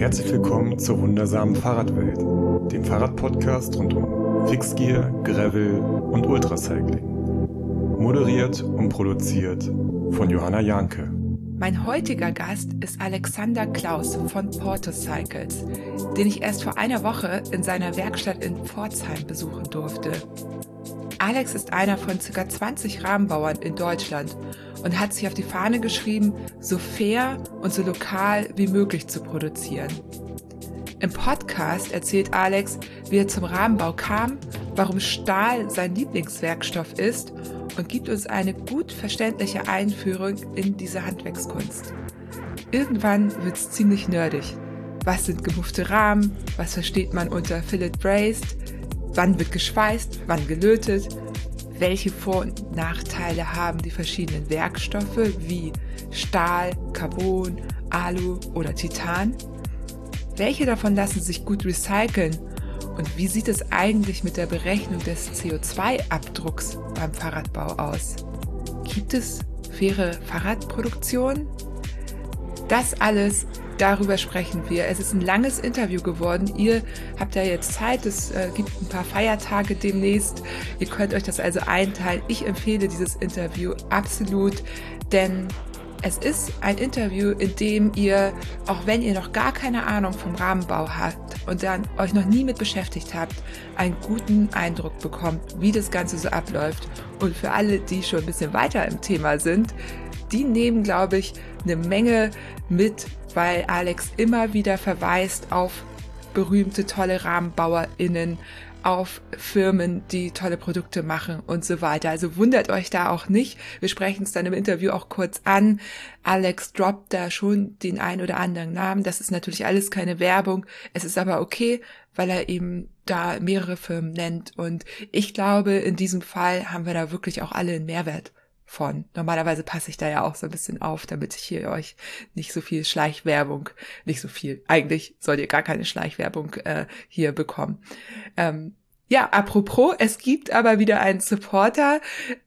Herzlich willkommen zur wundersamen Fahrradwelt, dem Fahrradpodcast rund um Fixgear, Gravel und Ultracycling. Moderiert und produziert von Johanna Janke. Mein heutiger Gast ist Alexander Klaus von Portocycles, den ich erst vor einer Woche in seiner Werkstatt in Pforzheim besuchen durfte. Alex ist einer von ca. 20 Rahmenbauern in Deutschland und hat sich auf die Fahne geschrieben, so fair und so lokal wie möglich zu produzieren. Im Podcast erzählt Alex, wie er zum Rahmenbau kam, warum Stahl sein Lieblingswerkstoff ist und gibt uns eine gut verständliche Einführung in diese Handwerkskunst. Irgendwann wird's ziemlich nerdig. Was sind gemuffte Rahmen? Was versteht man unter Fillet Braced? Wann wird geschweißt? Wann gelötet? Welche Vor- und Nachteile haben die verschiedenen Werkstoffe wie Stahl, Carbon, Alu oder Titan? Welche davon lassen sich gut recyceln? Und wie sieht es eigentlich mit der Berechnung des CO2-Abdrucks beim Fahrradbau aus? Gibt es faire Fahrradproduktion? Das alles darüber sprechen wir. Es ist ein langes Interview geworden. Ihr habt ja jetzt Zeit, es äh, gibt ein paar Feiertage demnächst. Ihr könnt euch das also einteilen. Ich empfehle dieses Interview absolut, denn es ist ein Interview, in dem ihr, auch wenn ihr noch gar keine Ahnung vom Rahmenbau habt und dann euch noch nie mit beschäftigt habt, einen guten Eindruck bekommt, wie das Ganze so abläuft. Und für alle, die schon ein bisschen weiter im Thema sind, die nehmen, glaube ich, eine Menge mit, weil Alex immer wieder verweist auf berühmte, tolle RahmenbauerInnen, auf Firmen, die tolle Produkte machen und so weiter. Also wundert euch da auch nicht. Wir sprechen es dann im Interview auch kurz an. Alex droppt da schon den ein oder anderen Namen. Das ist natürlich alles keine Werbung. Es ist aber okay, weil er eben da mehrere Firmen nennt. Und ich glaube, in diesem Fall haben wir da wirklich auch alle einen Mehrwert von. Normalerweise passe ich da ja auch so ein bisschen auf, damit ich hier euch nicht so viel Schleichwerbung, nicht so viel, eigentlich sollt ihr gar keine Schleichwerbung äh, hier bekommen. Ähm, ja, apropos, es gibt aber wieder einen Supporter.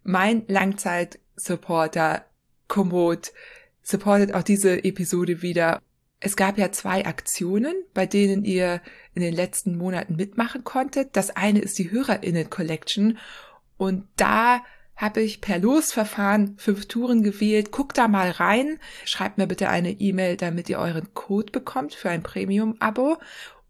Mein Langzeit-Supporter Komoot supportet auch diese Episode wieder. Es gab ja zwei Aktionen, bei denen ihr in den letzten Monaten mitmachen konntet. Das eine ist die Hörerinnen Collection und da habe ich per Losverfahren fünf Touren gewählt. Guckt da mal rein. Schreibt mir bitte eine E-Mail, damit ihr euren Code bekommt für ein Premium-Abo.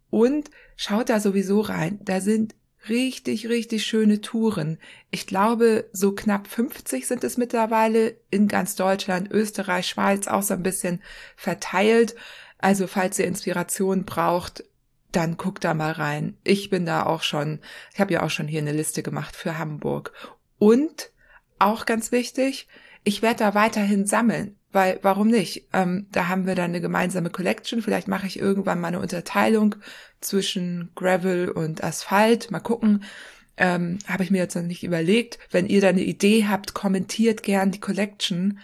Und schaut da sowieso rein. Da sind richtig, richtig schöne Touren. Ich glaube, so knapp 50 sind es mittlerweile in ganz Deutschland, Österreich, Schweiz auch so ein bisschen verteilt. Also falls ihr Inspiration braucht, dann guckt da mal rein. Ich bin da auch schon, ich habe ja auch schon hier eine Liste gemacht für Hamburg. Und auch ganz wichtig, ich werde da weiterhin sammeln, weil warum nicht? Ähm, da haben wir dann eine gemeinsame Collection. Vielleicht mache ich irgendwann mal eine Unterteilung zwischen Gravel und Asphalt. Mal gucken. Ähm, Habe ich mir jetzt noch nicht überlegt. Wenn ihr da eine Idee habt, kommentiert gern die Collection.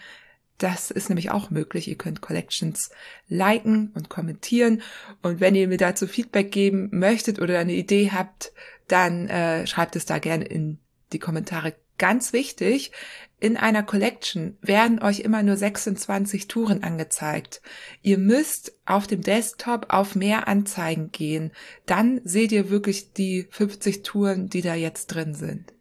Das ist nämlich auch möglich. Ihr könnt Collections liken und kommentieren. Und wenn ihr mir dazu Feedback geben möchtet oder eine Idee habt, dann äh, schreibt es da gerne in die Kommentare Ganz wichtig, in einer Collection werden euch immer nur 26 Touren angezeigt. Ihr müsst auf dem Desktop auf mehr Anzeigen gehen. Dann seht ihr wirklich die 50 Touren, die da jetzt drin sind.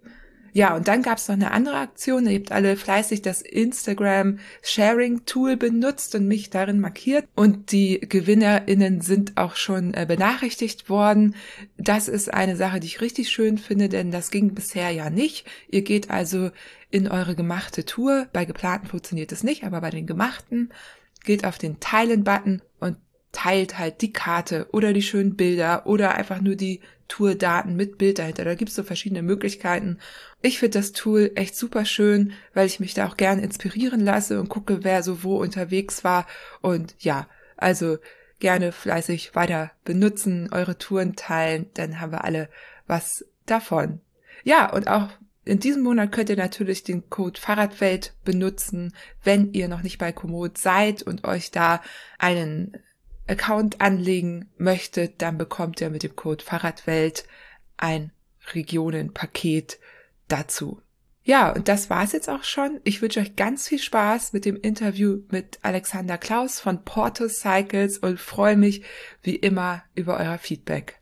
Ja, und dann gab es noch eine andere Aktion. Ihr habt alle fleißig das Instagram Sharing Tool benutzt und mich darin markiert. Und die GewinnerInnen sind auch schon äh, benachrichtigt worden. Das ist eine Sache, die ich richtig schön finde, denn das ging bisher ja nicht. Ihr geht also in eure gemachte Tour. Bei geplanten funktioniert es nicht, aber bei den gemachten geht auf den Teilen-Button und teilt halt die Karte oder die schönen Bilder oder einfach nur die Tourdaten mit Bild dahinter. Da gibt's so verschiedene Möglichkeiten. Ich finde das Tool echt super schön, weil ich mich da auch gerne inspirieren lasse und gucke, wer so wo unterwegs war. Und ja, also gerne fleißig weiter benutzen, eure Touren teilen, dann haben wir alle was davon. Ja, und auch in diesem Monat könnt ihr natürlich den Code Fahrradwelt benutzen, wenn ihr noch nicht bei Komoot seid und euch da einen Account anlegen möchtet, dann bekommt ihr mit dem Code Fahrradwelt ein Regionenpaket dazu. Ja, und das war's jetzt auch schon. Ich wünsche euch ganz viel Spaß mit dem Interview mit Alexander Klaus von Portus Cycles und freue mich wie immer über euer Feedback.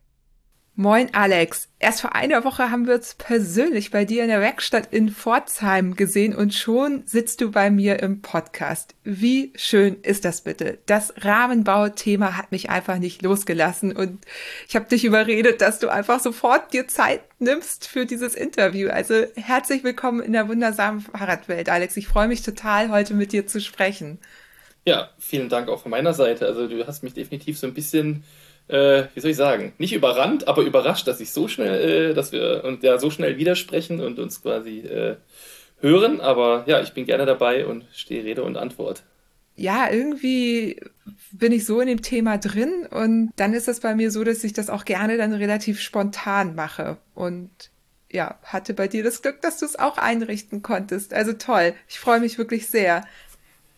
Moin Alex. Erst vor einer Woche haben wir uns persönlich bei dir in der Werkstatt in Pforzheim gesehen und schon sitzt du bei mir im Podcast. Wie schön ist das bitte? Das Rahmenbauthema hat mich einfach nicht losgelassen und ich habe dich überredet, dass du einfach sofort dir Zeit nimmst für dieses Interview. Also herzlich willkommen in der wundersamen Fahrradwelt, Alex. Ich freue mich total, heute mit dir zu sprechen. Ja, vielen Dank auch von meiner Seite. Also du hast mich definitiv so ein bisschen äh, wie soll ich sagen, nicht überrannt, aber überrascht, dass ich so schnell, äh, dass wir uns ja so schnell widersprechen und uns quasi äh, hören. Aber ja, ich bin gerne dabei und stehe Rede und Antwort. Ja, irgendwie bin ich so in dem Thema drin und dann ist es bei mir so, dass ich das auch gerne dann relativ spontan mache und ja, hatte bei dir das Glück, dass du es auch einrichten konntest. Also toll. Ich freue mich wirklich sehr.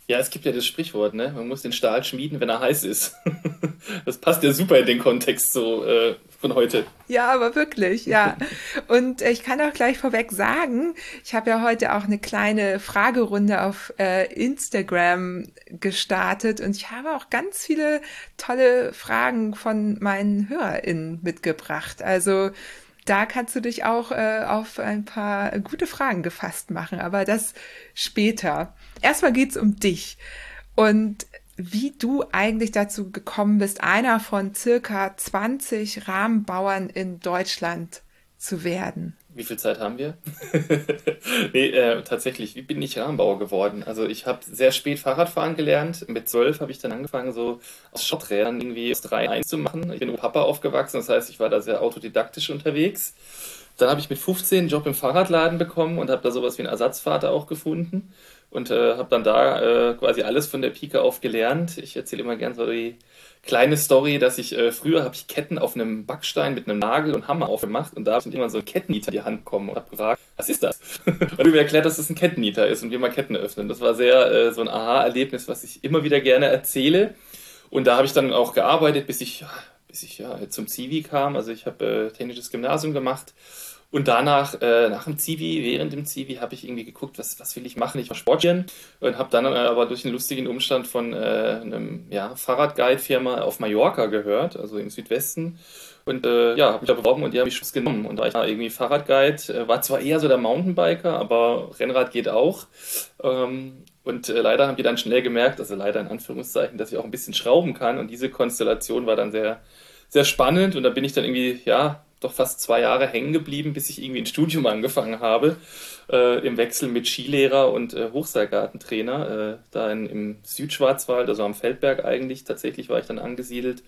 Ja, es gibt ja das Sprichwort, ne? Man muss den Stahl schmieden, wenn er heiß ist. das passt ja super in den Kontext so äh, von heute. Ja, aber wirklich, ja. Und äh, ich kann auch gleich vorweg sagen, ich habe ja heute auch eine kleine Fragerunde auf äh, Instagram gestartet und ich habe auch ganz viele tolle Fragen von meinen HörerInnen mitgebracht. Also da kannst du dich auch äh, auf ein paar gute Fragen gefasst machen, aber das später. Erstmal geht's um dich und wie du eigentlich dazu gekommen bist, einer von circa 20 Rahmenbauern in Deutschland zu werden. Wie viel Zeit haben wir? nee, äh, tatsächlich, wie bin ich Rahmenbauer geworden? Also ich habe sehr spät Fahrradfahren gelernt. Mit zwölf habe ich dann angefangen, so aus Schotträdern irgendwie aus drei eins zu machen. Ich bin Papa aufgewachsen, das heißt, ich war da sehr autodidaktisch unterwegs. Dann habe ich mit 15 einen Job im Fahrradladen bekommen und habe da sowas wie einen Ersatzvater auch gefunden und äh, habe dann da äh, quasi alles von der Pike auf gelernt. Ich erzähle immer gern so die kleine Story, dass ich äh, früher habe ich Ketten auf einem Backstein mit einem Nagel und Hammer aufgemacht und da habe ich immer so ein Kettennieter in die Hand bekommen und habe gefragt, was ist das? und du mir erklärt, dass das ein Kettennieter ist und wie man Ketten öffnen. Das war sehr äh, so ein Aha-Erlebnis, was ich immer wieder gerne erzähle. Und da habe ich dann auch gearbeitet, bis ich, bis ich ja, zum Zivi kam. Also ich habe äh, technisches Gymnasium gemacht und danach, äh, nach dem Zivi, während dem Zivi, habe ich irgendwie geguckt, was, was will ich machen? Ich war Sportchen und habe dann äh, aber durch einen lustigen Umstand von äh, einem ja, Fahrradguide-Firma auf Mallorca gehört, also im Südwesten. Und äh, ja, habe mich da beworben und die habe ich Schuss genommen. Und da ich irgendwie Fahrradguide, äh, war zwar eher so der Mountainbiker, aber Rennrad geht auch. Ähm, und äh, leider haben die dann schnell gemerkt, also leider in Anführungszeichen, dass ich auch ein bisschen schrauben kann. Und diese Konstellation war dann sehr, sehr spannend. Und da bin ich dann irgendwie, ja, doch fast zwei Jahre hängen geblieben, bis ich irgendwie ein Studium angefangen habe, äh, im Wechsel mit Skilehrer und äh, Hochseilgartentrainer, äh, da in, im Südschwarzwald, also am Feldberg eigentlich, tatsächlich war ich dann angesiedelt.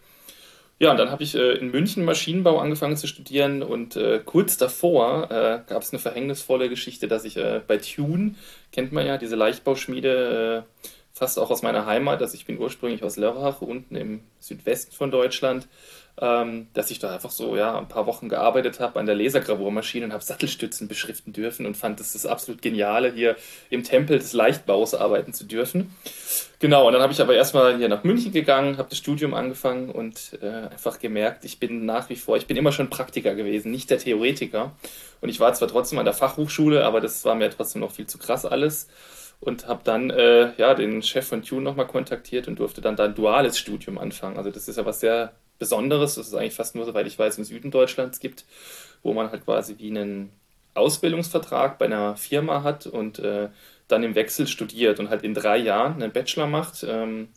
Ja, und dann habe ich äh, in München Maschinenbau angefangen zu studieren und äh, kurz davor äh, gab es eine verhängnisvolle Geschichte, dass ich bei Tune, kennt man ja, diese Leichtbauschmiede, fast auch aus meiner Heimat, also ich bin ursprünglich aus Lörrach, unten im Südwesten von Deutschland, ähm, dass ich da einfach so ja, ein paar Wochen gearbeitet habe an der Lasergravurmaschine und habe Sattelstützen beschriften dürfen und fand das das absolut Geniale, hier im Tempel des Leichtbaus arbeiten zu dürfen. Genau, und dann habe ich aber erstmal hier nach München gegangen, habe das Studium angefangen und äh, einfach gemerkt, ich bin nach wie vor, ich bin immer schon Praktiker gewesen, nicht der Theoretiker. Und ich war zwar trotzdem an der Fachhochschule, aber das war mir trotzdem noch viel zu krass alles und habe dann äh, ja den Chef von Tune nochmal kontaktiert und durfte dann da ein duales Studium anfangen. Also das ist ja was sehr Besonderes, das ist eigentlich fast nur, soweit ich weiß, im Süden Deutschlands gibt, wo man halt quasi wie einen Ausbildungsvertrag bei einer Firma hat und äh, dann im Wechsel studiert und halt in drei Jahren einen Bachelor macht ähm,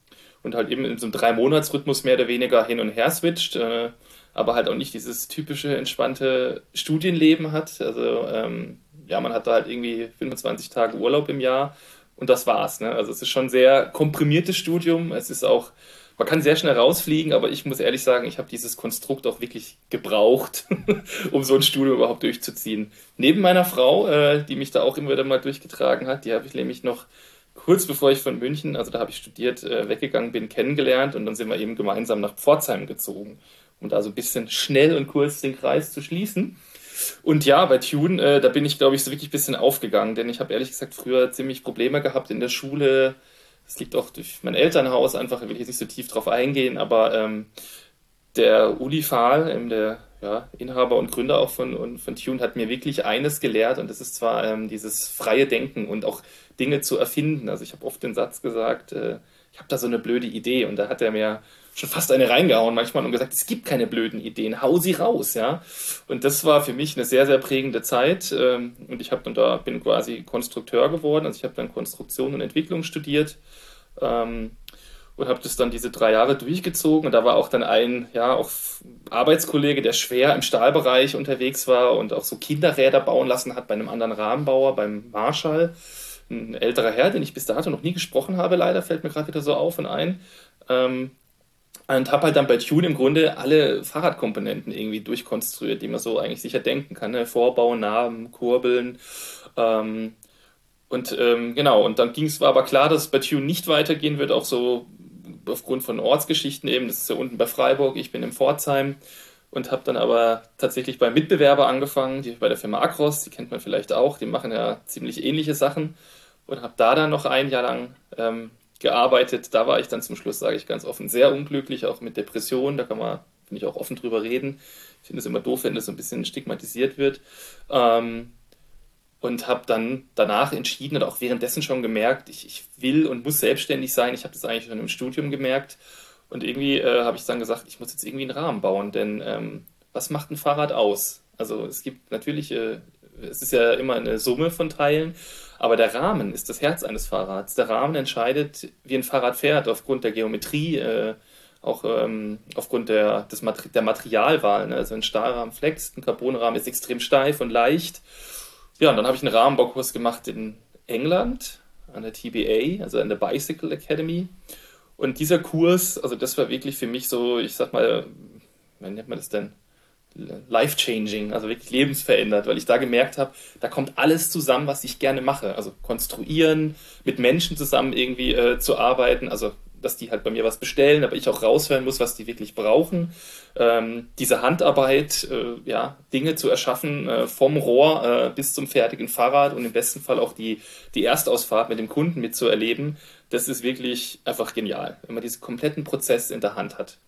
und halt eben in so einem Drei-Monats-Rhythmus mehr oder weniger hin und her switcht, äh, aber halt auch nicht dieses typische entspannte Studienleben hat. Also ähm, ja, man hat da halt irgendwie 25 Tage Urlaub im Jahr und das war's. Ne? Also es ist schon ein sehr komprimiertes Studium. Es ist auch man kann sehr schnell rausfliegen, aber ich muss ehrlich sagen, ich habe dieses Konstrukt auch wirklich gebraucht, um so ein Studium überhaupt durchzuziehen. Neben meiner Frau, äh, die mich da auch immer wieder mal durchgetragen hat, die habe ich nämlich noch kurz bevor ich von München, also da habe ich studiert, äh, weggegangen bin, kennengelernt und dann sind wir eben gemeinsam nach Pforzheim gezogen, um da so ein bisschen schnell und kurz den Kreis zu schließen. Und ja, bei Tune, äh, da bin ich, glaube ich, so wirklich ein bisschen aufgegangen, denn ich habe ehrlich gesagt früher ziemlich Probleme gehabt in der Schule, das liegt auch durch mein Elternhaus einfach, will ich jetzt nicht so tief drauf eingehen, aber ähm, der Uli Fahl, ähm, der ja, Inhaber und Gründer auch von, von Tune, hat mir wirklich eines gelehrt und das ist zwar ähm, dieses freie Denken und auch Dinge zu erfinden. Also ich habe oft den Satz gesagt, äh, ich habe da so eine blöde Idee und da hat er mir schon fast eine reingehauen manchmal und gesagt, es gibt keine blöden Ideen, hau sie raus, ja. Und das war für mich eine sehr, sehr prägende Zeit ähm, und ich habe dann da, bin quasi Konstrukteur geworden, also ich habe dann Konstruktion und Entwicklung studiert ähm, und habe das dann diese drei Jahre durchgezogen und da war auch dann ein, ja, auch Arbeitskollege, der schwer im Stahlbereich unterwegs war und auch so Kinderräder bauen lassen hat bei einem anderen Rahmenbauer, beim Marshall ein älterer Herr, den ich bis dato noch nie gesprochen habe, leider, fällt mir gerade wieder so auf und ein. Ähm, und habe halt dann bei Tune im Grunde alle Fahrradkomponenten irgendwie durchkonstruiert, die man so eigentlich sicher denken kann. Ne? Vorbau, Namen, Kurbeln. Ähm, und ähm, genau, und dann ging es, war aber klar, dass es bei Tune nicht weitergehen wird, auch so aufgrund von Ortsgeschichten eben. Das ist ja unten bei Freiburg, ich bin in Pforzheim und habe dann aber tatsächlich beim Mitbewerber angefangen, die, bei der Firma Acros, die kennt man vielleicht auch, die machen ja ziemlich ähnliche Sachen und habe da dann noch ein Jahr lang ähm, gearbeitet. Da war ich dann zum Schluss, sage ich ganz offen, sehr unglücklich, auch mit Depressionen. Da kann man, finde ich, auch offen drüber reden. Ich finde es immer doof, wenn das so ein bisschen stigmatisiert wird. Ähm, und habe dann danach entschieden und auch währenddessen schon gemerkt, ich, ich will und muss selbstständig sein. Ich habe das eigentlich schon im Studium gemerkt. Und irgendwie äh, habe ich dann gesagt, ich muss jetzt irgendwie einen Rahmen bauen, denn ähm, was macht ein Fahrrad aus? Also es gibt natürlich, äh, es ist ja immer eine Summe von Teilen aber der Rahmen ist das Herz eines Fahrrads. Der Rahmen entscheidet, wie ein Fahrrad fährt, aufgrund der Geometrie, äh, auch ähm, aufgrund der, des Mater der Materialwahl. Ne? Also ein Stahlrahmen flext, ein Carbonrahmen ist extrem steif und leicht. Ja, und dann habe ich einen Rahmenbaukurs gemacht in England an der TBA, also an der Bicycle Academy. Und dieser Kurs, also das war wirklich für mich so, ich sag mal, wie nennt man das denn? Life-changing, also wirklich lebensverändert, weil ich da gemerkt habe, da kommt alles zusammen, was ich gerne mache. Also konstruieren, mit Menschen zusammen irgendwie äh, zu arbeiten, also dass die halt bei mir was bestellen, aber ich auch raushören muss, was die wirklich brauchen. Ähm, diese Handarbeit, äh, ja, Dinge zu erschaffen, äh, vom Rohr äh, bis zum fertigen Fahrrad und im besten Fall auch die, die Erstausfahrt mit dem Kunden mitzuerleben, das ist wirklich einfach genial, wenn man diesen kompletten Prozess in der Hand hat.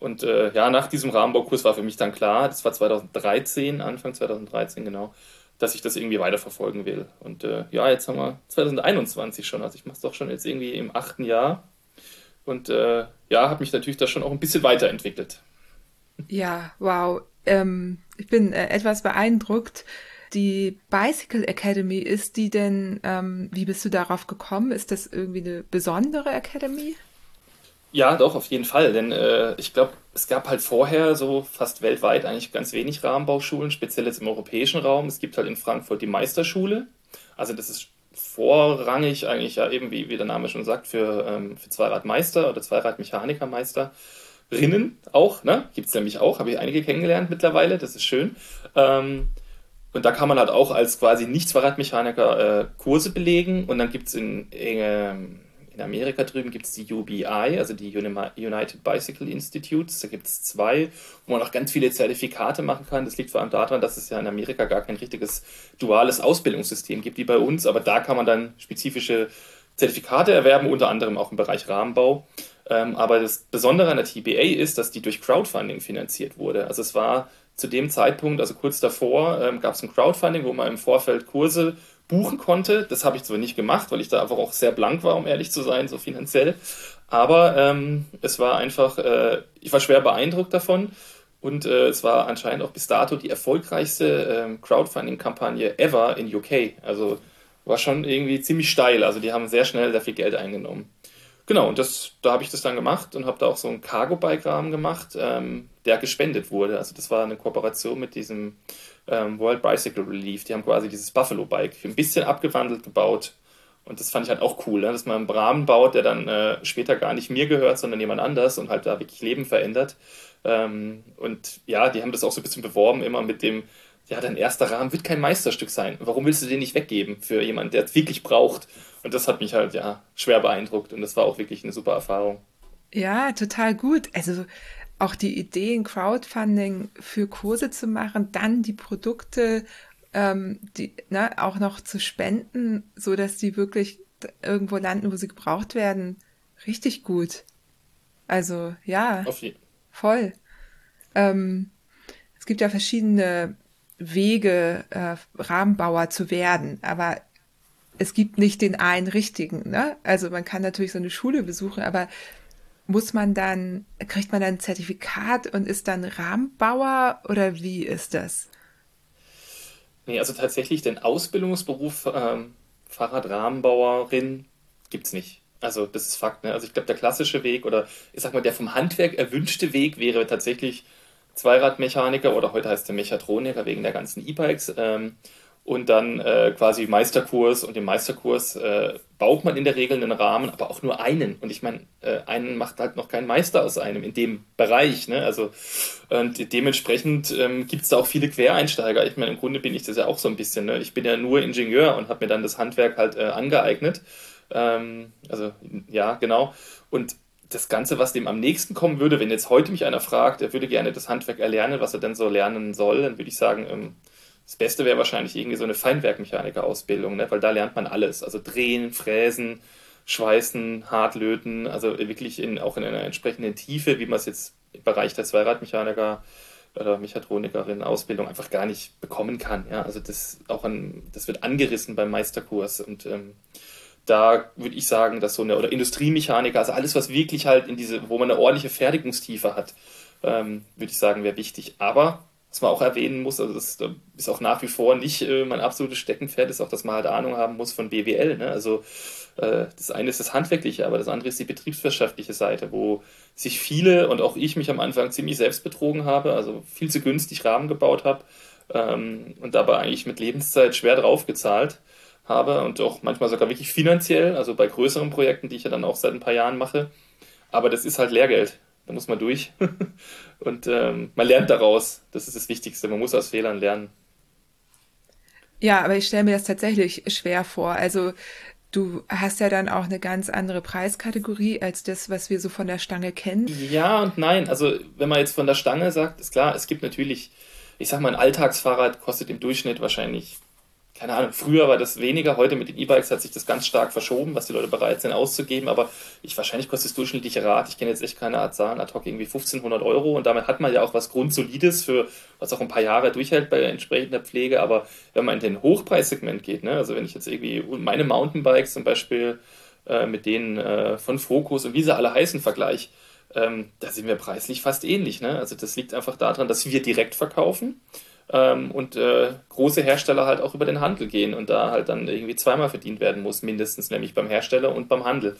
Und äh, ja, nach diesem Rahmenbaukurs war für mich dann klar, das war 2013, Anfang 2013 genau, dass ich das irgendwie weiterverfolgen will. Und äh, ja, jetzt haben wir 2021 schon, also ich mache es doch schon jetzt irgendwie im achten Jahr. Und äh, ja, habe mich natürlich da schon auch ein bisschen weiterentwickelt. Ja, wow. Ähm, ich bin äh, etwas beeindruckt. Die Bicycle Academy, ist die denn, ähm, wie bist du darauf gekommen? Ist das irgendwie eine besondere Academy? Ja, doch, auf jeden Fall. Denn äh, ich glaube, es gab halt vorher so fast weltweit eigentlich ganz wenig Rahmenbauschulen, speziell jetzt im europäischen Raum. Es gibt halt in Frankfurt die Meisterschule. Also das ist vorrangig eigentlich ja eben, wie, wie der Name schon sagt, für, ähm, für Zweiradmeister oder Zweiradmechanikermeisterinnen auch. Ne? Gibt es nämlich auch, habe ich einige kennengelernt mittlerweile, das ist schön. Ähm, und da kann man halt auch als quasi Nicht-Zweiradmechaniker äh, Kurse belegen und dann gibt es in, in ähm, in Amerika drüben gibt es die UBI, also die United Bicycle Institutes. Da gibt es zwei, wo man auch ganz viele Zertifikate machen kann. Das liegt vor allem daran, dass es ja in Amerika gar kein richtiges duales Ausbildungssystem gibt wie bei uns. Aber da kann man dann spezifische Zertifikate erwerben, unter anderem auch im Bereich Rahmenbau. Ähm, aber das Besondere an der TBA ist, dass die durch Crowdfunding finanziert wurde. Also es war zu dem Zeitpunkt, also kurz davor, ähm, gab es ein Crowdfunding, wo man im Vorfeld Kurse buchen konnte. Das habe ich zwar nicht gemacht, weil ich da einfach auch sehr blank war, um ehrlich zu sein, so finanziell. Aber ähm, es war einfach, äh, ich war schwer beeindruckt davon. Und äh, es war anscheinend auch bis dato die erfolgreichste äh, Crowdfunding-Kampagne ever in UK. Also war schon irgendwie ziemlich steil. Also die haben sehr schnell sehr viel Geld eingenommen. Genau, und das, da habe ich das dann gemacht und habe da auch so einen Cargo-Bike-Rahmen gemacht, ähm, der gespendet wurde. Also das war eine Kooperation mit diesem ähm, World Bicycle Relief. Die haben quasi dieses Buffalo Bike ein bisschen abgewandelt gebaut. Und das fand ich halt auch cool, ne? dass man einen Rahmen baut, der dann äh, später gar nicht mir gehört, sondern jemand anders und halt da wirklich Leben verändert. Ähm, und ja, die haben das auch so ein bisschen beworben, immer mit dem, ja, dein erster Rahmen wird kein Meisterstück sein. Warum willst du den nicht weggeben für jemanden, der es wirklich braucht? Und das hat mich halt, ja, schwer beeindruckt und das war auch wirklich eine super Erfahrung. Ja, total gut. Also auch die Ideen, Crowdfunding für Kurse zu machen, dann die Produkte ähm, die, ne, auch noch zu spenden, so dass die wirklich irgendwo landen, wo sie gebraucht werden. Richtig gut. Also ja, voll. Ähm, es gibt ja verschiedene Wege, äh, Rahmenbauer zu werden, aber es gibt nicht den einen richtigen. Ne? Also man kann natürlich so eine Schule besuchen, aber muss man dann, kriegt man dann ein Zertifikat und ist dann Rahmenbauer oder wie ist das? Nee, also tatsächlich den Ausbildungsberuf ähm, Fahrradrahmenbauerin gibt es nicht. Also das ist Fakt. Ne? Also ich glaube, der klassische Weg oder ich sag mal, der vom Handwerk erwünschte Weg wäre tatsächlich Zweiradmechaniker oder heute heißt der Mechatroniker wegen der ganzen E-Bikes. Ähm, und dann äh, quasi Meisterkurs und im Meisterkurs äh, baut man in der Regel einen Rahmen, aber auch nur einen. Und ich meine, äh, einen macht halt noch kein Meister aus einem in dem Bereich. Ne? Also und dementsprechend ähm, gibt es da auch viele Quereinsteiger. Ich meine, im Grunde bin ich das ja auch so ein bisschen. Ne? Ich bin ja nur Ingenieur und habe mir dann das Handwerk halt äh, angeeignet. Ähm, also ja, genau. Und das Ganze, was dem am nächsten kommen würde, wenn jetzt heute mich einer fragt, er würde gerne das Handwerk erlernen, was er denn so lernen soll, dann würde ich sagen, ähm, das Beste wäre wahrscheinlich irgendwie so eine Feinwerkmechaniker-Ausbildung, ne? weil da lernt man alles. Also drehen, fräsen, schweißen, hartlöten, also wirklich in, auch in einer entsprechenden Tiefe, wie man es jetzt im Bereich der Zweiradmechaniker oder Mechatronikerin Ausbildung einfach gar nicht bekommen kann. Ja? Also das auch an, das wird angerissen beim Meisterkurs und ähm, da würde ich sagen, dass so eine, oder Industriemechaniker, also alles, was wirklich halt in diese, wo man eine ordentliche Fertigungstiefe hat, ähm, würde ich sagen, wäre wichtig. Aber was man auch erwähnen muss, also das ist auch nach wie vor nicht äh, mein absolutes Steckenpferd, ist auch, dass man halt Ahnung haben muss von BWL. Ne? Also äh, das eine ist das Handwerkliche, aber das andere ist die betriebswirtschaftliche Seite, wo sich viele und auch ich mich am Anfang ziemlich selbst betrogen habe, also viel zu günstig Rahmen gebaut habe ähm, und dabei eigentlich mit Lebenszeit schwer drauf gezahlt habe und auch manchmal sogar wirklich finanziell, also bei größeren Projekten, die ich ja dann auch seit ein paar Jahren mache. Aber das ist halt Lehrgeld. Da muss man durch. Und ähm, man lernt daraus. Das ist das Wichtigste. Man muss aus Fehlern lernen. Ja, aber ich stelle mir das tatsächlich schwer vor. Also du hast ja dann auch eine ganz andere Preiskategorie als das, was wir so von der Stange kennen. Ja und nein. Also wenn man jetzt von der Stange sagt, ist klar, es gibt natürlich, ich sag mal, ein Alltagsfahrrad kostet im Durchschnitt wahrscheinlich keine Ahnung, früher war das weniger, heute mit den E-Bikes hat sich das ganz stark verschoben, was die Leute bereit sind auszugeben, aber ich, wahrscheinlich kostet das durchschnittliche Rad, ich kenne jetzt echt keine Art Zahlen, ad hoc irgendwie 1500 Euro und damit hat man ja auch was Grundsolides für, was auch ein paar Jahre durchhält bei entsprechender Pflege, aber wenn man in den Hochpreissegment geht, ne, also wenn ich jetzt irgendwie meine Mountainbikes zum Beispiel äh, mit denen äh, von Focus und wie sie alle heißen vergleiche, ähm, da sind wir preislich fast ähnlich, ne? also das liegt einfach daran, dass wir direkt verkaufen ähm, und äh, große Hersteller halt auch über den Handel gehen und da halt dann irgendwie zweimal verdient werden muss, mindestens, nämlich beim Hersteller und beim Handel.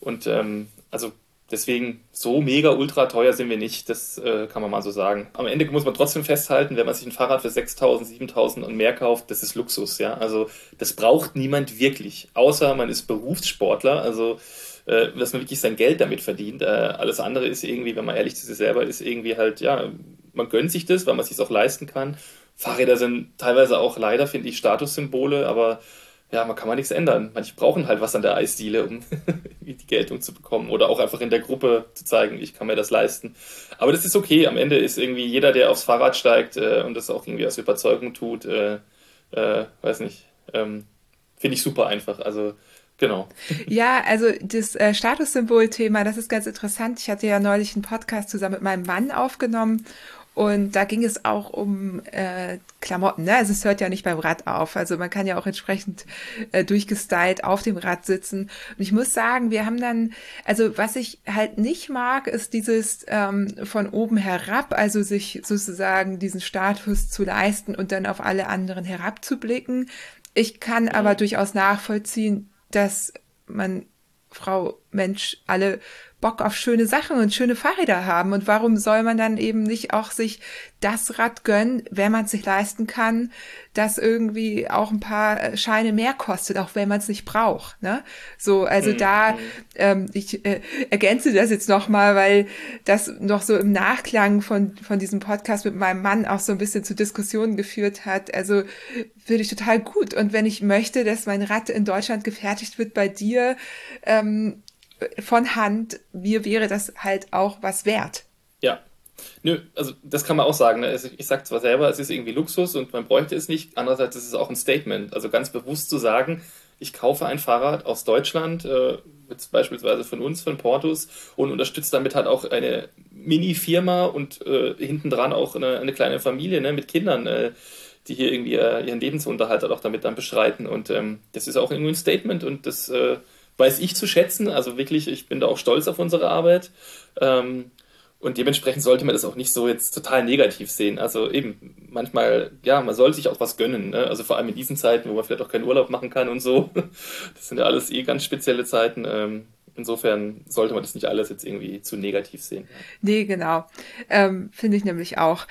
Und ähm, also deswegen so mega ultra teuer sind wir nicht, das äh, kann man mal so sagen. Am Ende muss man trotzdem festhalten, wenn man sich ein Fahrrad für 6.000, 7.000 und mehr kauft, das ist Luxus, ja. Also das braucht niemand wirklich, außer man ist Berufssportler, also äh, dass man wirklich sein Geld damit verdient. Äh, alles andere ist irgendwie, wenn man ehrlich zu sich selber ist, irgendwie halt, ja, man gönnt sich das, weil man es sich auch leisten kann. Fahrräder sind teilweise auch leider, finde ich, Statussymbole, aber ja, man kann mal nichts ändern. Manche brauchen halt was an der Eisdiele, um die Geltung zu bekommen oder auch einfach in der Gruppe zu zeigen, ich kann mir das leisten. Aber das ist okay. Am Ende ist irgendwie jeder, der aufs Fahrrad steigt äh, und das auch irgendwie aus Überzeugung tut, äh, äh, weiß nicht, ähm, finde ich super einfach. Also Genau. Ja, also das äh, Statussymbol-Thema, das ist ganz interessant. Ich hatte ja neulich einen Podcast zusammen mit meinem Mann aufgenommen und da ging es auch um äh, Klamotten. Ne? Also es hört ja nicht beim Rad auf. Also man kann ja auch entsprechend äh, durchgestylt auf dem Rad sitzen. Und ich muss sagen, wir haben dann, also was ich halt nicht mag, ist dieses ähm, von oben herab, also sich sozusagen diesen Status zu leisten und dann auf alle anderen herabzublicken. Ich kann aber durchaus nachvollziehen, dass man Frau, Mensch, alle Bock auf schöne Sachen und schöne Fahrräder haben. Und warum soll man dann eben nicht auch sich das Rad gönnen, wenn man es sich leisten kann, das irgendwie auch ein paar äh, Scheine mehr kostet, auch wenn man es nicht braucht. Ne? So, also mhm. da, ähm, ich äh, ergänze das jetzt nochmal, weil das noch so im Nachklang von, von diesem Podcast mit meinem Mann auch so ein bisschen zu Diskussionen geführt hat. Also finde ich total gut. Und wenn ich möchte, dass mein Rad in Deutschland gefertigt wird bei dir, ähm, von Hand, mir wäre das halt auch was wert. Ja. Nö, also das kann man auch sagen. Ne? Also ich sage zwar selber, es ist irgendwie Luxus und man bräuchte es nicht. Andererseits ist es auch ein Statement. Also ganz bewusst zu sagen, ich kaufe ein Fahrrad aus Deutschland, äh, beispielsweise von uns, von Portus, und unterstütze damit halt auch eine Mini-Firma und äh, hintendran auch eine, eine, kleine Familie ne, mit Kindern, äh, die hier irgendwie äh, ihren Lebensunterhalt halt auch damit dann beschreiten. Und ähm, das ist auch irgendwie ein Statement und das äh, weiß ich zu schätzen. Also wirklich, ich bin da auch stolz auf unsere Arbeit. Ähm, und dementsprechend sollte man das auch nicht so jetzt total negativ sehen. Also eben, manchmal, ja, man soll sich auch was gönnen. Ne? Also vor allem in diesen Zeiten, wo man vielleicht auch keinen Urlaub machen kann und so. Das sind ja alles eh ganz spezielle Zeiten. Ähm, insofern sollte man das nicht alles jetzt irgendwie zu negativ sehen. Nee, genau. Ähm, Finde ich nämlich auch.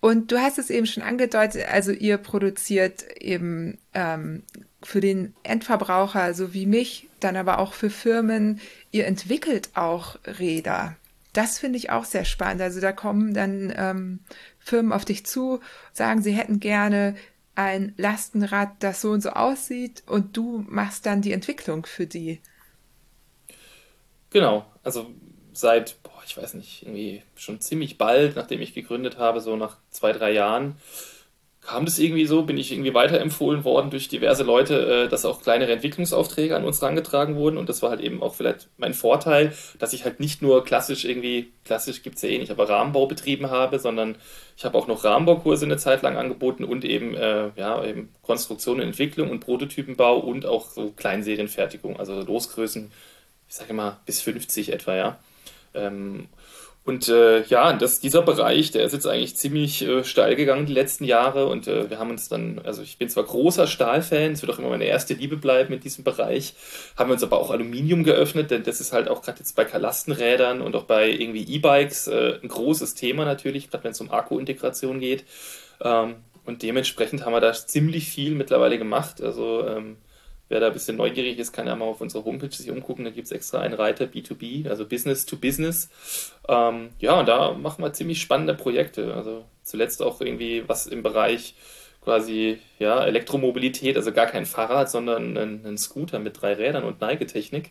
Und du hast es eben schon angedeutet, also ihr produziert eben ähm, für den Endverbraucher, so wie mich, dann aber auch für Firmen, ihr entwickelt auch Räder. Das finde ich auch sehr spannend. Also da kommen dann ähm, Firmen auf dich zu, sagen, sie hätten gerne ein Lastenrad, das so und so aussieht und du machst dann die Entwicklung für die. Genau, also seit, boah, ich weiß nicht, irgendwie schon ziemlich bald, nachdem ich gegründet habe, so nach zwei, drei Jahren, kam das irgendwie so, bin ich irgendwie weiterempfohlen worden durch diverse Leute, äh, dass auch kleinere Entwicklungsaufträge an uns herangetragen wurden. Und das war halt eben auch vielleicht mein Vorteil, dass ich halt nicht nur klassisch irgendwie, klassisch gibt es ja eh nicht, aber Rahmenbau betrieben habe, sondern ich habe auch noch Rahmenbaukurse eine Zeit lang angeboten und eben, äh, ja, eben Konstruktion und Entwicklung und Prototypenbau und auch so Kleinserienfertigung, also Losgrößen, ich sage immer bis 50 etwa, ja. Ähm, und äh, ja, das, dieser Bereich, der ist jetzt eigentlich ziemlich äh, steil gegangen die letzten Jahre und äh, wir haben uns dann, also ich bin zwar großer Stahlfan, es wird auch immer meine erste Liebe bleiben in diesem Bereich, haben wir uns aber auch Aluminium geöffnet, denn das ist halt auch gerade jetzt bei Kalastenrädern und auch bei irgendwie E-Bikes äh, ein großes Thema natürlich, gerade wenn es um Akku-Integration geht. Ähm, und dementsprechend haben wir da ziemlich viel mittlerweile gemacht. Also ähm, Wer da ein bisschen neugierig ist, kann ja mal auf unserer Homepage sich umgucken. Da gibt es extra einen Reiter B2B, also Business to Business. Ähm, ja, und da machen wir ziemlich spannende Projekte. Also zuletzt auch irgendwie was im Bereich quasi ja, Elektromobilität, also gar kein Fahrrad, sondern ein, ein Scooter mit drei Rädern und Neigetechnik.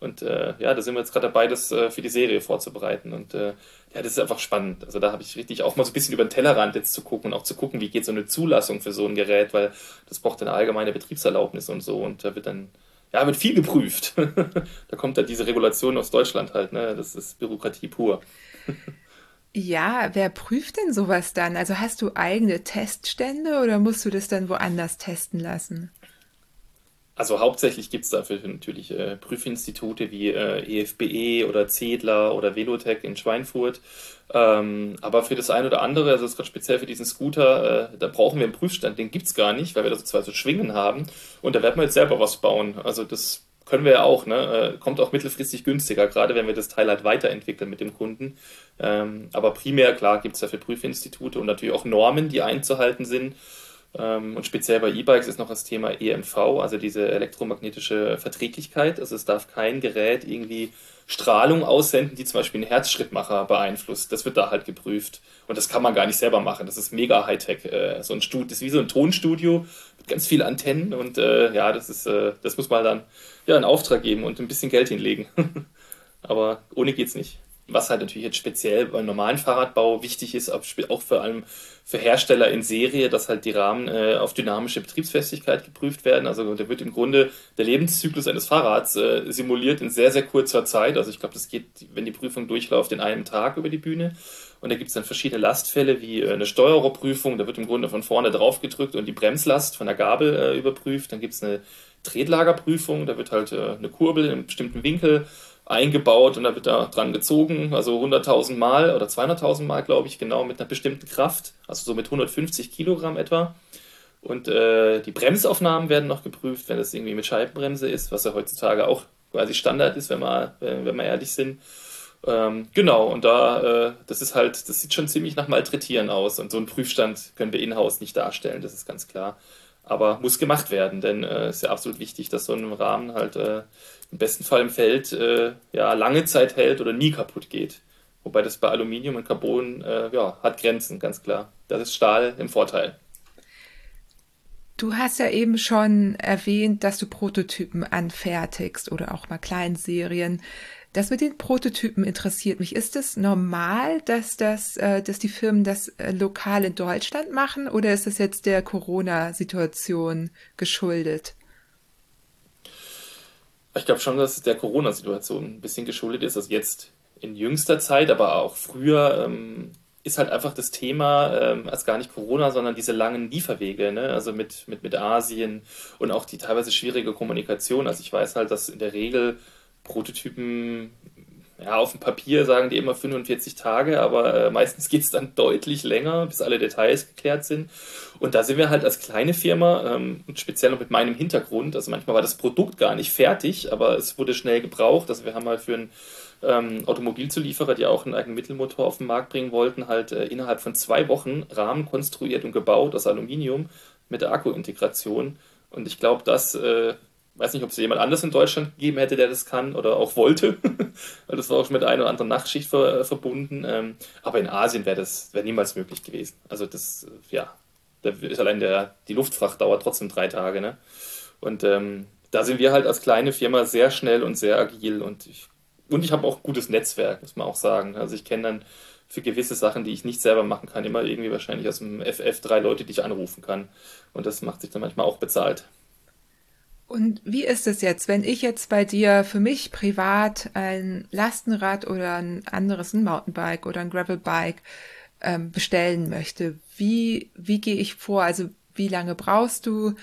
Und äh, ja, da sind wir jetzt gerade dabei, das äh, für die Serie vorzubereiten. Und äh, ja, das ist einfach spannend. Also da habe ich richtig auch mal so ein bisschen über den Tellerrand jetzt zu gucken und auch zu gucken, wie geht so eine Zulassung für so ein Gerät, weil das braucht eine allgemeine Betriebserlaubnis und so. Und da wird dann, ja, wird viel geprüft. da kommt dann diese Regulation aus Deutschland halt, ne? Das ist Bürokratie pur. Ja, wer prüft denn sowas dann? Also hast du eigene Teststände oder musst du das dann woanders testen lassen? Also hauptsächlich gibt es dafür natürlich äh, Prüfinstitute wie äh, EFBE e oder Zedler oder Velotech in Schweinfurt. Ähm, aber für das eine oder andere, also gerade speziell für diesen Scooter, äh, da brauchen wir einen Prüfstand, den gibt es gar nicht, weil wir da so zwei so Schwingen haben. Und da werden wir jetzt selber was bauen. Also das können wir ja auch, ne? Äh, kommt auch mittelfristig günstiger, gerade wenn wir das Teil halt weiterentwickeln mit dem Kunden. Ähm, aber primär, klar, gibt es dafür Prüfinstitute und natürlich auch Normen, die einzuhalten sind. Ähm, und speziell bei E-Bikes ist noch das Thema EMV, also diese elektromagnetische Verträglichkeit. Also es darf kein Gerät irgendwie Strahlung aussenden, die zum Beispiel einen Herzschrittmacher beeinflusst. Das wird da halt geprüft. Und das kann man gar nicht selber machen. Das ist mega Hightech. Äh, so ein Studio, das ist wie so ein Tonstudio mit ganz vielen Antennen. Und äh, ja, das ist, äh, das muss man dann ja einen Auftrag geben und ein bisschen Geld hinlegen. Aber ohne geht's nicht. Was halt natürlich jetzt speziell beim normalen Fahrradbau wichtig ist, auch vor allem für Hersteller in Serie, dass halt die Rahmen äh, auf dynamische Betriebsfestigkeit geprüft werden. Also da wird im Grunde der Lebenszyklus eines Fahrrads äh, simuliert in sehr, sehr kurzer Zeit. Also ich glaube, das geht, wenn die Prüfung durchläuft, in einem Tag über die Bühne. Und da gibt es dann verschiedene Lastfälle, wie äh, eine Steuererprüfung. Da wird im Grunde von vorne drauf gedrückt und die Bremslast von der Gabel äh, überprüft. Dann gibt es eine Tretlagerprüfung. Da wird halt äh, eine Kurbel in einem bestimmten Winkel eingebaut und da wird da dran gezogen, also 100.000 Mal oder 200.000 Mal, glaube ich, genau mit einer bestimmten Kraft, also so mit 150 Kilogramm etwa. Und äh, die Bremsaufnahmen werden noch geprüft, wenn das irgendwie mit Scheibenbremse ist, was ja heutzutage auch quasi Standard ist, wenn wir, wenn wir ehrlich sind. Ähm, genau, und da, äh, das ist halt, das sieht schon ziemlich nach Malträtieren aus und so einen Prüfstand können wir in-house nicht darstellen, das ist ganz klar. Aber muss gemacht werden, denn es äh, ist ja absolut wichtig, dass so ein Rahmen halt äh, im besten Fall im Feld äh, ja, lange Zeit hält oder nie kaputt geht. Wobei das bei Aluminium und Carbon äh, ja, hat Grenzen, ganz klar. Das ist Stahl im Vorteil. Du hast ja eben schon erwähnt, dass du Prototypen anfertigst oder auch mal Kleinserien. Das mit den Prototypen interessiert mich. Ist es normal, dass das, äh, dass die Firmen das äh, lokal in Deutschland machen oder ist das jetzt der Corona-Situation geschuldet? Ich glaube schon, dass es der Corona-Situation ein bisschen geschuldet ist. Also jetzt in jüngster Zeit, aber auch früher ähm, ist halt einfach das Thema, ähm, als gar nicht Corona, sondern diese langen Lieferwege, ne? also mit, mit, mit Asien und auch die teilweise schwierige Kommunikation. Also ich weiß halt, dass in der Regel Prototypen ja, auf dem Papier sagen die immer 45 Tage, aber äh, meistens geht es dann deutlich länger, bis alle Details geklärt sind. Und da sind wir halt als kleine Firma, ähm, und speziell noch mit meinem Hintergrund, also manchmal war das Produkt gar nicht fertig, aber es wurde schnell gebraucht. Also wir haben halt für einen ähm, Automobilzulieferer, die auch einen eigenen Mittelmotor auf den Markt bringen wollten, halt äh, innerhalb von zwei Wochen Rahmen konstruiert und gebaut aus Aluminium mit der Akkuintegration. Und ich glaube, das äh, weiß nicht, ob es jemand anders in Deutschland gegeben hätte, der das kann oder auch wollte. Weil das war auch schon mit einer oder anderen Nachtschicht ver, äh, verbunden. Ähm, aber in Asien wäre das wär niemals möglich gewesen. Also das, äh, ja, da ist allein der, die Luftfracht dauert trotzdem drei Tage. Ne? Und ähm, da sind wir halt als kleine Firma sehr schnell und sehr agil und ich, und ich habe auch gutes Netzwerk, muss man auch sagen. Also ich kenne dann für gewisse Sachen, die ich nicht selber machen kann, immer irgendwie wahrscheinlich aus dem FF drei Leute, die ich anrufen kann. Und das macht sich dann manchmal auch bezahlt. Und wie ist es jetzt, wenn ich jetzt bei dir für mich privat ein Lastenrad oder ein anderes, ein Mountainbike oder ein Gravelbike ähm, bestellen möchte? Wie, wie gehe ich vor? Also wie lange brauchst du?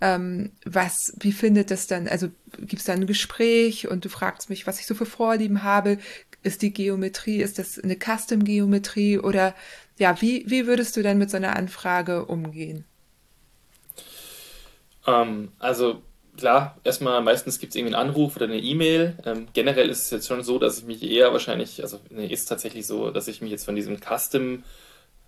Ähm, was, wie findet das dann? Also gibt es dann ein Gespräch und du fragst mich, was ich so für Vorlieben habe? Ist die Geometrie, ist das eine Custom-Geometrie oder ja, wie, wie würdest du dann mit so einer Anfrage umgehen? Ähm, also klar, erstmal meistens gibt es irgendwie einen Anruf oder eine E-Mail. Ähm, generell ist es jetzt schon so, dass ich mich eher wahrscheinlich, also nee, ist tatsächlich so, dass ich mich jetzt von diesem Custom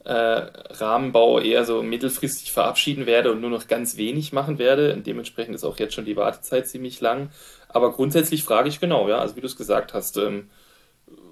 äh, Rahmenbau eher so mittelfristig verabschieden werde und nur noch ganz wenig machen werde. Und dementsprechend ist auch jetzt schon die Wartezeit ziemlich lang. Aber grundsätzlich frage ich genau, ja, also wie du es gesagt hast, ähm,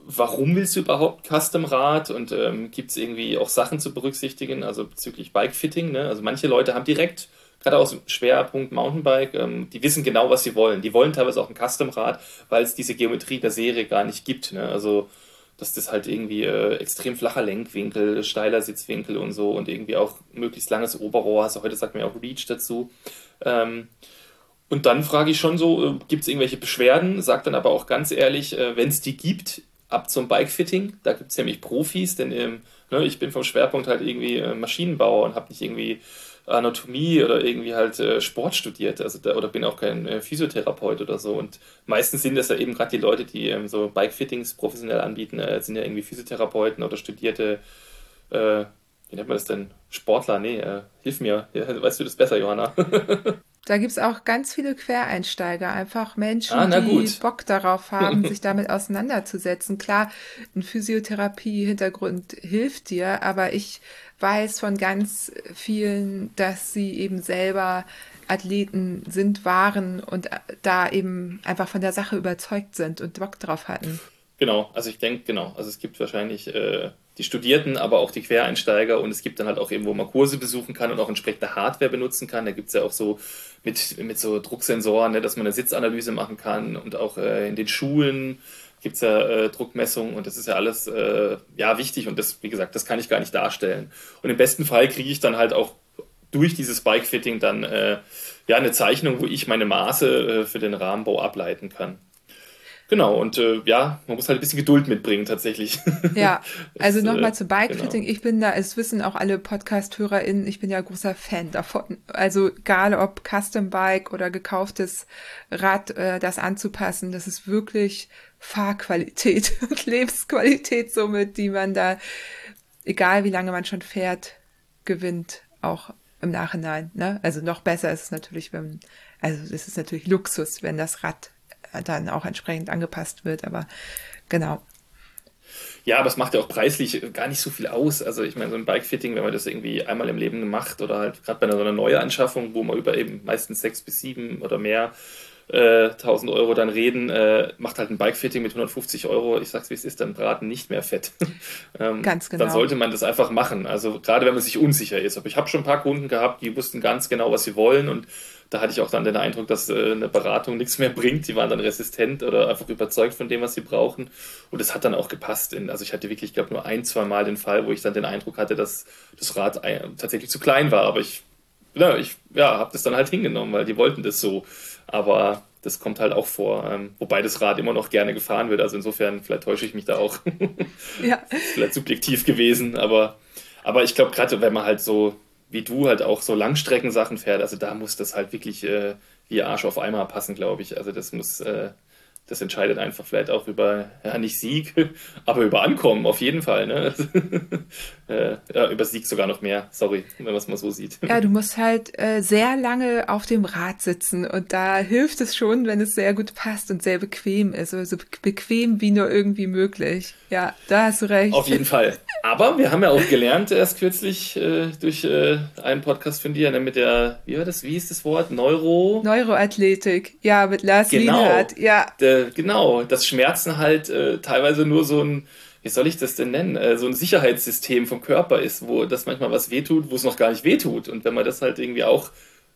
warum willst du überhaupt Custom-Rad und ähm, gibt es irgendwie auch Sachen zu berücksichtigen, also bezüglich Bike-Fitting? Ne? Also manche Leute haben direkt gerade aus dem Schwerpunkt Mountainbike, ähm, die wissen genau, was sie wollen. Die wollen teilweise auch ein Custom-Rad, weil es diese Geometrie der Serie gar nicht gibt. Ne? Also, dass das halt irgendwie äh, extrem flacher Lenkwinkel, steiler Sitzwinkel und so und irgendwie auch möglichst langes Oberrohr. Also heute sagt man ja auch Reach dazu. Ähm, und dann frage ich schon so, äh, gibt es irgendwelche Beschwerden? Sag dann aber auch ganz ehrlich, äh, wenn es die gibt, ab zum Bikefitting. Da gibt es nämlich Profis, denn ähm, ne, ich bin vom Schwerpunkt halt irgendwie äh, Maschinenbauer und habe nicht irgendwie Anatomie oder irgendwie halt äh, Sport studiert, also da, oder bin auch kein äh, Physiotherapeut oder so. Und meistens sind das ja eben gerade die Leute, die ähm, so Bike-Fittings professionell anbieten, äh, sind ja irgendwie Physiotherapeuten oder studierte, äh, wie nennt man das denn? Sportler? Nee, äh, hilf mir. Ja, weißt du das besser, Johanna? Da gibt es auch ganz viele Quereinsteiger, einfach Menschen, ah, die Bock darauf haben, sich damit auseinanderzusetzen. Klar, ein Physiotherapie-Hintergrund hilft dir, aber ich weiß von ganz vielen, dass sie eben selber Athleten sind, waren und da eben einfach von der Sache überzeugt sind und Bock drauf hatten. Genau, also ich denke, genau. Also es gibt wahrscheinlich äh, die Studierten, aber auch die Quereinsteiger und es gibt dann halt auch eben, wo man Kurse besuchen kann und auch entsprechende Hardware benutzen kann. Da gibt es ja auch so mit, mit so Drucksensoren, ne, dass man eine Sitzanalyse machen kann und auch äh, in den Schulen gibt es ja äh, Druckmessungen und das ist ja alles äh, ja wichtig und das, wie gesagt, das kann ich gar nicht darstellen. Und im besten Fall kriege ich dann halt auch durch dieses Bike-Fitting dann äh, ja eine Zeichnung, wo ich meine Maße äh, für den Rahmenbau ableiten kann. Genau, und äh, ja, man muss halt ein bisschen Geduld mitbringen tatsächlich. Ja, also nochmal äh, zu Bikefitting. Genau. Ich bin da, es wissen auch alle Podcast-HörerInnen, ich bin ja großer Fan davon. Also egal ob Custom Bike oder gekauftes Rad, äh, das anzupassen, das ist wirklich Fahrqualität und Lebensqualität somit, die man da, egal wie lange man schon fährt, gewinnt, auch im Nachhinein. Ne? Also noch besser ist es natürlich, wenn, also es ist natürlich Luxus, wenn das Rad dann auch entsprechend angepasst wird, aber genau. Ja, aber es macht ja auch preislich gar nicht so viel aus. Also ich meine, so ein Bike-Fitting, wenn man das irgendwie einmal im Leben gemacht oder halt gerade bei einer, so einer Neuanschaffung, wo man über eben meistens sechs bis sieben oder mehr äh, 1000 Euro dann reden, äh, macht halt ein Bike-Fitting mit 150 Euro. Ich sag's wie es ist, dann Braten nicht mehr fett. ähm, ganz genau. Dann sollte man das einfach machen. Also gerade wenn man sich unsicher ist. Aber ich habe schon ein paar Kunden gehabt, die wussten ganz genau, was sie wollen und da hatte ich auch dann den Eindruck, dass äh, eine Beratung nichts mehr bringt. Die waren dann resistent oder einfach überzeugt von dem, was sie brauchen. Und es hat dann auch gepasst. In, also ich hatte wirklich, ich glaube, nur ein, zwei Mal den Fall, wo ich dann den Eindruck hatte, dass das Rad tatsächlich zu klein war. Aber ich, ja, ich ja, habe das dann halt hingenommen, weil die wollten das so. Aber das kommt halt auch vor. Ähm, wobei das Rad immer noch gerne gefahren wird. Also insofern, vielleicht täusche ich mich da auch. ja. vielleicht subjektiv gewesen, aber, aber ich glaube, gerade wenn man halt so, wie du halt auch so Langstreckensachen fährt, also da muss das halt wirklich äh, wie Arsch auf Eimer passen, glaube ich. Also das muss, äh, das entscheidet einfach vielleicht auch über, ja, nicht Sieg, aber über Ankommen auf jeden Fall. Ne? äh, ja, über Sieg sogar noch mehr, sorry, wenn man es mal so sieht. Ja, du musst halt äh, sehr lange auf dem Rad sitzen und da hilft es schon, wenn es sehr gut passt und sehr bequem ist, also bequem wie nur irgendwie möglich. Ja, da hast du recht. Auf jeden Fall. Aber wir haben ja auch gelernt, erst kürzlich äh, durch äh, einen Podcast von dir, ne, mit der, wie war das, wie ist das Wort? Neuro? Neuroathletik, ja, mit Lars genau. Lienhardt, ja. Genau, dass Schmerzen halt äh, teilweise nur so ein, wie soll ich das denn nennen, äh, so ein Sicherheitssystem vom Körper ist, wo das manchmal was wehtut, wo es noch gar nicht wehtut. Und wenn man das halt irgendwie auch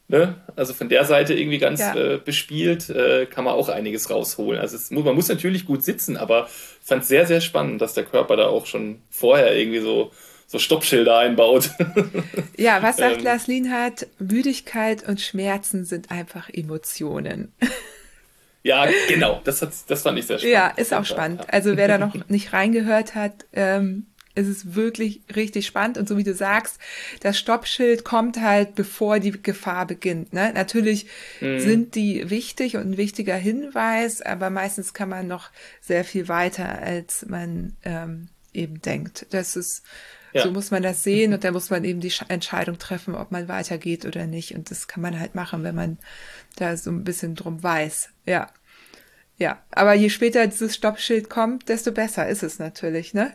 Ne? Also von der Seite irgendwie ganz ja. äh, bespielt, äh, kann man auch einiges rausholen. Also es, man muss natürlich gut sitzen, aber ich fand es sehr, sehr spannend, dass der Körper da auch schon vorher irgendwie so, so Stoppschilder einbaut. Ja, was sagt ähm, Lars Lienhardt? Müdigkeit und Schmerzen sind einfach Emotionen. Ja, genau, das, hat, das fand ich sehr spannend. Ja, ist auch spannend. Also wer da noch nicht reingehört hat, ähm, es ist wirklich richtig spannend und so wie du sagst, das Stoppschild kommt halt bevor die Gefahr beginnt. Ne? Natürlich mhm. sind die wichtig und ein wichtiger Hinweis, aber meistens kann man noch sehr viel weiter, als man ähm, eben denkt. Das ist ja. so muss man das sehen und da muss man eben die Entscheidung treffen, ob man weitergeht oder nicht. Und das kann man halt machen, wenn man da so ein bisschen drum weiß. Ja. Ja, aber je später dieses Stoppschild kommt, desto besser ist es natürlich, ne?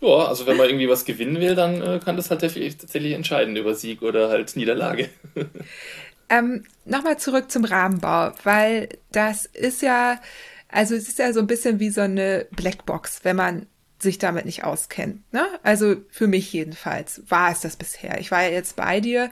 Ja, also wenn man irgendwie was gewinnen will, dann äh, kann das halt tatsächlich entscheiden über Sieg oder halt Niederlage. ähm, Nochmal zurück zum Rahmenbau, weil das ist ja, also es ist ja so ein bisschen wie so eine Blackbox, wenn man sich damit nicht auskennt. Ne? Also für mich jedenfalls war es das bisher. Ich war ja jetzt bei dir,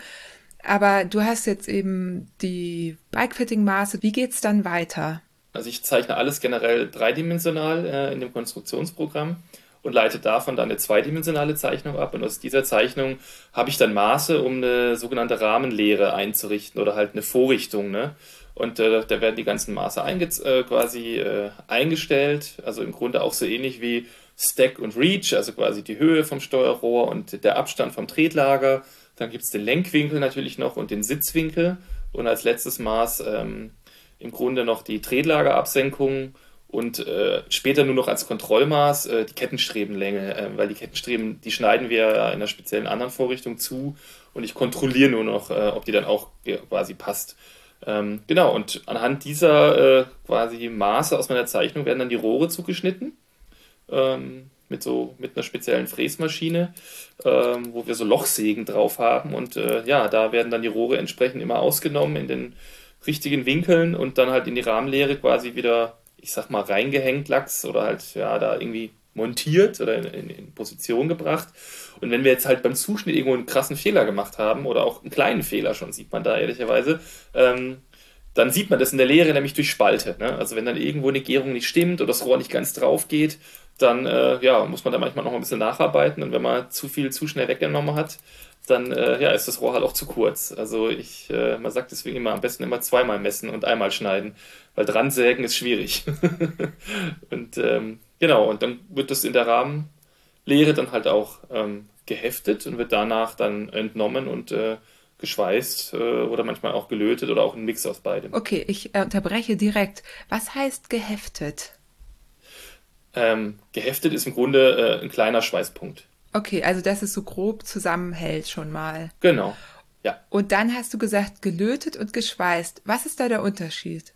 aber du hast jetzt eben die Bikefitting-Maße. Wie geht's dann weiter? Also ich zeichne alles generell dreidimensional äh, in dem Konstruktionsprogramm und leite davon dann eine zweidimensionale Zeichnung ab. Und aus dieser Zeichnung habe ich dann Maße, um eine sogenannte Rahmenlehre einzurichten oder halt eine Vorrichtung. Ne? Und äh, da werden die ganzen Maße äh, quasi äh, eingestellt, also im Grunde auch so ähnlich wie Stack und Reach, also quasi die Höhe vom Steuerrohr und der Abstand vom Tretlager. Dann gibt es den Lenkwinkel natürlich noch und den Sitzwinkel. Und als letztes Maß ähm, im Grunde noch die Tretlagerabsenkung und äh, später nur noch als Kontrollmaß äh, die Kettenstrebenlänge, äh, weil die Kettenstreben, die schneiden wir in einer speziellen anderen Vorrichtung zu und ich kontrolliere nur noch, äh, ob die dann auch quasi passt. Ähm, genau, und anhand dieser äh, quasi Maße aus meiner Zeichnung werden dann die Rohre zugeschnitten. Ähm, mit so mit einer speziellen Fräsmaschine, ähm, wo wir so Lochsägen drauf haben und äh, ja, da werden dann die Rohre entsprechend immer ausgenommen in den richtigen Winkeln und dann halt in die Rahmenlehre quasi wieder ich sag mal, reingehängt Lachs oder halt, ja, da irgendwie montiert oder in, in, in, Position gebracht. Und wenn wir jetzt halt beim Zuschnitt irgendwo einen krassen Fehler gemacht haben oder auch einen kleinen Fehler schon, sieht man da ehrlicherweise, ähm, dann sieht man das in der Lehre nämlich durch Spalte. Ne? Also wenn dann irgendwo eine Gärung nicht stimmt oder das Rohr nicht ganz drauf geht, dann äh, ja, muss man da manchmal noch ein bisschen nacharbeiten. Und wenn man zu viel zu schnell weggenommen hat, dann äh, ja, ist das Rohr halt auch zu kurz. Also ich, äh, man sagt deswegen immer am besten immer zweimal messen und einmal schneiden, weil dran sägen ist schwierig. und ähm, genau, und dann wird das in der Rahmenlehre dann halt auch ähm, geheftet und wird danach dann entnommen und äh, geschweißt äh, oder manchmal auch gelötet oder auch ein Mix aus beidem. Okay, ich äh, unterbreche direkt. Was heißt geheftet? Ähm, geheftet ist im Grunde äh, ein kleiner Schweißpunkt. Okay, also dass es so grob zusammenhält schon mal. Genau. Ja. Und dann hast du gesagt, gelötet und geschweißt. Was ist da der Unterschied?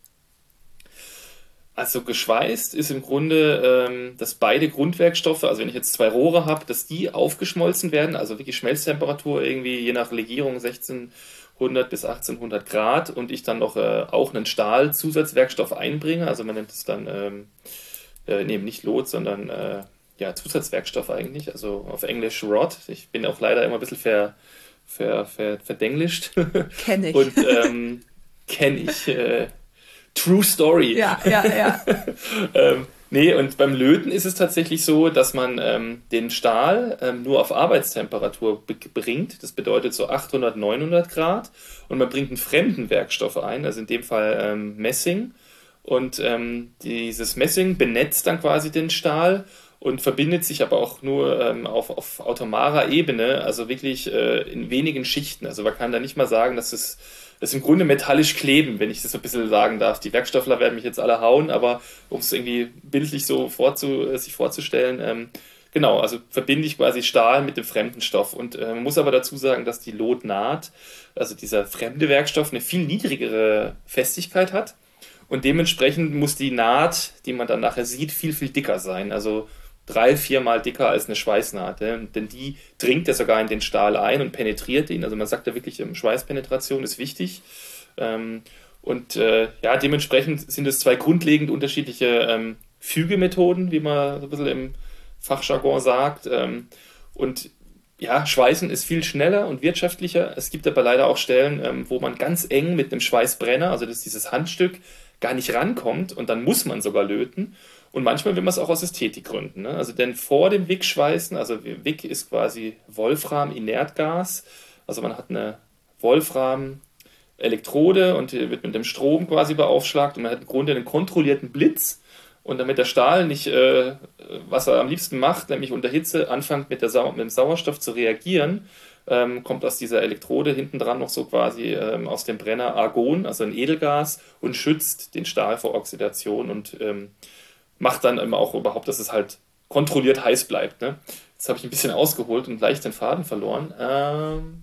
Also geschweißt ist im Grunde, ähm, dass beide Grundwerkstoffe, also wenn ich jetzt zwei Rohre habe, dass die aufgeschmolzen werden, also wirklich Schmelztemperatur irgendwie je nach Legierung 1600 bis 1800 Grad und ich dann noch äh, auch einen Stahlzusatzwerkstoff einbringe, also man nennt es dann, ähm, äh, nee, nicht Lot, sondern äh, ja, Zusatzwerkstoff eigentlich, also auf Englisch Rod. Ich bin auch leider immer ein bisschen ver, ver, ver, verdenglischt. Kenne ich. Und ähm, kenne ich. Äh, True Story. Ja, ja, ja. ähm, Nee, und beim Löten ist es tatsächlich so, dass man ähm, den Stahl ähm, nur auf Arbeitstemperatur bringt. Das bedeutet so 800, 900 Grad. Und man bringt einen fremden Werkstoff ein, also in dem Fall ähm, Messing. Und ähm, dieses Messing benetzt dann quasi den Stahl und verbindet sich aber auch nur ähm, auf, auf automarer Ebene, also wirklich äh, in wenigen Schichten. Also man kann da nicht mal sagen, dass es das im Grunde metallisch kleben, wenn ich das so ein bisschen sagen darf. Die Werkstoffler werden mich jetzt alle hauen, aber um es irgendwie bildlich so vorzu, äh, sich vorzustellen, ähm, genau, also verbinde ich quasi Stahl mit dem fremden Stoff. Und äh, man muss aber dazu sagen, dass die Lotnaht, also dieser fremde Werkstoff, eine viel niedrigere Festigkeit hat. Und dementsprechend muss die Naht, die man dann nachher sieht, viel, viel dicker sein. Also drei, viermal dicker als eine Schweißnaht. Denn die dringt ja sogar in den Stahl ein und penetriert ihn. Also man sagt ja wirklich, ähm, Schweißpenetration ist wichtig. Ähm, und äh, ja, dementsprechend sind es zwei grundlegend unterschiedliche ähm, Fügemethoden, wie man so ein bisschen im Fachjargon sagt. Und ja, Schweißen ist viel schneller und wirtschaftlicher. Es gibt aber leider auch Stellen, wo man ganz eng mit einem Schweißbrenner, also das ist dieses Handstück, gar nicht rankommt und dann muss man sogar löten. Und manchmal will man es auch aus Ästhetikgründen. Ne? Also denn vor dem Wick-Schweißen, also Wick ist quasi Wolfram-Inertgas, also man hat eine Wolfram-Elektrode und die wird mit dem Strom quasi beaufschlagt und man hat im Grunde einen kontrollierten Blitz. Und damit der Stahl nicht, äh, was er am liebsten macht, nämlich unter Hitze anfängt mit, Sau mit dem Sauerstoff zu reagieren, ähm, kommt aus dieser Elektrode hinten dran noch so quasi ähm, aus dem Brenner Argon, also ein Edelgas, und schützt den Stahl vor Oxidation und ähm, macht dann immer auch überhaupt, dass es halt kontrolliert heiß bleibt. Ne? Jetzt habe ich ein bisschen ausgeholt und leicht den Faden verloren. Ähm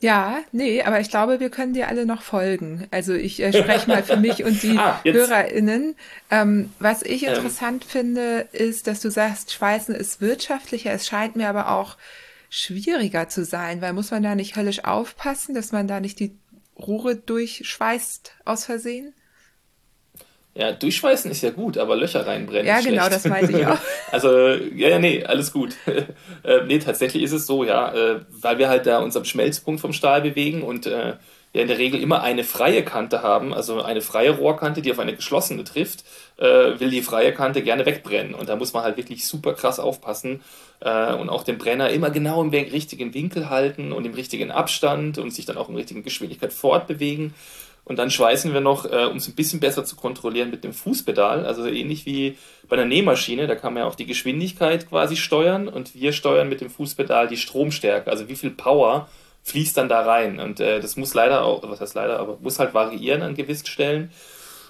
ja, nee, aber ich glaube, wir können dir alle noch folgen. Also ich äh, spreche mal für mich und die ah, HörerInnen. Ähm, was ich ähm. interessant ähm. finde, ist, dass du sagst, Schweißen ist wirtschaftlicher. Es scheint mir aber auch schwieriger zu sein, weil muss man da nicht höllisch aufpassen, dass man da nicht die Rohre durchschweißt aus Versehen? Ja, durchschweißen ist ja gut, aber Löcher reinbrennen. Ja, genau, das meinte ich auch. also, ja, ja, nee, alles gut. äh, nee, tatsächlich ist es so, ja, äh, weil wir halt da uns am Schmelzpunkt vom Stahl bewegen und äh, ja in der Regel immer eine freie Kante haben, also eine freie Rohrkante, die auf eine geschlossene trifft, äh, will die freie Kante gerne wegbrennen. Und da muss man halt wirklich super krass aufpassen äh, und auch den Brenner immer genau im richtigen Winkel halten und im richtigen Abstand und sich dann auch in richtigen Geschwindigkeit fortbewegen. Und dann schweißen wir noch, äh, um es ein bisschen besser zu kontrollieren, mit dem Fußpedal. Also ähnlich wie bei einer Nähmaschine, da kann man ja auch die Geschwindigkeit quasi steuern und wir steuern mit dem Fußpedal die Stromstärke, also wie viel Power fließt dann da rein. Und äh, das muss leider auch, was heißt leider, aber muss halt variieren an gewissen Stellen.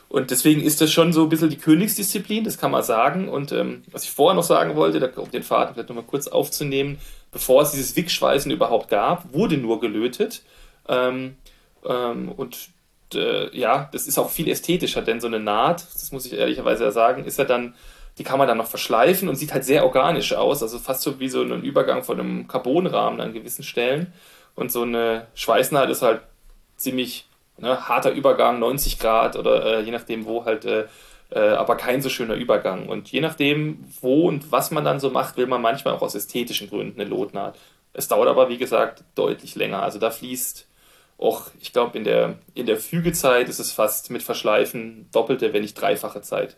Und deswegen ist das schon so ein bisschen die Königsdisziplin, das kann man sagen. Und ähm, was ich vorher noch sagen wollte, um den Faden vielleicht nochmal kurz aufzunehmen, bevor es dieses Wickschweißen überhaupt gab, wurde nur gelötet. Ähm, ähm, und äh, ja, das ist auch viel ästhetischer, denn so eine Naht, das muss ich ehrlicherweise ja sagen, ist ja dann, die kann man dann noch verschleifen und sieht halt sehr organisch aus, also fast so wie so ein Übergang von einem Carbonrahmen an gewissen Stellen. Und so eine Schweißnaht ist halt ziemlich ne, harter Übergang, 90 Grad oder äh, je nachdem wo halt, äh, äh, aber kein so schöner Übergang. Und je nachdem, wo und was man dann so macht, will man manchmal auch aus ästhetischen Gründen eine Lotnaht. Es dauert aber, wie gesagt, deutlich länger. Also da fließt auch, ich glaube, in der, in der Fügezeit ist es fast mit Verschleifen doppelte, wenn nicht dreifache Zeit.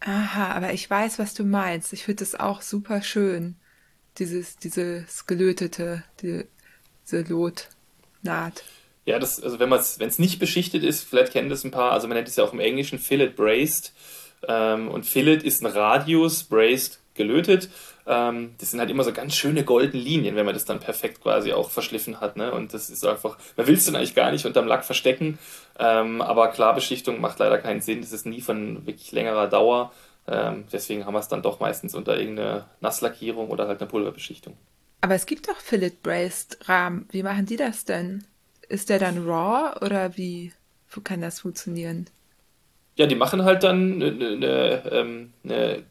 Aha, aber ich weiß, was du meinst. Ich finde das auch super schön. Dieses, dieses gelötete, die, diese Lotnaht. Ja, das, also wenn es wenn es nicht beschichtet ist, vielleicht kennen das ein paar, also man nennt es ja auch im Englischen Fillet Braced. Ähm, und Fillet ist ein Radius, Braced gelötet. Ähm, das sind halt immer so ganz schöne goldene Linien, wenn man das dann perfekt quasi auch verschliffen hat. Ne? Und das ist einfach, man will es dann eigentlich gar nicht unterm Lack verstecken. Ähm, aber Klarbeschichtung macht leider keinen Sinn. Das ist nie von wirklich längerer Dauer. Ähm, deswegen haben wir es dann doch meistens unter irgendeine Nasslackierung oder halt eine Pulverbeschichtung. Aber es gibt doch Fillet Braced Rahmen. Wie machen die das denn? Ist der dann raw oder wie kann das funktionieren? Ja, die machen halt dann eine, eine, eine ähm,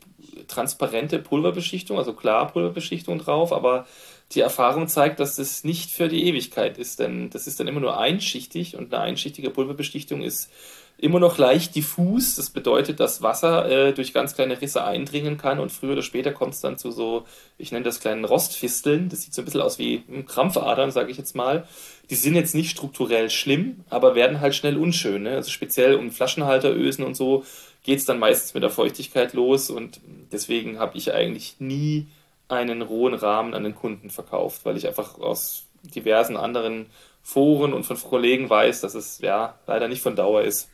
transparente Pulverbeschichtung, also Klarpulverbeschichtung drauf, aber die Erfahrung zeigt, dass das nicht für die Ewigkeit ist, denn das ist dann immer nur einschichtig und eine einschichtige Pulverbeschichtung ist immer noch leicht diffus. Das bedeutet, dass Wasser äh, durch ganz kleine Risse eindringen kann und früher oder später kommt es dann zu so, ich nenne das kleinen Rostfisteln. Das sieht so ein bisschen aus wie Krampfadern, sage ich jetzt mal. Die sind jetzt nicht strukturell schlimm, aber werden halt schnell unschön. Ne? Also speziell um Flaschenhalterösen und so geht es dann meistens mit der Feuchtigkeit los und deswegen habe ich eigentlich nie einen rohen Rahmen an den Kunden verkauft, weil ich einfach aus diversen anderen Foren und von Kollegen weiß, dass es ja leider nicht von Dauer ist.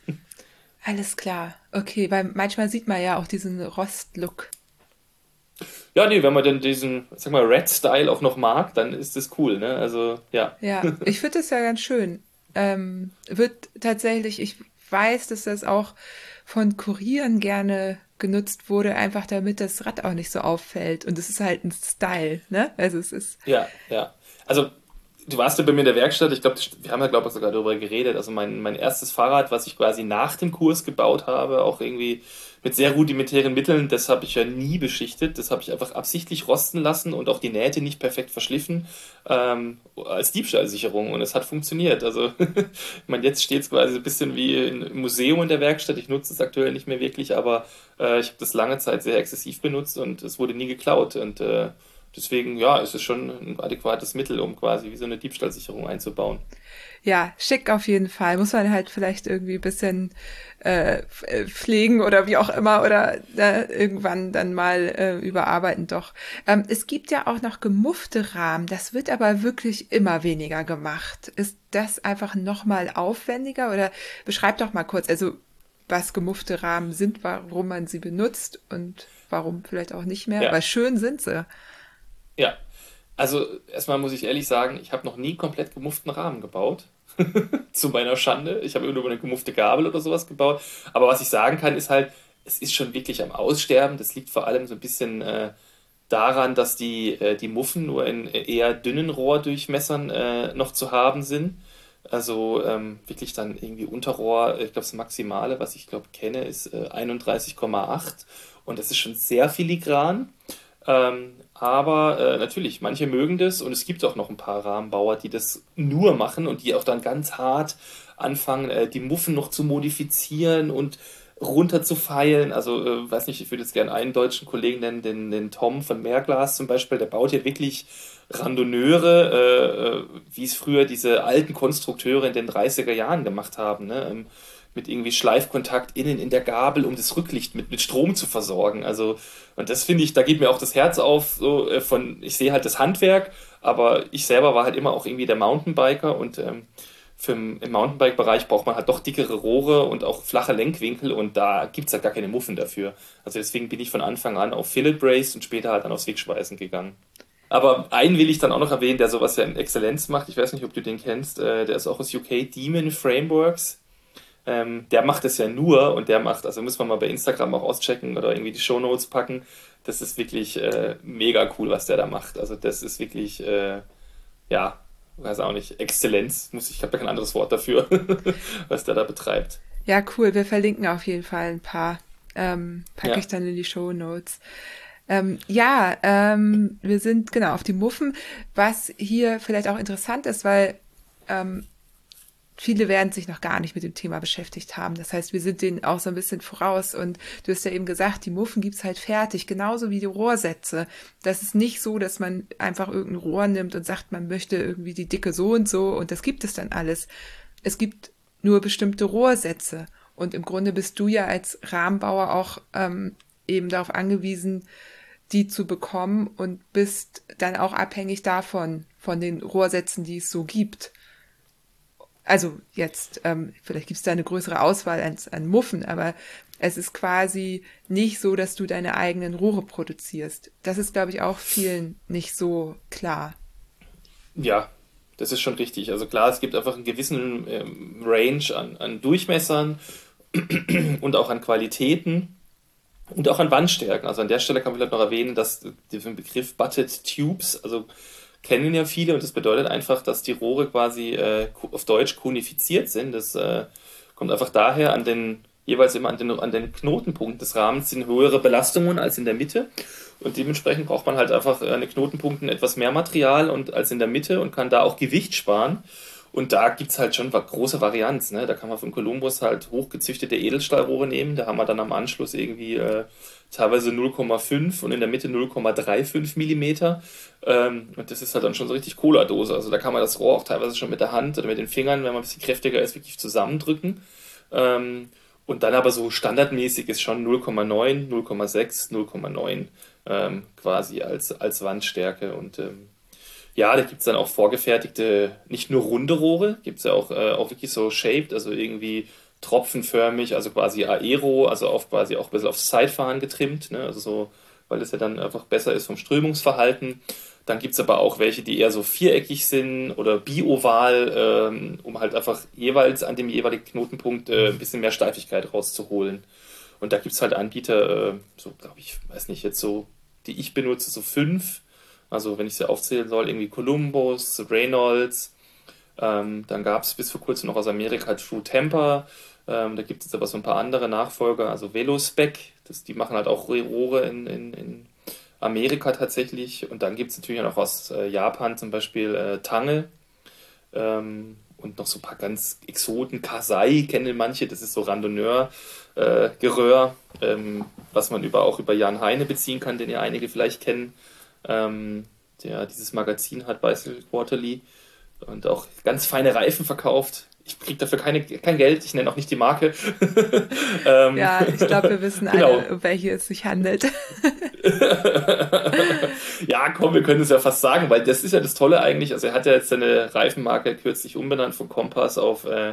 Alles klar. Okay, weil manchmal sieht man ja auch diesen Rost-Look. Ja, nee, wenn man denn diesen, sag mal, Red-Style auch noch mag, dann ist das cool, ne? Also, ja. Ja, ich finde das ja ganz schön. Ähm, wird tatsächlich, ich weiß, dass das auch von Kurieren gerne genutzt wurde, einfach damit das Rad auch nicht so auffällt. Und es ist halt ein Style, ne? Also es ist. Ja, ja. Also du warst ja bei mir in der Werkstatt, ich glaube, wir haben ja, glaube ich, sogar darüber geredet. Also mein, mein erstes Fahrrad, was ich quasi nach dem Kurs gebaut habe, auch irgendwie mit sehr rudimentären Mitteln, das habe ich ja nie beschichtet. Das habe ich einfach absichtlich rosten lassen und auch die Nähte nicht perfekt verschliffen ähm, als Diebstahlsicherung. Und es hat funktioniert. Also, ich meine, jetzt steht es quasi ein bisschen wie im Museum in der Werkstatt. Ich nutze es aktuell nicht mehr wirklich, aber äh, ich habe das lange Zeit sehr exzessiv benutzt und es wurde nie geklaut. Und äh, deswegen, ja, ist es schon ein adäquates Mittel, um quasi wie so eine Diebstahlsicherung einzubauen. Ja, schick auf jeden Fall. Muss man halt vielleicht irgendwie ein bisschen äh, äh, pflegen oder wie auch immer oder äh, irgendwann dann mal äh, überarbeiten doch. Ähm, es gibt ja auch noch gemuffte Rahmen. Das wird aber wirklich immer weniger gemacht. Ist das einfach nochmal aufwendiger oder beschreib doch mal kurz, also was gemuffte Rahmen sind, warum man sie benutzt und warum vielleicht auch nicht mehr, ja. weil schön sind sie. Ja, also erstmal muss ich ehrlich sagen, ich habe noch nie komplett gemufften Rahmen gebaut. Zu meiner Schande. Ich habe nur eine gemuffte Gabel oder sowas gebaut. Aber was ich sagen kann, ist halt, es ist schon wirklich am Aussterben. Das liegt vor allem so ein bisschen äh, daran, dass die, äh, die Muffen nur in eher dünnen Rohrdurchmessern äh, noch zu haben sind. Also ähm, wirklich dann irgendwie Unterrohr, ich glaube das Maximale, was ich glaube kenne, ist 31,8 äh, und das ist schon sehr filigran. Ähm, aber äh, natürlich, manche mögen das und es gibt auch noch ein paar Rahmenbauer, die das nur machen und die auch dann ganz hart anfangen, äh, die Muffen noch zu modifizieren und runter zu feilen. Also, äh, weiß nicht, ich würde jetzt gerne einen deutschen Kollegen nennen, den, den Tom von Mehrglas zum Beispiel, der baut hier wirklich Randonneure, äh, äh wie es früher diese alten Konstrukteure in den 30er Jahren gemacht haben. Ne? Ähm, mit irgendwie Schleifkontakt innen in der Gabel, um das Rücklicht mit, mit Strom zu versorgen. Also, und das finde ich, da geht mir auch das Herz auf, so äh, von, ich sehe halt das Handwerk, aber ich selber war halt immer auch irgendwie der Mountainbiker und ähm, für im Mountainbike-Bereich braucht man halt doch dickere Rohre und auch flache Lenkwinkel und da gibt es halt gar keine Muffen dafür. Also deswegen bin ich von Anfang an auf Fillet Brace und später halt dann aufs Wegschweißen gegangen. Aber einen will ich dann auch noch erwähnen, der sowas ja in Exzellenz macht. Ich weiß nicht, ob du den kennst. Äh, der ist auch aus UK, Demon Frameworks. Ähm, der macht es ja nur und der macht, also muss man mal bei Instagram auch auschecken oder irgendwie die Shownotes packen. Das ist wirklich äh, mega cool, was der da macht. Also das ist wirklich, äh, ja, weiß auch nicht, Exzellenz. Muss ich, ich habe da kein anderes Wort dafür, was der da betreibt. Ja, cool. Wir verlinken auf jeden Fall ein paar. Ähm, packe ja. ich dann in die Shownotes. Ähm, ja, ähm, wir sind genau auf die Muffen, was hier vielleicht auch interessant ist, weil ähm, viele werden sich noch gar nicht mit dem Thema beschäftigt haben. Das heißt, wir sind denen auch so ein bisschen voraus. Und du hast ja eben gesagt, die Muffen gibt's halt fertig, genauso wie die Rohrsätze. Das ist nicht so, dass man einfach irgendein Rohr nimmt und sagt, man möchte irgendwie die Dicke so und so und das gibt es dann alles. Es gibt nur bestimmte Rohrsätze. Und im Grunde bist du ja als Rahmenbauer auch ähm, eben darauf angewiesen, die zu bekommen und bist dann auch abhängig davon, von den Rohrsätzen, die es so gibt. Also jetzt, ähm, vielleicht gibt es da eine größere Auswahl an, an Muffen, aber es ist quasi nicht so, dass du deine eigenen Rohre produzierst. Das ist, glaube ich, auch vielen nicht so klar. Ja, das ist schon richtig. Also klar, es gibt einfach einen gewissen ähm, Range an, an Durchmessern und auch an Qualitäten und auch an Wandstärken. Also an der Stelle kann man vielleicht noch erwähnen, dass der Begriff Butted Tubes, also kennen ja viele und das bedeutet einfach, dass die Rohre quasi äh, auf Deutsch konifiziert sind. Das äh, kommt einfach daher an den jeweils immer an den, an den Knotenpunkten des Rahmens sind höhere Belastungen als in der Mitte und dementsprechend braucht man halt einfach an den Knotenpunkten etwas mehr Material und als in der Mitte und kann da auch Gewicht sparen. Und da gibt es halt schon große Varianz. Ne? Da kann man von Columbus halt hochgezüchtete Edelstahlrohre nehmen. Da haben wir dann am Anschluss irgendwie äh, teilweise 0,5 und in der Mitte 0,35 Millimeter. Ähm, und das ist halt dann schon so richtig Cola-Dose. Also da kann man das Rohr auch teilweise schon mit der Hand oder mit den Fingern, wenn man ein bisschen kräftiger ist, wirklich zusammendrücken. Ähm, und dann aber so standardmäßig ist schon 0,9, 0,6, 0,9 ähm, quasi als, als Wandstärke. Und ähm, ja, da gibt es dann auch vorgefertigte, nicht nur runde Rohre, gibt es ja auch, äh, auch wirklich so shaped, also irgendwie tropfenförmig, also quasi Aero, also auf quasi auch ein bisschen aufs Zeitfahren getrimmt, ne? also so, weil es ja dann einfach besser ist vom Strömungsverhalten. Dann gibt es aber auch welche, die eher so viereckig sind oder bioval, ähm, um halt einfach jeweils an dem jeweiligen Knotenpunkt äh, ein bisschen mehr Steifigkeit rauszuholen. Und da gibt es halt Anbieter, äh, so glaube ich, weiß nicht, jetzt so, die ich benutze, so fünf. Also wenn ich sie aufzählen soll, irgendwie Columbus, Reynolds. Ähm, dann gab es bis vor kurzem noch aus Amerika True Temper. Ähm, da gibt es aber so ein paar andere Nachfolger, also Velospec, das, die machen halt auch Rohre in, in, in Amerika tatsächlich. Und dann gibt es natürlich auch aus äh, Japan zum Beispiel äh, Tange ähm, und noch so ein paar ganz Exoten. Kasai kennen manche, das ist so Randonneur-Geröhr, äh, ähm, was man über, auch über Jan Heine beziehen kann, den ja einige vielleicht kennen, ähm, der dieses Magazin hat, Bicycle Quarterly und auch ganz feine Reifen verkauft ich kriege dafür keine, kein Geld, ich nenne auch nicht die Marke. ähm, ja, ich glaube, wir wissen genau. alle, um welche es sich handelt. ja, komm, wir können es ja fast sagen, weil das ist ja das Tolle eigentlich. Also er hat ja jetzt seine Reifenmarke kürzlich umbenannt von Kompass auf äh,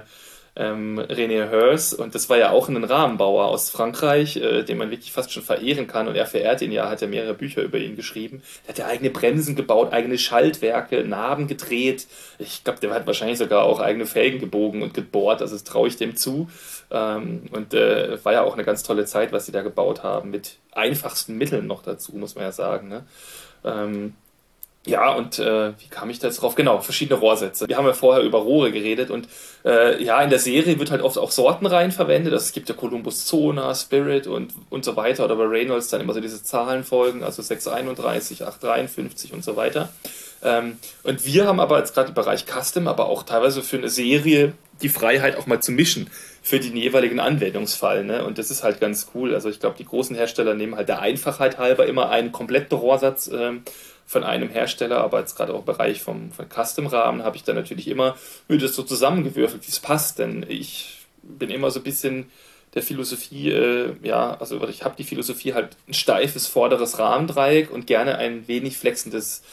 ähm, René Hers und das war ja auch ein Rahmenbauer aus Frankreich, äh, den man wirklich fast schon verehren kann und er verehrt ihn ja, hat ja mehrere Bücher über ihn geschrieben. Der hat ja eigene Bremsen gebaut, eigene Schaltwerke, Narben gedreht. Ich glaube, der hat wahrscheinlich sogar auch eigene Felgen gebogen und gebohrt, also das traue ich dem zu. Ähm, und äh, war ja auch eine ganz tolle Zeit, was sie da gebaut haben, mit einfachsten Mitteln noch dazu, muss man ja sagen. Ne? Ähm, ja, und äh, wie kam ich da jetzt drauf? Genau, verschiedene Rohrsätze. Wir haben ja vorher über Rohre geredet und äh, ja, in der Serie wird halt oft auch Sortenreihen verwendet. Also es gibt ja Columbus Zona, Spirit und, und so weiter. Oder bei Reynolds dann immer so diese Zahlenfolgen, also 631, 853 und so weiter. Ähm, und wir haben aber jetzt gerade im Bereich Custom, aber auch teilweise für eine Serie die Freiheit auch mal zu mischen für den jeweiligen Anwendungsfall. Ne? Und das ist halt ganz cool. Also ich glaube, die großen Hersteller nehmen halt der Einfachheit halber immer einen kompletten Rohrsatz. Ähm, von einem Hersteller, aber jetzt gerade auch im Bereich vom, von Custom-Rahmen habe ich dann natürlich immer mir so zusammengewürfelt, wie es passt, denn ich bin immer so ein bisschen der Philosophie, äh, ja, also ich habe die Philosophie halt ein steifes vorderes Rahmendreieck und gerne ein wenig flexendes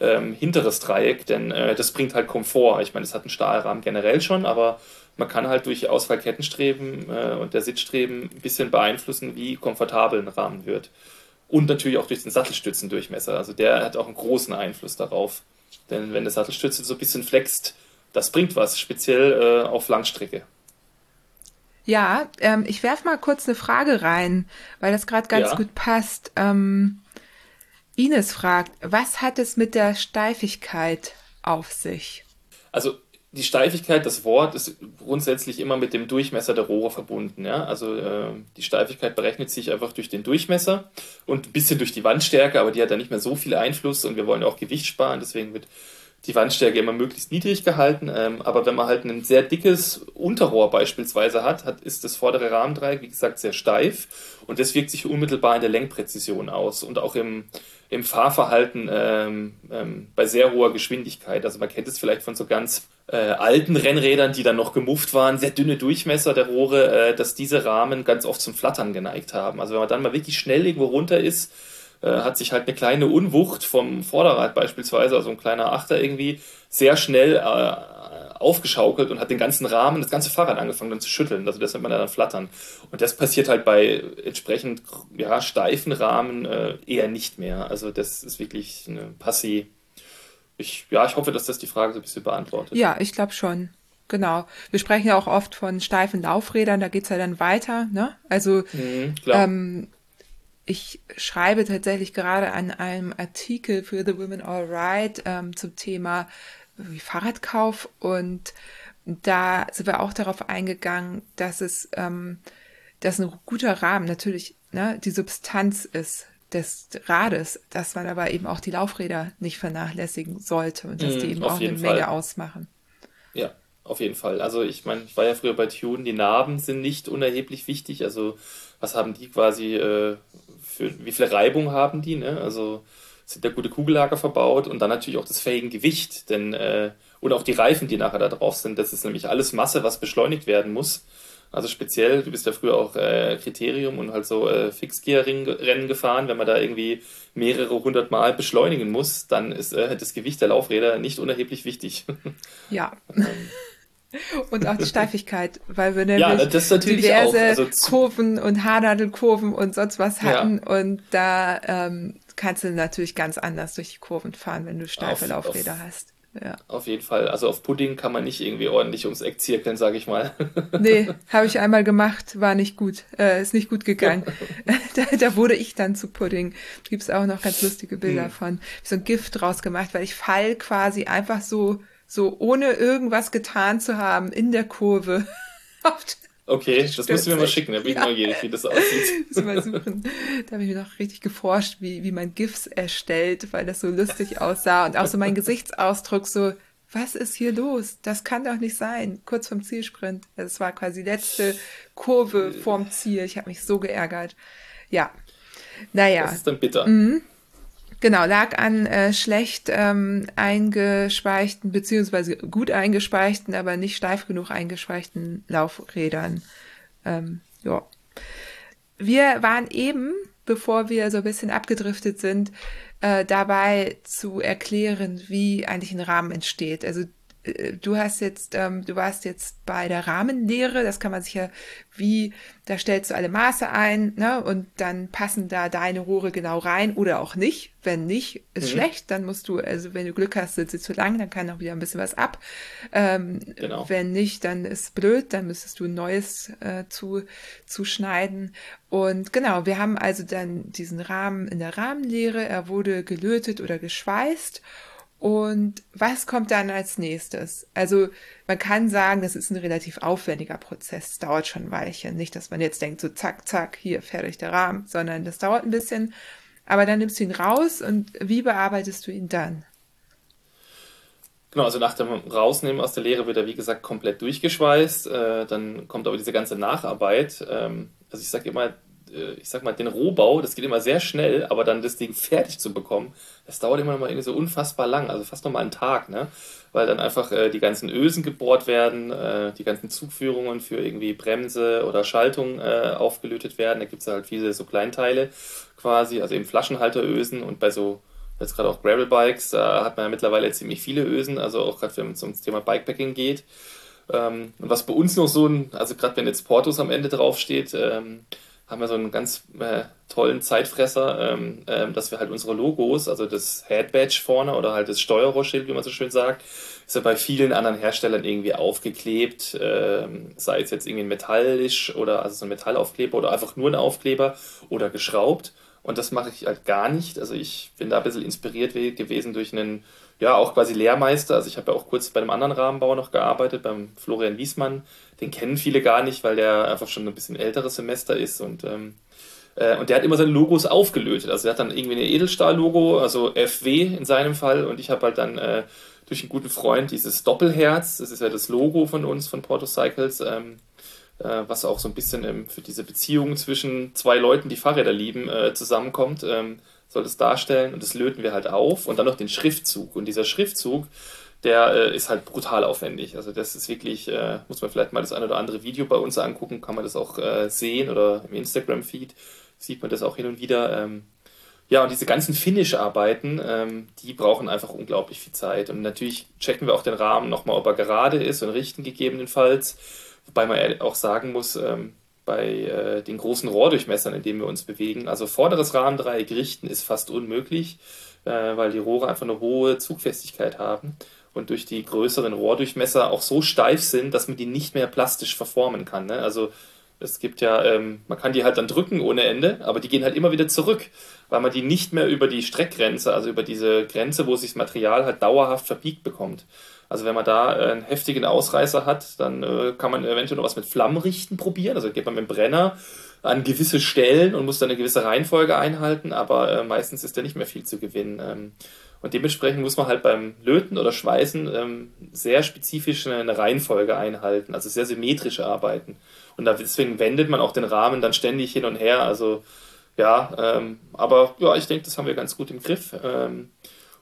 ähm, hinteres Dreieck, denn äh, das bringt halt Komfort. Ich meine, es hat einen Stahlrahmen generell schon, aber man kann halt durch Auswahlkettenstreben äh, und der Sitzstreben ein bisschen beeinflussen, wie komfortabel ein Rahmen wird. Und natürlich auch durch den Sattelstützendurchmesser. Also der hat auch einen großen Einfluss darauf. Denn wenn der Sattelstütze so ein bisschen flext, das bringt was, speziell äh, auf Langstrecke. Ja, ähm, ich werfe mal kurz eine Frage rein, weil das gerade ganz ja. gut passt. Ähm, Ines fragt, was hat es mit der Steifigkeit auf sich? Also die Steifigkeit, das Wort ist grundsätzlich immer mit dem Durchmesser der Rohre verbunden. Ja? Also äh, die Steifigkeit berechnet sich einfach durch den Durchmesser und ein bisschen durch die Wandstärke, aber die hat da nicht mehr so viel Einfluss und wir wollen auch Gewicht sparen, deswegen wird die Wandstärke immer möglichst niedrig gehalten. Ähm, aber wenn man halt ein sehr dickes Unterrohr beispielsweise hat, hat, ist das vordere Rahmendreieck, wie gesagt, sehr steif und das wirkt sich unmittelbar in der Lenkpräzision aus und auch im, im Fahrverhalten ähm, ähm, bei sehr hoher Geschwindigkeit. Also man kennt es vielleicht von so ganz äh, alten Rennrädern, die dann noch gemufft waren, sehr dünne Durchmesser der Rohre, äh, dass diese Rahmen ganz oft zum Flattern geneigt haben. Also wenn man dann mal wirklich schnell irgendwo runter ist, hat sich halt eine kleine Unwucht vom Vorderrad beispielsweise, also ein kleiner Achter irgendwie, sehr schnell äh, aufgeschaukelt und hat den ganzen Rahmen, das ganze Fahrrad angefangen dann zu schütteln. Also das nennt man dann flattern. Und das passiert halt bei entsprechend ja, steifen Rahmen äh, eher nicht mehr. Also das ist wirklich eine Passé. Ich, ja, ich hoffe, dass das die Frage so ein bisschen beantwortet. Ja, ich glaube schon. Genau. Wir sprechen ja auch oft von steifen Laufrädern, da geht es ja dann weiter. Ne? Also mhm, ähm, ich schreibe tatsächlich gerade an einem Artikel für The Women All Right ähm, zum Thema wie Fahrradkauf und da sind wir auch darauf eingegangen, dass es, ähm, dass ein guter Rahmen natürlich ne, die Substanz ist des Rades, dass man aber eben auch die Laufräder nicht vernachlässigen sollte und dass mm, die eben auch eine Fall. Menge ausmachen. Ja, auf jeden Fall. Also ich meine, ich war ja früher bei Tune, die Narben sind nicht unerheblich wichtig. Also was haben die quasi äh, für, wie viel Reibung haben die, ne? Also sind da gute Kugellager verbaut und dann natürlich auch das fähigen Gewicht, denn äh, und auch die Reifen, die nachher da drauf sind, das ist nämlich alles Masse, was beschleunigt werden muss. Also speziell, du bist ja früher auch äh, Kriterium und halt so äh, Fixgear-Rennen gefahren. Wenn man da irgendwie mehrere hundert Mal beschleunigen muss, dann ist äh, das Gewicht der Laufräder nicht unerheblich wichtig. Ja. Und auch die Steifigkeit, weil wir nämlich ja, diverse also Kurven und Haarnadelkurven und sonst was hatten. Ja. Und da ähm, kannst du natürlich ganz anders durch die Kurven fahren, wenn du steife auf, Laufräder auf, hast. Ja. Auf jeden Fall. Also auf Pudding kann man nicht irgendwie ordentlich ums Eck zirkeln, sage ich mal. nee, habe ich einmal gemacht, war nicht gut. Äh, ist nicht gut gegangen. da, da, wurde ich dann zu Pudding. Gibt es auch noch ganz lustige Bilder hm. von. So ein Gift draus gemacht, weil ich fall quasi einfach so, so ohne irgendwas getan zu haben in der Kurve Okay, das musst du mir mal schicken, da bin ich ja. neugierig, wie das aussieht. Das mal suchen. Da habe ich mir noch richtig geforscht, wie, wie man GIFs erstellt, weil das so lustig aussah und auch so mein Gesichtsausdruck so, was ist hier los? Das kann doch nicht sein. Kurz vom Zielsprint. Das war quasi die letzte Kurve vorm Ziel. Ich habe mich so geärgert. Ja. Naja. Das ist dann bitter. Mhm. Genau, lag an äh, schlecht ähm, eingespeichten, beziehungsweise gut eingespeichten, aber nicht steif genug eingespeichten Laufrädern. Ähm, ja. Wir waren eben, bevor wir so ein bisschen abgedriftet sind, äh, dabei zu erklären, wie eigentlich ein Rahmen entsteht. Also du hast jetzt, ähm, du warst jetzt bei der Rahmenlehre, das kann man sich ja wie, da stellst du alle Maße ein, ne, und dann passen da deine Rohre genau rein oder auch nicht. Wenn nicht, ist mhm. schlecht, dann musst du, also wenn du Glück hast, sitzt sie zu lang, dann kann auch wieder ein bisschen was ab. Ähm, genau. Wenn nicht, dann ist blöd, dann müsstest du ein neues äh, zu, zuschneiden. Und genau, wir haben also dann diesen Rahmen in der Rahmenlehre, er wurde gelötet oder geschweißt und was kommt dann als nächstes? Also man kann sagen, das ist ein relativ aufwendiger Prozess, dauert schon ein Weilchen. Nicht, dass man jetzt denkt, so zack, zack, hier fertig der Rahmen, sondern das dauert ein bisschen. Aber dann nimmst du ihn raus und wie bearbeitest du ihn dann? Genau, also nach dem Rausnehmen aus der Lehre wird er, wie gesagt, komplett durchgeschweißt. Äh, dann kommt aber diese ganze Nacharbeit. Ähm, also ich sage immer, ich sag mal, den Rohbau, das geht immer sehr schnell, aber dann das Ding fertig zu bekommen, das dauert immer noch mal irgendwie so unfassbar lang, also fast noch mal einen Tag, ne? Weil dann einfach äh, die ganzen Ösen gebohrt werden, äh, die ganzen Zugführungen für irgendwie Bremse oder Schaltung äh, aufgelötet werden. Da gibt es halt viele so Kleinteile quasi, also eben Flaschenhalterösen und bei so jetzt gerade auch Gravelbikes, da hat man ja mittlerweile ziemlich viele Ösen, also auch gerade wenn es ums Thema Bikepacking geht. Ähm, und was bei uns noch so ein, also gerade wenn jetzt Portos am Ende draufsteht, ähm, haben wir so einen ganz äh, tollen Zeitfresser, ähm, ähm, dass wir halt unsere Logos, also das Headbadge vorne oder halt das Steuerrohrschild, wie man so schön sagt, ist ja bei vielen anderen Herstellern irgendwie aufgeklebt, ähm, sei es jetzt irgendwie metallisch oder also so ein Metallaufkleber oder einfach nur ein Aufkleber oder geschraubt. Und das mache ich halt gar nicht. Also ich bin da ein bisschen inspiriert gewesen durch einen, ja, auch quasi Lehrmeister. Also ich habe ja auch kurz bei einem anderen Rahmenbauer noch gearbeitet, beim Florian Wiesmann. Den kennen viele gar nicht, weil der einfach schon ein bisschen älteres Semester ist und ähm, äh, und der hat immer seine Logos aufgelötet. Also er hat dann irgendwie ein Edelstahl-Logo, also FW in seinem Fall. Und ich habe halt dann äh, durch einen guten Freund dieses Doppelherz, das ist ja das Logo von uns, von Porto Cycles, ähm, äh, was auch so ein bisschen ähm, für diese Beziehung zwischen zwei Leuten, die Fahrräder lieben, äh, zusammenkommt, ähm, soll das darstellen. Und das löten wir halt auf. Und dann noch den Schriftzug. Und dieser Schriftzug, der äh, ist halt brutal aufwendig. Also das ist wirklich, äh, muss man vielleicht mal das ein oder andere Video bei uns angucken, kann man das auch äh, sehen oder im Instagram-Feed sieht man das auch hin und wieder. Ähm, ja, und diese ganzen Finish-Arbeiten, ähm, die brauchen einfach unglaublich viel Zeit. Und natürlich checken wir auch den Rahmen nochmal, ob er gerade ist und richten gegebenenfalls. Wobei man auch sagen muss, ähm, bei äh, den großen Rohrdurchmessern, in denen wir uns bewegen, also vorderes Rahmendreieck richten ist fast unmöglich, äh, weil die Rohre einfach eine hohe Zugfestigkeit haben und durch die größeren Rohrdurchmesser auch so steif sind, dass man die nicht mehr plastisch verformen kann. Ne? Also es gibt ja, ähm, man kann die halt dann drücken ohne Ende, aber die gehen halt immer wieder zurück, weil man die nicht mehr über die Streckgrenze, also über diese Grenze, wo sich das Material halt dauerhaft verbiegt bekommt. Also wenn man da äh, einen heftigen Ausreißer hat, dann äh, kann man eventuell noch was mit Flammenrichten probieren. Also geht man mit dem Brenner an gewisse Stellen und muss dann eine gewisse Reihenfolge einhalten, aber äh, meistens ist da nicht mehr viel zu gewinnen. Ähm, Und dementsprechend muss man halt beim Löten oder Schweißen ähm, sehr spezifisch eine Reihenfolge einhalten, also sehr symmetrisch arbeiten. Und deswegen wendet man auch den Rahmen dann ständig hin und her. Also ja, ähm, aber ja, ich denke, das haben wir ganz gut im Griff. Ähm,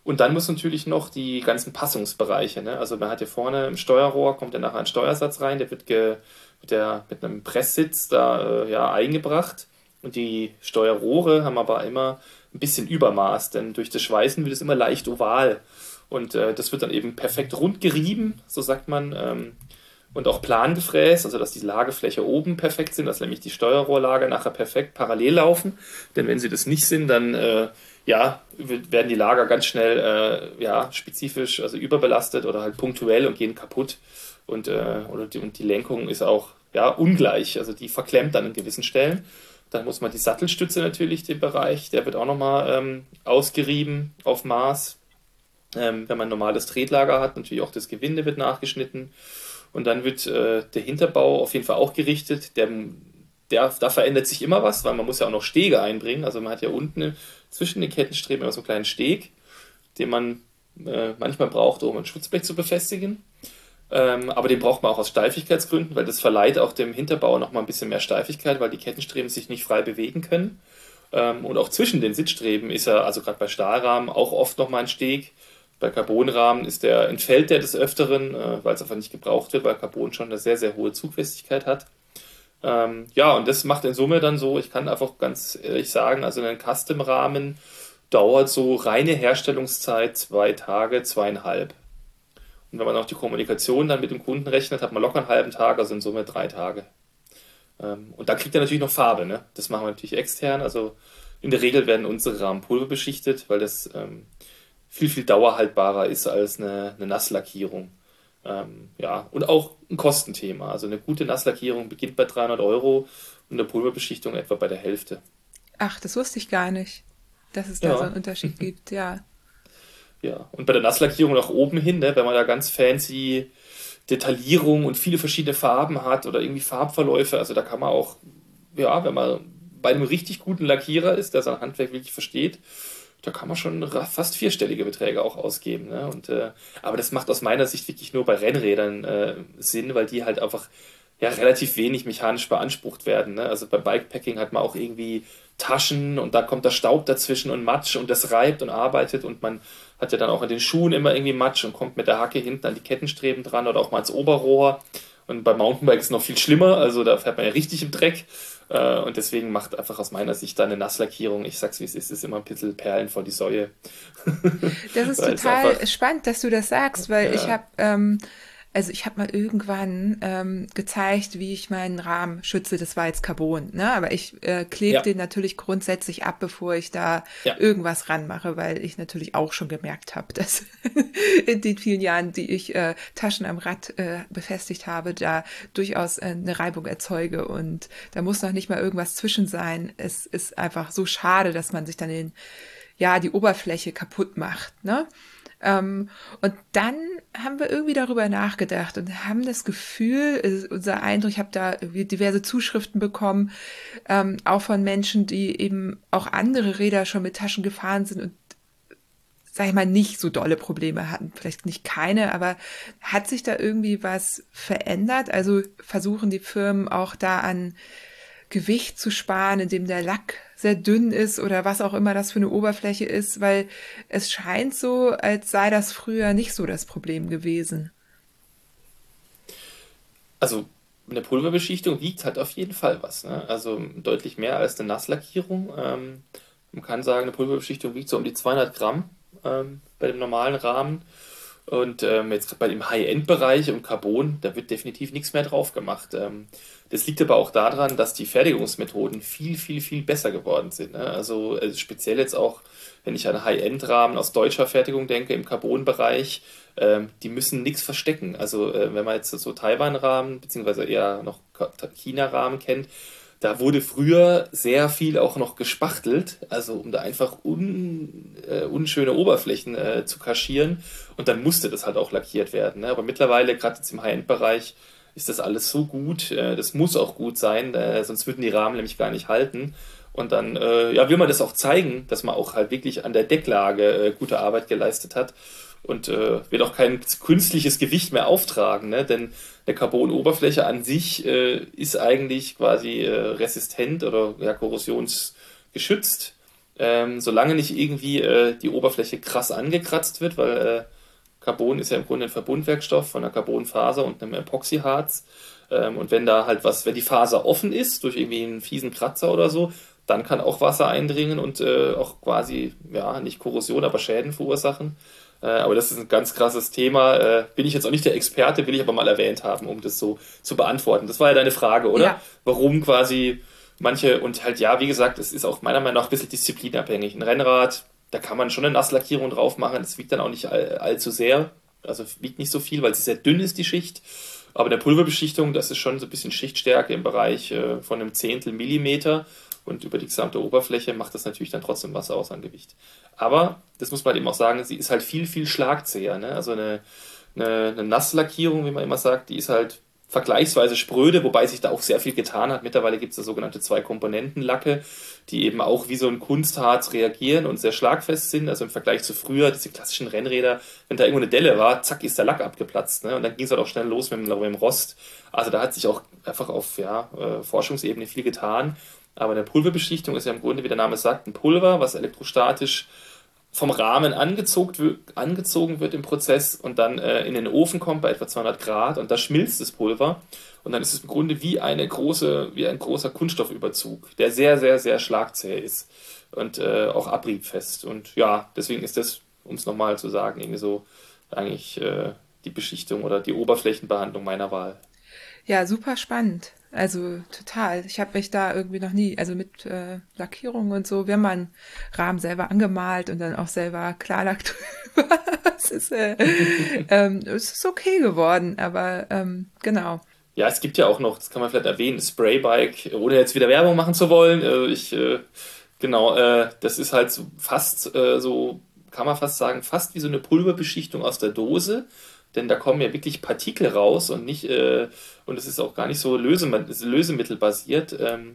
und dann muss natürlich noch die ganzen Passungsbereiche. Ne? Also man hat hier vorne im Steuerrohr, kommt ja nachher ein Steuersatz rein, der wird ge, mit, der, mit einem Presssitz da äh, ja, eingebracht. Und die Steuerrohre haben aber immer ein bisschen Übermaß, denn durch das Schweißen wird es immer leicht oval. Und äh, das wird dann eben perfekt rund gerieben, so sagt man. Ähm, und auch plan gefräst, also dass die Lagefläche oben perfekt sind, dass nämlich die Steuerrohrlager nachher perfekt parallel laufen. Denn wenn sie das nicht sind, dann äh, ja, werden die Lager ganz schnell äh, ja, spezifisch, also überbelastet oder halt punktuell und gehen kaputt. Und, äh, oder die, und die Lenkung ist auch ja, ungleich, also die verklemmt dann an gewissen Stellen. Dann muss man die Sattelstütze natürlich, den Bereich, der wird auch nochmal ähm, ausgerieben auf Maß. Ähm, wenn man ein normales Tretlager hat, natürlich auch das Gewinde wird nachgeschnitten. Und dann wird äh, der Hinterbau auf jeden Fall auch gerichtet. Der, der, da verändert sich immer was, weil man muss ja auch noch Stege einbringen. Also man hat ja unten zwischen den Kettenstreben immer so einen kleinen Steg, den man äh, manchmal braucht, um ein Schutzblech zu befestigen. Ähm, aber den braucht man auch aus Steifigkeitsgründen, weil das verleiht auch dem Hinterbau nochmal ein bisschen mehr Steifigkeit, weil die Kettenstreben sich nicht frei bewegen können. Ähm, und auch zwischen den Sitzstreben ist er, also gerade bei Stahlrahmen, auch oft nochmal ein Steg. Bei Carbonrahmen ist der, entfällt der des Öfteren, äh, weil es einfach nicht gebraucht wird, weil Carbon schon eine sehr, sehr hohe Zugfestigkeit hat. Ähm, ja, und das macht in Summe dann so, ich kann einfach ganz ehrlich sagen, also ein Custom-Rahmen dauert so reine Herstellungszeit zwei Tage, zweieinhalb. Und wenn man auch die Kommunikation dann mit dem Kunden rechnet, hat man locker einen halben Tag, also in Summe drei Tage. Ähm, und da kriegt er natürlich noch Farbe, ne? Das machen wir natürlich extern. Also in der Regel werden unsere Rahmen pulverbeschichtet, weil das ähm, viel, viel dauerhaltbarer ist als eine, eine Nasslackierung. Ähm, ja, und auch ein Kostenthema. Also eine gute Nasslackierung beginnt bei 300 Euro und eine Pulverbeschichtung etwa bei der Hälfte. Ach, das wusste ich gar nicht, dass es da ja. so einen Unterschied gibt, ja. Ja, und bei der Nasslackierung nach oben hin, ne, wenn man da ganz fancy Detaillierung und viele verschiedene Farben hat oder irgendwie Farbverläufe, also da kann man auch, ja, wenn man bei einem richtig guten Lackierer ist, der sein Handwerk wirklich versteht, da kann man schon fast vierstellige Beträge auch ausgeben. Ne? Und, äh, aber das macht aus meiner Sicht wirklich nur bei Rennrädern äh, Sinn, weil die halt einfach ja relativ wenig mechanisch beansprucht werden. Ne? Also beim Bikepacking hat man auch irgendwie Taschen und da kommt der Staub dazwischen und Matsch und das reibt und arbeitet und man hat ja dann auch in den Schuhen immer irgendwie Matsch und kommt mit der Hacke hinten an die Kettenstreben dran oder auch mal ins Oberrohr. Und beim Mountainbike ist es noch viel schlimmer, also da fährt man ja richtig im Dreck. Äh, und deswegen macht einfach aus meiner Sicht da eine Nasslackierung, ich sag's wie es ist, ist immer ein bisschen Perlen vor die Säue. Das ist total spannend, dass du das sagst, weil ja. ich habe ähm, also ich habe mal irgendwann ähm, gezeigt, wie ich meinen Rahmen schütze. Das war jetzt Carbon, ne? Aber ich äh, klebe ja. den natürlich grundsätzlich ab, bevor ich da ja. irgendwas ranmache, weil ich natürlich auch schon gemerkt habe, dass in den vielen Jahren, die ich äh, Taschen am Rad äh, befestigt habe, da durchaus äh, eine Reibung erzeuge und da muss noch nicht mal irgendwas zwischen sein. Es ist einfach so schade, dass man sich dann den ja die Oberfläche kaputt macht, ne? Ähm, und dann haben wir irgendwie darüber nachgedacht und haben das Gefühl, unser Eindruck, ich habe da diverse Zuschriften bekommen, ähm, auch von Menschen, die eben auch andere Räder schon mit Taschen gefahren sind und sag ich mal, nicht so dolle Probleme hatten. Vielleicht nicht keine, aber hat sich da irgendwie was verändert? Also versuchen die Firmen auch da an Gewicht zu sparen, indem der Lack sehr dünn ist oder was auch immer das für eine Oberfläche ist, weil es scheint so, als sei das früher nicht so das Problem gewesen. Also eine Pulverbeschichtung wiegt halt auf jeden Fall was. Ne? Also deutlich mehr als eine Nasslackierung. Ähm, man kann sagen, eine Pulverbeschichtung wiegt so um die 200 Gramm ähm, bei dem normalen Rahmen. Und ähm, jetzt bei dem High-End-Bereich und Carbon, da wird definitiv nichts mehr drauf gemacht. Ähm, das liegt aber auch daran, dass die Fertigungsmethoden viel, viel, viel besser geworden sind. Ne? Also, also, speziell jetzt auch, wenn ich an High-End-Rahmen aus deutscher Fertigung denke, im Carbon-Bereich, ähm, die müssen nichts verstecken. Also äh, wenn man jetzt so Taiwan-Rahmen, beziehungsweise eher noch China-Rahmen kennt, da wurde früher sehr viel auch noch gespachtelt, also um da einfach un, äh, unschöne Oberflächen äh, zu kaschieren. Und dann musste das halt auch lackiert werden. Ne? Aber mittlerweile, gerade jetzt im High-End-Bereich, ist das alles so gut. Äh, das muss auch gut sein, äh, sonst würden die Rahmen nämlich gar nicht halten. Und dann äh, ja, will man das auch zeigen, dass man auch halt wirklich an der Decklage äh, gute Arbeit geleistet hat und äh, will auch kein künstliches Gewicht mehr auftragen, ne? denn eine Carbon-Oberfläche an sich äh, ist eigentlich quasi resistent oder ja, korrosionsgeschützt, ähm, solange nicht irgendwie die Oberfläche krass angekratzt wird, weil Carbon ist ja im Grunde ein Verbundwerkstoff von einer Carbonfaser und einem Epoxyharz. Ähm, und wenn da halt was, wenn die Faser offen ist, durch irgendwie einen fiesen Kratzer oder so, dann kann auch Wasser eindringen und äh, auch quasi, ja, nicht Korrosion, aber Schäden verursachen. Äh, aber das ist ein ganz krasses Thema. Äh, bin ich jetzt auch nicht der Experte, will ich aber mal erwähnt haben, um das so zu beantworten. Das war ja deine Frage, oder? Ja. Warum quasi manche, und halt ja, wie gesagt, es ist auch meiner Meinung nach ein bisschen disziplinabhängig. Ein Rennrad, da kann man schon eine Nasslackierung drauf machen, das wiegt dann auch nicht all, allzu sehr. Also wiegt nicht so viel, weil es sehr dünn ist, die Schicht. Aber der Pulverbeschichtung, das ist schon so ein bisschen Schichtstärke im Bereich äh, von einem Zehntel Millimeter und über die gesamte Oberfläche macht das natürlich dann trotzdem was aus an Gewicht. Aber, das muss man halt eben auch sagen, sie ist halt viel, viel schlagzäher. Ne? Also eine, eine, eine Nasslackierung, wie man immer sagt, die ist halt vergleichsweise spröde, wobei sich da auch sehr viel getan hat. Mittlerweile gibt es da sogenannte Zwei-Komponenten-Lacke, die eben auch wie so ein Kunstharz reagieren und sehr schlagfest sind. Also im Vergleich zu früher, diese klassischen Rennräder, wenn da irgendwo eine Delle war, zack, ist der Lack abgeplatzt. Ne? Und dann ging es halt auch schnell los mit dem, mit dem Rost. Also da hat sich auch einfach auf ja, äh, Forschungsebene viel getan. Aber eine Pulverbeschichtung ist ja im Grunde, wie der Name sagt, ein Pulver, was elektrostatisch vom Rahmen angezogen, wird im Prozess und dann äh, in den Ofen kommt bei etwa 200 Grad und da schmilzt das Pulver und dann ist es im Grunde wie eine große, wie ein großer Kunststoffüberzug, der sehr, sehr, sehr schlagzäh ist und äh, auch abriebfest. Und ja, deswegen ist das, um es nochmal zu sagen, irgendwie so eigentlich äh, die Beschichtung oder die Oberflächenbehandlung meiner Wahl. Ja, super spannend. Also total. Ich habe mich da irgendwie noch nie, also mit äh, Lackierung und so, wir haben mal einen Rahmen selber angemalt und dann auch selber Klarlack drüber. es, ist, äh, ähm, es ist okay geworden, aber ähm, genau. Ja, es gibt ja auch noch, das kann man vielleicht erwähnen, Spraybike, ohne jetzt wieder Werbung machen zu wollen. Äh, ich, äh, genau, äh, das ist halt so fast äh, so, kann man fast sagen, fast wie so eine Pulverbeschichtung aus der Dose denn da kommen ja wirklich Partikel raus und nicht, äh, und es ist auch gar nicht so lösemittelbasiert. Ähm,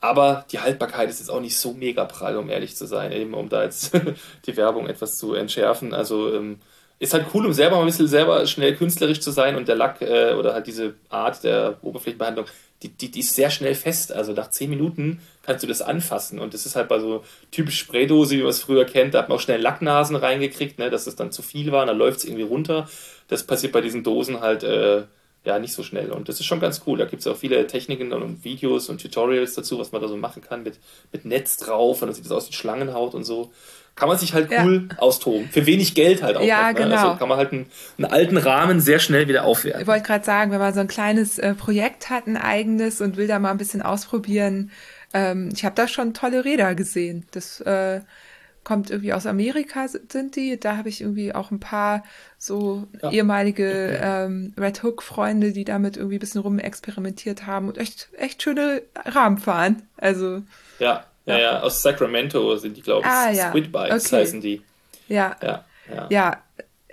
aber die Haltbarkeit ist jetzt auch nicht so mega prall, um ehrlich zu sein, eben um da jetzt die Werbung etwas zu entschärfen. Also ähm, ist halt cool, um selber mal ein bisschen selber schnell künstlerisch zu sein und der Lack äh, oder halt diese Art der Oberflächenbehandlung, die, die, die ist sehr schnell fest. Also nach 10 Minuten kannst du das anfassen und das ist halt bei so typisch Spraydose, wie man es früher kennt, da hat man auch schnell Lacknasen reingekriegt, ne, dass es dann zu viel war und dann läuft es irgendwie runter das passiert bei diesen Dosen halt äh, ja nicht so schnell. Und das ist schon ganz cool. Da gibt es auch viele Techniken und Videos und Tutorials dazu, was man da so machen kann mit, mit Netz drauf und dann sieht das aus wie Schlangenhaut und so. Kann man sich halt cool ja. austoben. Für wenig Geld halt auch. Ja, noch, ne? genau. Also kann man halt einen, einen, alten Rahmen sehr schnell wieder aufwerten. Ich wollte gerade sagen, wenn man so ein kleines äh, Projekt hat, ein eigenes und will da mal ein bisschen ausprobieren, ähm, ich habe da schon tolle Räder gesehen. Das äh, kommt irgendwie aus Amerika, sind die. Da habe ich irgendwie auch ein paar so ja. ehemalige ähm, Red Hook-Freunde, die damit irgendwie ein bisschen rumexperimentiert haben und echt, echt schöne Rahmen fahren. Also. Ja, ja, ja, aus Sacramento sind die, glaube ich. Ah, ja. Squidbikes okay. heißen die. Ja. Ja, ja. ja.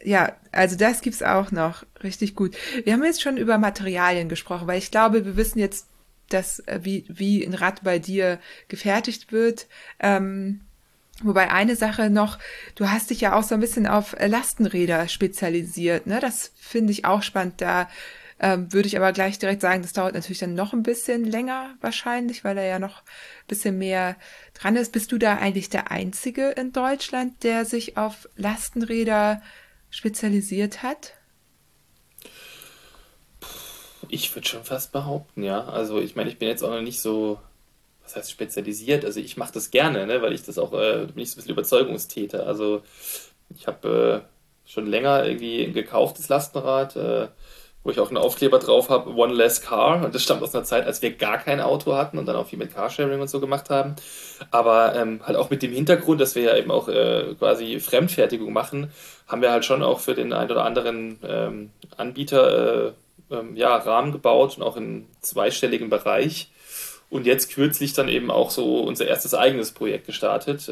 Ja, also das gibt's auch noch. Richtig gut. Wir haben jetzt schon über Materialien gesprochen, weil ich glaube, wir wissen jetzt, dass, äh, wie, wie ein Rad bei dir gefertigt wird. Ähm, Wobei eine Sache noch, du hast dich ja auch so ein bisschen auf Lastenräder spezialisiert, ne? Das finde ich auch spannend. Da ähm, würde ich aber gleich direkt sagen, das dauert natürlich dann noch ein bisschen länger wahrscheinlich, weil er ja noch ein bisschen mehr dran ist. Bist du da eigentlich der Einzige in Deutschland, der sich auf Lastenräder spezialisiert hat? Ich würde schon fast behaupten, ja. Also ich meine, ich bin jetzt auch noch nicht so was heißt spezialisiert? Also ich mache das gerne, ne, weil ich das auch, äh, bin ich so ein bisschen Überzeugungstäter. Also ich habe äh, schon länger irgendwie ein gekauftes Lastenrad, äh, wo ich auch einen Aufkleber drauf habe, One Less Car. Und das stammt aus einer Zeit, als wir gar kein Auto hatten und dann auch viel mit Carsharing und so gemacht haben. Aber ähm, halt auch mit dem Hintergrund, dass wir ja eben auch äh, quasi Fremdfertigung machen, haben wir halt schon auch für den einen oder anderen ähm, Anbieter äh, ähm, ja, Rahmen gebaut und auch im zweistelligen Bereich und jetzt kürzlich dann eben auch so unser erstes eigenes Projekt gestartet.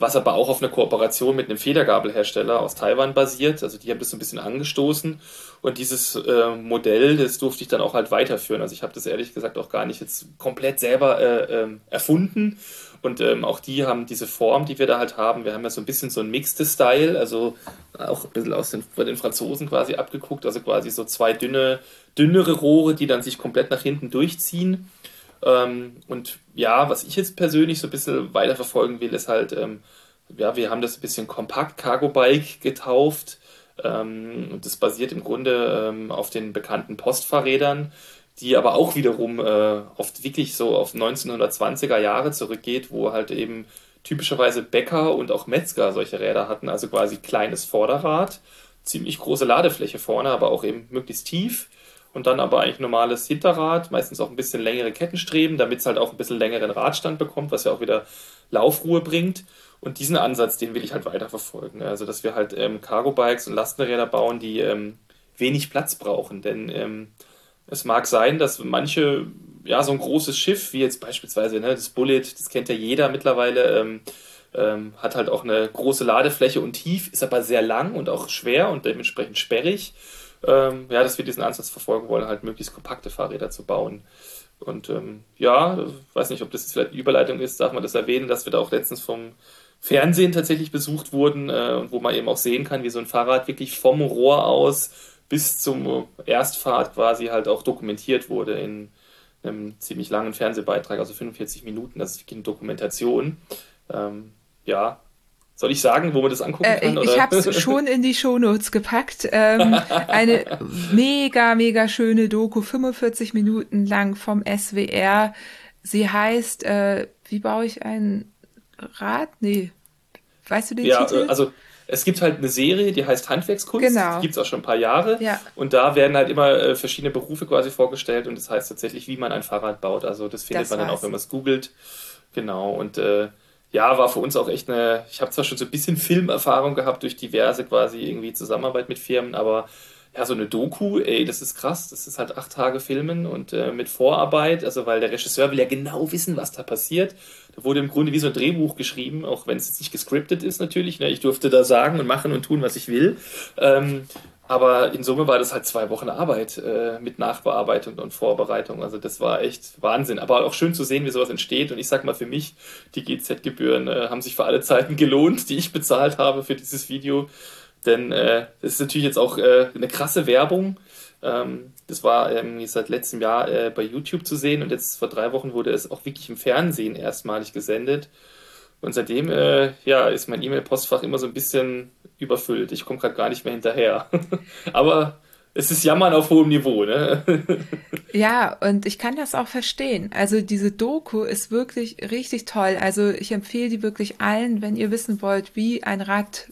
Was aber auch auf einer Kooperation mit einem Federgabelhersteller aus Taiwan basiert. Also die haben das so ein bisschen angestoßen und dieses äh, Modell, das durfte ich dann auch halt weiterführen. Also ich habe das ehrlich gesagt auch gar nicht jetzt komplett selber äh, ähm, erfunden und ähm, auch die haben diese Form, die wir da halt haben. Wir haben ja so ein bisschen so ein Mixed Style, also auch ein bisschen aus den, von den Franzosen quasi abgeguckt, also quasi so zwei dünne, dünnere Rohre, die dann sich komplett nach hinten durchziehen. Ähm, und ja, was ich jetzt persönlich so ein bisschen weiterverfolgen will, ist halt, ähm, ja, wir haben das ein bisschen kompakt Cargo Bike getauft. Ähm, und das basiert im Grunde auf den bekannten Postfahrrädern die aber auch wiederum äh, oft wirklich so auf 1920er Jahre zurückgeht, wo halt eben typischerweise Bäcker und auch Metzger solche Räder hatten, also quasi kleines Vorderrad, ziemlich große Ladefläche vorne, aber auch eben möglichst tief und dann aber eigentlich normales Hinterrad, meistens auch ein bisschen längere Kettenstreben, damit es halt auch ein bisschen längeren Radstand bekommt, was ja auch wieder Laufruhe bringt. Und diesen Ansatz, den will ich halt weiterverfolgen. Also, dass wir halt ähm, Cargo-Bikes und Lastenräder bauen, die ähm, wenig Platz brauchen. Denn ähm, es mag sein, dass manche, ja, so ein großes Schiff, wie jetzt beispielsweise ne, das Bullet, das kennt ja jeder mittlerweile, ähm, ähm, hat halt auch eine große Ladefläche und tief, ist aber sehr lang und auch schwer und dementsprechend sperrig. Ähm, ja, dass wir diesen Ansatz verfolgen wollen, halt möglichst kompakte Fahrräder zu bauen. Und ähm, ja, weiß nicht, ob das jetzt vielleicht eine Überleitung ist, darf man das erwähnen, dass wir da auch letztens vom Fernsehen tatsächlich besucht wurden äh, und wo man eben auch sehen kann, wie so ein Fahrrad wirklich vom Rohr aus bis zum Erstfahrt quasi halt auch dokumentiert wurde in einem ziemlich langen Fernsehbeitrag, also 45 Minuten, das ist wirklich eine Dokumentation. Ähm, ja, soll ich sagen, wo man das angucken äh, kann? Oder? Ich habe es schon in die Shownotes gepackt. Ähm, eine mega, mega schöne Doku, 45 Minuten lang vom SWR. Sie heißt, äh, wie baue ich ein Rad? Nee. Weißt du den ja, Titel? also es gibt halt eine Serie, die heißt Handwerkskunst. Genau. Die gibt es auch schon ein paar Jahre. Ja. Und da werden halt immer äh, verschiedene Berufe quasi vorgestellt und das heißt tatsächlich, wie man ein Fahrrad baut. Also das findet Das man dann auch, wenn man es googelt. Genau. Und äh, ja, war für uns auch echt eine, ich habe zwar schon so ein bisschen Filmerfahrung gehabt durch diverse quasi irgendwie Zusammenarbeit mit Firmen, aber ja, so eine Doku, ey, das ist krass. Das ist halt acht Tage Filmen und äh, mit Vorarbeit, also weil der Regisseur will ja genau wissen, was da passiert. Da wurde im Grunde wie so ein Drehbuch geschrieben, auch wenn es jetzt nicht gescriptet ist natürlich. Ne? Ich durfte da sagen und machen und tun, was ich will. Ähm, aber in Summe war das halt zwei Wochen Arbeit äh, mit Nachbearbeitung und Vorbereitung. Also das war echt Wahnsinn. Aber auch schön zu sehen, wie sowas entsteht. Und ich sag mal, für mich, die GZ-Gebühren äh, haben sich für alle Zeiten gelohnt, die ich bezahlt habe für dieses Video. Denn äh, das ist natürlich jetzt auch äh, eine krasse Werbung. Ähm, das war ähm, seit letztem Jahr äh, bei YouTube zu sehen und jetzt vor drei Wochen wurde es auch wirklich im Fernsehen erstmalig gesendet. Und seitdem äh, ja, ist mein E-Mail-Postfach immer so ein bisschen überfüllt. Ich komme gerade gar nicht mehr hinterher. Aber es ist Jammern auf hohem Niveau, ne? Ja, und ich kann das auch verstehen. Also diese Doku ist wirklich richtig toll. Also ich empfehle die wirklich allen, wenn ihr wissen wollt, wie ein Rad,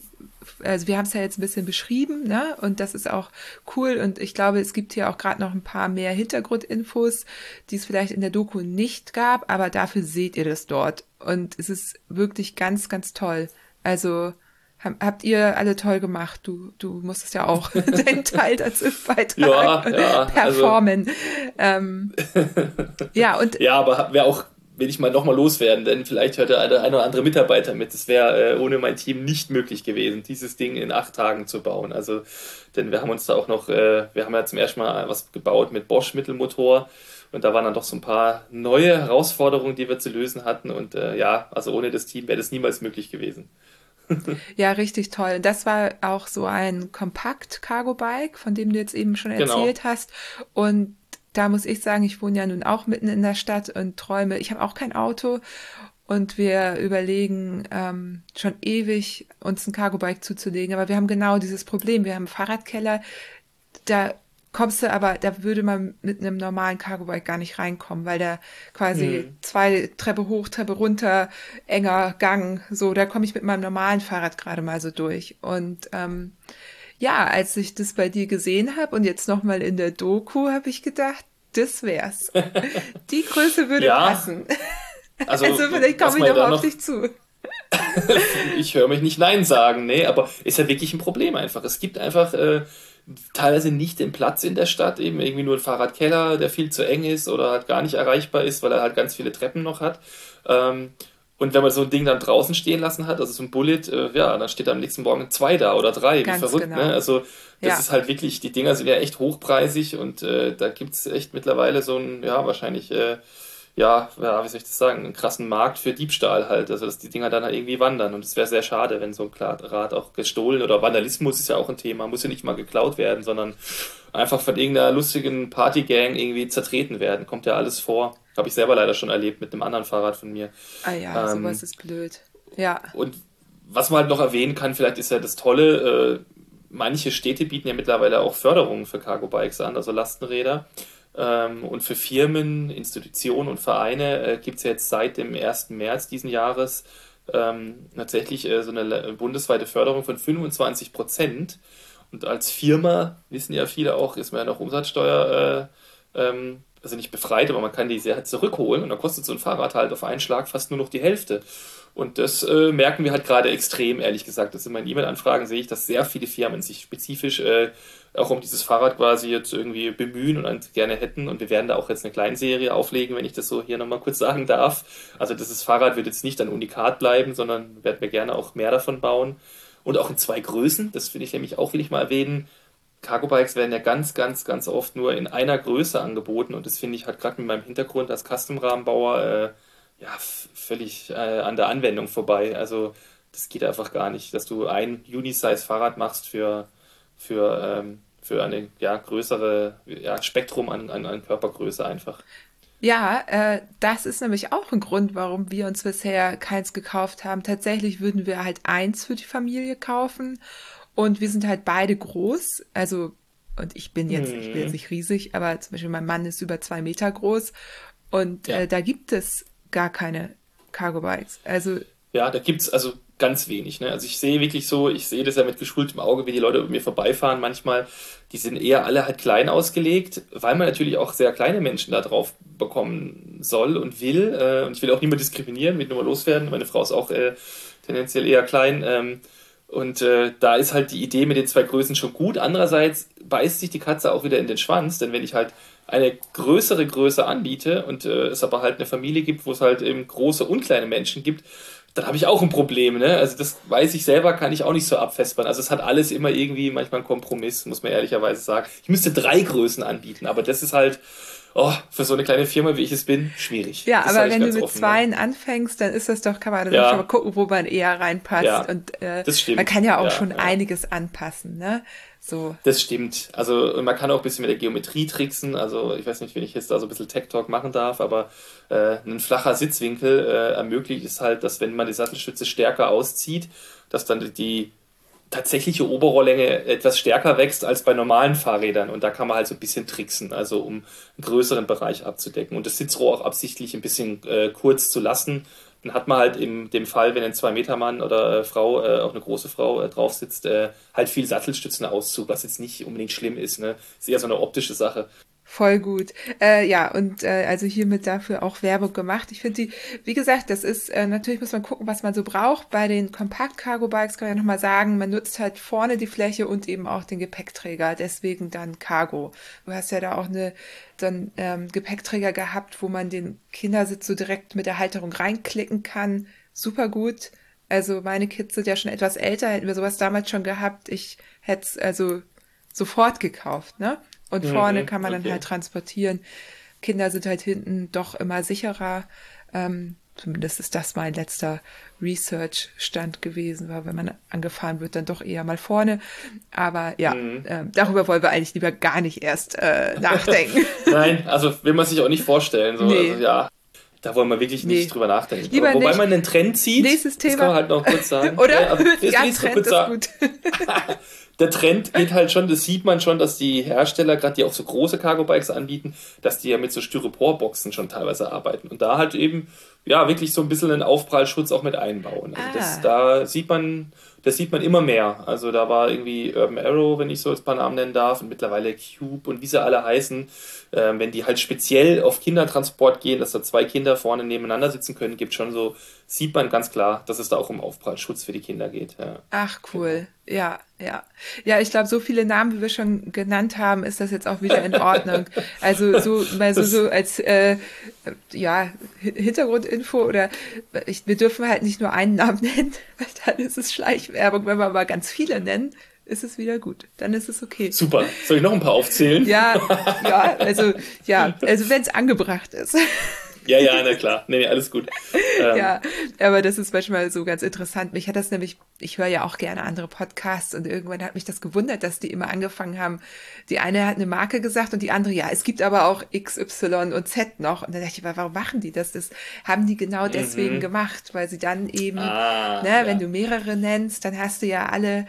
also wir haben es ja jetzt ein bisschen beschrieben, ne? Und das ist auch cool. Und ich glaube, es gibt hier auch gerade noch ein paar mehr Hintergrundinfos, die es vielleicht in der Doku nicht gab, aber dafür seht ihr das dort. Und es ist wirklich ganz, ganz toll. Also hab- habt ihr alle toll gemacht. Du, du musstest ja auch deinen Teil dazu beitragen Ja, ja, also- performen. ähm, ja, und Ja, aber wäre auch, will ich mal nochmal loswerden, denn vielleicht hört der eine, oder andere Mitarbeiter mit. Es wäre äh, ohne mein Team nicht möglich gewesen, dieses Ding in acht Tagen zu bauen. Also, denn wir haben uns da auch noch, äh, wir haben ja zum ersten Mal was gebaut mit Bosch Mittelmotor. Und da waren dann doch so ein paar neue Herausforderungen, die wir zu lösen hatten. Und äh, ja, also ohne das Team wäre das niemals möglich gewesen. ja, richtig toll. Das war auch so ein Kompakt-Cargo-Bike, von dem du jetzt eben schon Genau. erzählt hast. Und da muss ich sagen, ich wohne ja nun auch mitten in der Stadt und träume, ich habe auch kein Auto. Und wir überlegen ähm, schon ewig, uns ein Cargo-Bike zuzulegen. Aber wir haben genau dieses Problem. Wir haben einen Fahrradkeller, da kommst du aber, da würde man mit einem normalen Cargo-Bike gar nicht reinkommen, weil der quasi Hm. zwei Treppe hoch, Treppe runter, enger Gang, so, da komme ich mit meinem normalen Fahrrad gerade mal so durch. Und ähm, ja, als ich das bei dir gesehen habe und jetzt nochmal in der Doku, habe ich gedacht, das wär's. Die Größe würde Ja, passen. Also, Also vielleicht komme ich man da noch auf dich zu. ich höre mich nicht Nein sagen, nee, aber ist ja wirklich ein Problem einfach. Es gibt einfach äh, teilweise nicht den Platz in der Stadt, eben irgendwie nur ein Fahrradkeller, der viel zu eng ist oder halt gar nicht erreichbar ist, weil er halt ganz viele Treppen noch hat. Ähm, Und wenn man so ein Ding dann draußen stehen lassen hat, also so ein Bullet, äh, ja, dann steht am nächsten Morgen zwei da oder drei, Ganz wie verrückt, genau. ne? Also das ja. ist halt wirklich, die Dinger sind ja echt hochpreisig und äh, da gibt's echt mittlerweile so ein, ja, wahrscheinlich, äh, ja, ja, wie soll ich das sagen, einen krassen Markt für Diebstahl halt, also dass die Dinger dann halt irgendwie wandern und es wäre sehr schade, wenn so ein Rad auch gestohlen oder Vandalismus ist ja auch ein Thema, muss ja nicht mal geklaut werden, sondern einfach von irgendeiner lustigen Partygang irgendwie zertreten werden, kommt ja alles vor. Habe ich selber leider schon erlebt mit einem anderen Fahrrad von mir. Ah ja, ähm, sowas ist blöd. Ja. Und was man halt noch erwähnen kann, vielleicht ist ja das Tolle, äh, manche Städte bieten ja mittlerweile auch Förderungen für Cargo-Bikes an, also Lastenräder. Ähm, und für Firmen, Institutionen und Vereine äh, gibt es jetzt seit dem 1. März diesen Jahres ähm, tatsächlich äh, so eine bundesweite Förderung von 25 Prozent. Und als Firma, wissen ja viele auch, ist man ja noch Umsatzsteuer äh, ähm, also nicht befreit, aber man kann die sehr zurückholen und dann kostet so ein Fahrrad halt auf einen Schlag fast nur noch die Hälfte. Und das äh, merken wir halt gerade extrem, ehrlich gesagt. Das in meinen E-Mail-Anfragen sehe ich, dass sehr viele Firmen sich spezifisch äh, auch um dieses Fahrrad quasi jetzt irgendwie bemühen und gerne hätten. Und wir werden da auch jetzt eine Kleinserie auflegen, wenn ich das so hier nochmal kurz sagen darf. Also dieses Fahrrad wird jetzt nicht ein Unikat bleiben, sondern werden wir gerne auch mehr davon bauen. Und auch in zwei Größen, das finde ich nämlich auch, will ich mal erwähnen. Cargo Bikes werden ja ganz, ganz, ganz oft nur in einer Größe angeboten und das finde ich halt gerade mit meinem Hintergrund als Custom-Rahmenbauer äh, ja, völlig äh, an der Anwendung vorbei. Also das geht einfach gar nicht, dass du ein Unisize-Fahrrad machst für, für, ähm, für eine ja, größere ja, Spektrum an, an, an Körpergröße einfach. Ja, äh, das ist nämlich auch ein Grund, warum wir uns bisher keins gekauft haben. Tatsächlich würden wir halt eins für die Familie kaufen und wir sind halt beide groß. Also, und ich bin jetzt, mhm. ich bin jetzt mhm. nicht riesig, aber zum Beispiel mein Mann ist über zwei Meter groß. Und ja. äh, da gibt es gar keine Cargo Bikes. Also. Ja, da gibt es also ganz wenig. Ne? Also ich sehe wirklich so, ich sehe das ja mit geschultem Auge, wie die Leute über mir vorbeifahren manchmal. Die sind eher alle halt klein ausgelegt, weil man natürlich auch sehr kleine Menschen da drauf bekommen soll und will. Äh, und ich will auch niemand diskriminieren, will nur mal loswerden. Meine Frau ist auch äh, tendenziell eher klein. Ähm, und äh, da ist halt die Idee mit den zwei Größen schon gut. Andererseits beißt sich die Katze auch wieder in den Schwanz, denn wenn ich halt eine größere Größe anbiete und äh, es aber halt eine Familie gibt, wo es halt eben große und kleine Menschen gibt, dann habe ich auch ein Problem. Ne? Also das weiß ich selber, kann ich auch nicht so abfestbaren. Also es hat alles immer irgendwie manchmal einen Kompromiss, muss man ehrlicherweise sagen. Ich müsste drei Größen anbieten, aber das ist halt oh, für so eine kleine Firma, wie ich es bin, schwierig. Ja, das aber wenn du mit Zweien ne? anfängst, dann ist das doch, kann man ja. schon mal gucken, wo man eher reinpasst. Ja, und äh, das stimmt. man kann ja auch ja, schon ja. einiges anpassen, ne? So. Das stimmt. Also man kann auch ein bisschen mit der Geometrie tricksen. Also ich weiß nicht, wenn ich jetzt da so ein bisschen Tech-Talk machen darf, aber äh, ein flacher Sitzwinkel äh, ermöglicht es halt, dass wenn man die Sattelstütze stärker auszieht, dass dann die tatsächliche Oberrohrlänge etwas stärker wächst als bei normalen Fahrrädern. Und da kann man halt so ein bisschen tricksen, also um einen größeren Bereich abzudecken. Und das Sitzrohr auch absichtlich ein bisschen äh, kurz zu lassen. Dann hat man halt in dem Fall, wenn ein 2-Meter-Mann oder äh, Frau, äh, auch eine große Frau äh, drauf sitzt, äh, halt viel Sattelstützenauszug, was jetzt nicht unbedingt schlimm ist. Ne? Ist eher so eine optische Sache. Voll gut. Äh, ja, und äh, also hiermit dafür auch Werbung gemacht. Ich finde die, wie gesagt, das ist, äh, natürlich muss man gucken, was man so braucht. Bei den Kompakt-Cargo-Bikes kann man ja nochmal sagen, man nutzt halt vorne die Fläche und eben auch den Gepäckträger, deswegen dann Cargo. Du hast ja da auch eine, einen ähm, Gepäckträger gehabt, wo man den Kindersitz so direkt mit der Halterung reinklicken kann. Super gut. Also meine Kids sind ja schon etwas älter, hätten wir sowas damals schon gehabt. Ich hätte es also sofort gekauft, ne? Und mhm, vorne kann man okay. dann halt transportieren. Kinder sind halt hinten doch immer sicherer. Ähm, zumindest ist das mein letzter Research-Stand gewesen, weil wenn man angefahren wird, dann doch eher mal vorne. Aber ja, mhm. äh, darüber wollen wir eigentlich lieber gar nicht erst äh, nachdenken. Nein, also will man sich auch nicht vorstellen. So. Nee. Also, ja. Da wollen wir wirklich nicht nee. drüber nachdenken. Lieber wobei nicht. man einen Trend sieht, Nächstes Thema. das kann man halt noch kurz sagen. Oder? Ja, also, ja, Trend kurz ist gut. Der Trend geht halt schon, das sieht man schon, dass die Hersteller, gerade die auch so große Cargo-Bikes anbieten, dass die ja mit so Styropor-Boxen schon teilweise arbeiten. Und da halt eben, ja, wirklich so ein bisschen einen Aufprallschutz auch mit einbauen. Also das, ah. da sieht man, das sieht man immer mehr. Also da war irgendwie Urban Arrow, wenn ich so ein paar Namen nennen darf, und mittlerweile Cube und wie sie alle heißen. Ähm, wenn die halt speziell auf Kindertransport gehen, dass da zwei Kinder vorne nebeneinander sitzen können, gibt schon so sieht man ganz klar, dass es da auch um Aufprallschutz für die Kinder geht. Ja. Ach, cool. Genau. Ja, ja. Ja, ich glaube, so viele Namen, wie wir schon genannt haben, ist das jetzt auch wieder in Ordnung. also so mal so, so als äh, ja, Hintergrundinfo oder ich, wir dürfen halt nicht nur einen Namen nennen, weil dann ist es Schleichwerbung. Wenn wir aber ganz viele nennen, ist es wieder gut. Dann ist es okay. Super. Soll ich noch ein paar aufzählen? Ja, ja, also ja, also wenn es angebracht ist. Ja, ja, na klar. Nee, nee alles gut. Ähm. Ja, aber das ist manchmal so ganz interessant. Mich hat das nämlich, ich höre ja auch gerne andere Podcasts und irgendwann hat mich das gewundert, dass die immer angefangen haben. Die eine hat eine Marke gesagt und die andere, ja, es gibt aber auch X, Y und Z noch. Und dann dachte ich, warum machen die das? Das haben die genau mhm. deswegen mhm. gemacht, weil sie dann eben, ah, ne, ja. wenn du mehrere nennst, dann hast du ja alle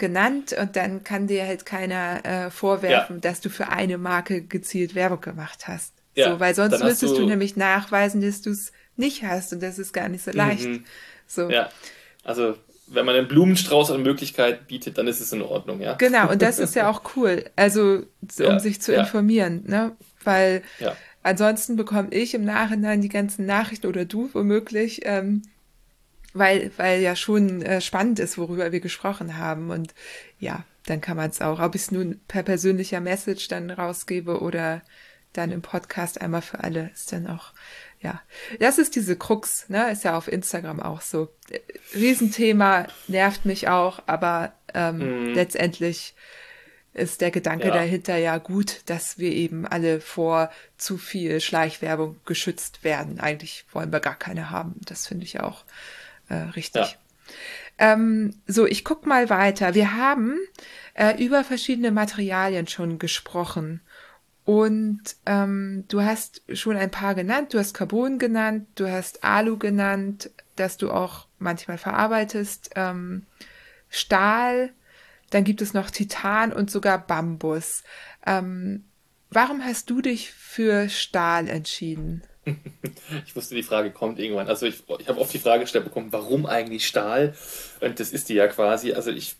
genannt und dann kann dir halt keiner äh, vorwerfen, ja. dass du für eine Marke gezielt Werbung gemacht hast. Ja, so, weil sonst müsstest du, du, nämlich nachweisen, dass du es nicht hast und das ist gar nicht so leicht. Mhm. So. Ja, also wenn man einen Blumenstrauß an Möglichkeiten bietet, dann ist es in Ordnung, ja. Genau, und das ist ja auch cool, also um ja, sich zu informieren, ne? Weil ansonsten bekomme ich im Nachhinein die ganzen Nachrichten oder du womöglich, ähm, weil, weil ja schon äh, spannend ist, worüber wir gesprochen haben. Und ja, dann kann man es auch, ob ich es nun per persönlicher Message dann rausgebe oder dann im Podcast einmal für alle ist dann auch, ja. Das ist diese Krux, ne? Ist ja auf Instagram auch so. Riesenthema, nervt mich auch, aber ähm, mhm. letztendlich ist der Gedanke ja. dahinter ja gut, dass wir eben alle vor zu viel Schleichwerbung geschützt werden. Eigentlich wollen wir gar keine haben. Das finde ich auch äh, richtig. Ja. Ähm, so, ich guck mal weiter. Wir haben äh, über verschiedene Materialien schon gesprochen. Und ähm, du hast schon ein paar genannt. Du hast Carbon genannt, du hast Alu genannt, dass du auch manchmal verarbeitest. Ähm, Stahl, dann gibt es noch Titan und sogar Bambus. Ähm, warum hast du dich für Stahl entschieden? Ich wusste, die Frage kommt irgendwann. Also ich, ich habe oft die Frage gestellt bekommen, warum eigentlich Stahl? Und das ist die ja quasi. Also ich